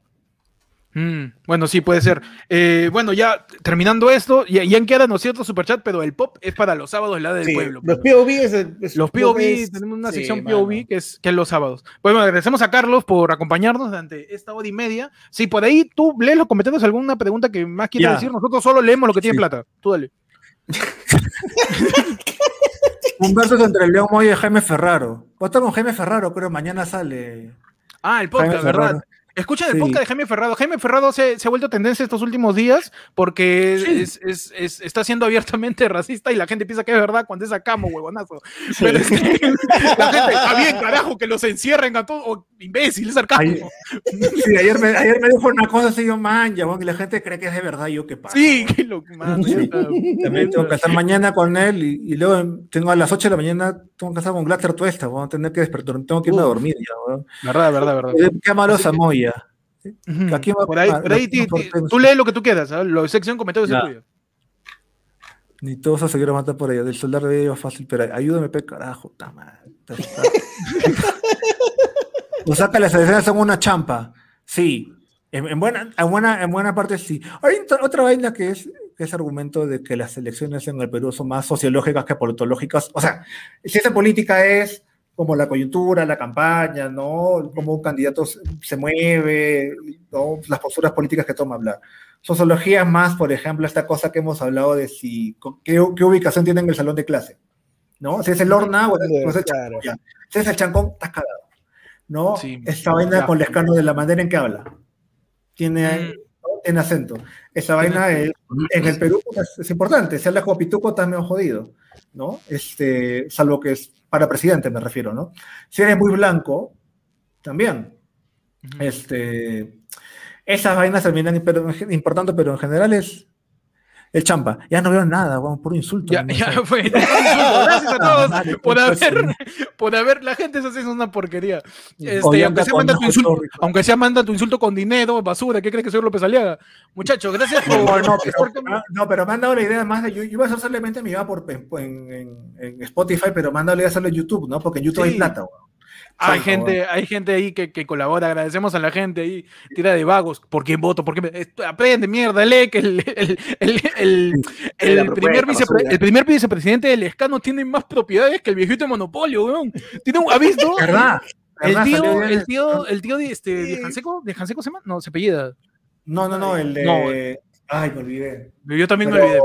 Mm, bueno, sí, puede ser. Eh, bueno, ya terminando esto, ya, ya queda, ¿no es cierto, superchat? Pero el pop es para los sábados, la del Sí, pueblo. Los POV es, es- Los POV, es- tenemos una sí, sección mano. POV que es, que es los sábados. Bueno, agradecemos a Carlos por acompañarnos durante esta hora y media. Si por ahí tú lees los comentarios alguna pregunta que más quieras decir, nosotros solo leemos lo que tiene Sí. plata. Tú dale. Un verso entre León Moya y Jaime Ferraro. Vota con Jaime Ferraro, creo, mañana sale. Ah, el podcast, ¿verdad? Escuchen el Sí. podcast de Jaime Ferrado. Jaime Ferrado se, se ha vuelto tendencia estos últimos días porque es, es- es- está siendo abiertamente racista y la gente piensa que es verdad cuando es acamo, huevonazo. Pero es que la gente, está bien, carajo, que los encierren a todos. Oh, imbécil, es sarcasmo. Ay, Sí, ayer me, ayer me dijo una cosa así, yo, man, ya, bueno, y la gente cree que es de verdad, yo qué pasa. Sí, que lo Sí. está. También tengo que estar mañana con él y, y luego tengo a las 8 de la mañana, tengo que estar con Glatter Tuesta, voy a tener que despertar, tengo que irme a dormir ya, weón. Verdad, verdad, verdad. Eh, Qué malo Aquí Por ahí, ah, por ahí ti- ti- tú lees lo que tú quieras, ¿sabes? Lo sección comentarios es Ya. tuyo. Ni todos a seguir a matar por allá. Del soldar de ellos fácil, pero ayúdame, pe carajo. ta madre, ta- ta. o saca las elecciones son una champa. Sí. En, en buena, en, buena, en buena parte sí. Hay ot- otra vaina que es, que es argumento de que las elecciones en el Perú son más sociológicas que politológicas. O sea, si esa política es como la coyuntura, la campaña, ¿no? Cómo un candidato se, mueve, ¿no? las posturas políticas que toma hablar. Sociología más, por ejemplo, esta cosa que hemos hablado de si qué, qué ubicación tiene en el salón de clase, ¿no? Si es el horna o, el- el Claro. Si es el chancón, estás cagado, ¿no? Sí. Esta vaina con Lescano de la manera en que habla. Tiene, Mm. tiene acento. Esa vaina es- en el Perú es, es importante. Si habla como pituco, estás medio jodido, ¿no? Este, salvo que es para presidente, me refiero, ¿no? Si eres muy blanco, también. Este, esas vainas terminan importando, pero en general es el champa. Ya no veo nada, vamos, puro insulto. Ya, no ya fue. Gracias a todos Madre, por haber, por haber. La gente se hace una porquería. Este, aunque, sea manda tu insulto, aunque sea manda tu insulto con dinero, basura, ¿qué crees que soy López Aliaga? Muchachos, gracias por. No, no, por- pero, ah, no, pero me han dado la idea más de. Yo, yo iba a hacer solamente mi iba por en, en- en Spotify, pero me han dado la idea de hacerlo en YouTube, ¿no? Porque en YouTube Sí. hay plata, weón. Hay gente, hay gente ahí que, que colabora, agradecemos a la gente ahí, tira de vagos, ¿por quién voto? ¿Por qué me- esto- aprende, mierda, lee que el, el, el, el- el La primer propuesta, vicepre- basura. el primer vicepresidente del Escano tiene más propiedades que el viejito de Monopolio, weón. Tiene un, ¿ha visto? ¿Verdad? El tío, el tío, el tío de este, de Janseco, de Janseco se llama, no, se apellida. No, no, no, el de. No. Ay, me olvidé. Yo también Pero me olvidé.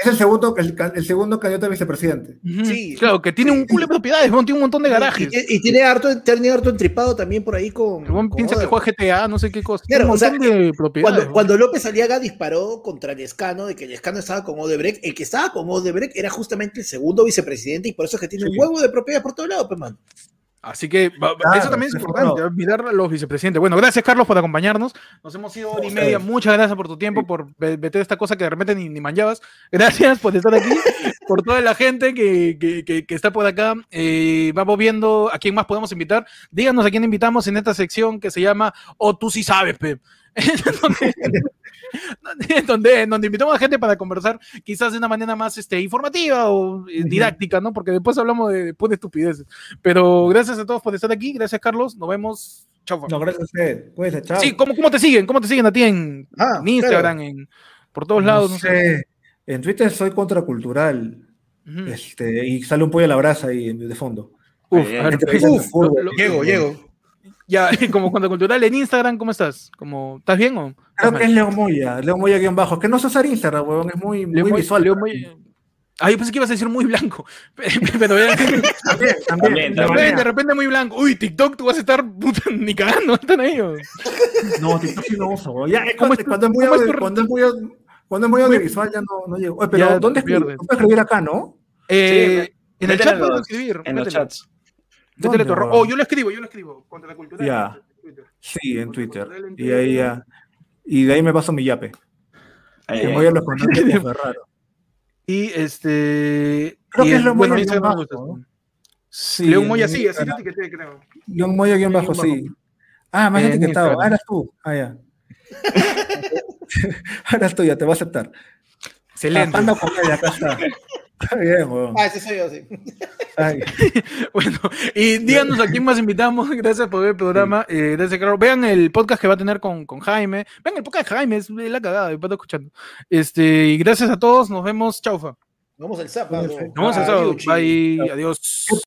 Es el segundo, el, el segundo candidato a vicepresidente. Sí. Claro, que tiene un culo de propiedades, tiene un montón de garajes. Y, y tiene harto, tiene harto entripado también por ahí con. El con piensa que Oda. juega GTA, no sé qué cosa. Claro, Tiene un o sea, montón de propiedades. Cuando, López Aliaga disparó contra Lescano, de que Lescano estaba con Odebrecht, el que estaba con Odebrecht era justamente el segundo vicepresidente y por eso es que tiene Sí. un huevo de propiedades por todo lado, pues, mano. Así que Claro, eso también es importante, claro. mirar a los vicepresidentes. Bueno, gracias Carlos por acompañarnos. Nos hemos ido hora y media. Muchas gracias por tu tiempo, por meter esta cosa que de repente ni, ni. Gracias por estar aquí, por toda la gente que, que- que- que está por acá. Eh, vamos viendo a quién más podemos invitar. Díganos a quién invitamos en esta sección que se llama O tú sí sabes, Pep. donde, donde, donde, donde invitamos a gente para conversar quizás de una manera más este, informativa o eh, didáctica, ¿no? Porque después hablamos de, después de estupideces. Pero gracias a todos por estar aquí. Gracias, Carlos. Nos vemos. Chau. No, gracias a usted. Cuídese, chao. Sí, ¿cómo, ¿cómo te siguen? ¿Cómo te siguen a ti en, Ah, en Instagram, en, por todos lados? No No sé. sé. En Twitter soy contracultural. Este, y sale un pollo a la brasa ahí de fondo. Uf, a ver, Llego, llego. Ya, como cuando cultural en Instagram, ¿cómo estás? Como, ¿Estás bien o? Creo que es León Moya, León Moya guion bajo. Que no sé usar Instagram, huevón, es muy, muy Leo Moy- visual. Leo Moy- Ah, yo pensé que ibas a decir muy blanco. Pero También, también. De, repente, de repente muy blanco. Uy, TikTok, tú vas a estar puta, ni cagando, están ellos. No, TikTok sí no uso. Ya, es ¿Cómo cuando, es tu- cuando es muy, cómo es audio- tu- cuando es muy, cuando es muy audiovisual ya no, no llego. Oye, pero Ya ¿dónde escribir? acá, ¿no? Eh, en el chat los- escribir. En los chats. Métele ¿Dónde, tu arro- huevón? Oh, yo lo escribo, yo lo escribo. Contra la cultura. Ya. en Twitter. Sí, en Twitter. Y ahí ya. Y de ahí me paso mi yape. Ahí, ahí. voy a los contactos de Ferraro. Y este. Creo y que es León bueno, Moya bajo, gusta. ¿no? Sí. León Moya, sí, así te etiqueté, creo. León Moya guion bajo, sí. Ah, más etiquetado. Ah, eras tú. Ah, ya. Ahora estoy, ya te voy a aceptar. Excelente. Tapando comedia, acá está. Está bien, weón. Ah, ese soy yo, sí. Ay, Bueno, y díganos a quién más invitamos. Gracias por ver el programa. Eh, gracias, Carlos. Vean el podcast que va a tener con, con Jaime. Vean el podcast de Jaime, es la cagada, estoy escuchando. Este, y gracias a todos. Nos vemos. Chaufa. Vamos al sábado. Nos vemos el sábado. Bye. Adiós.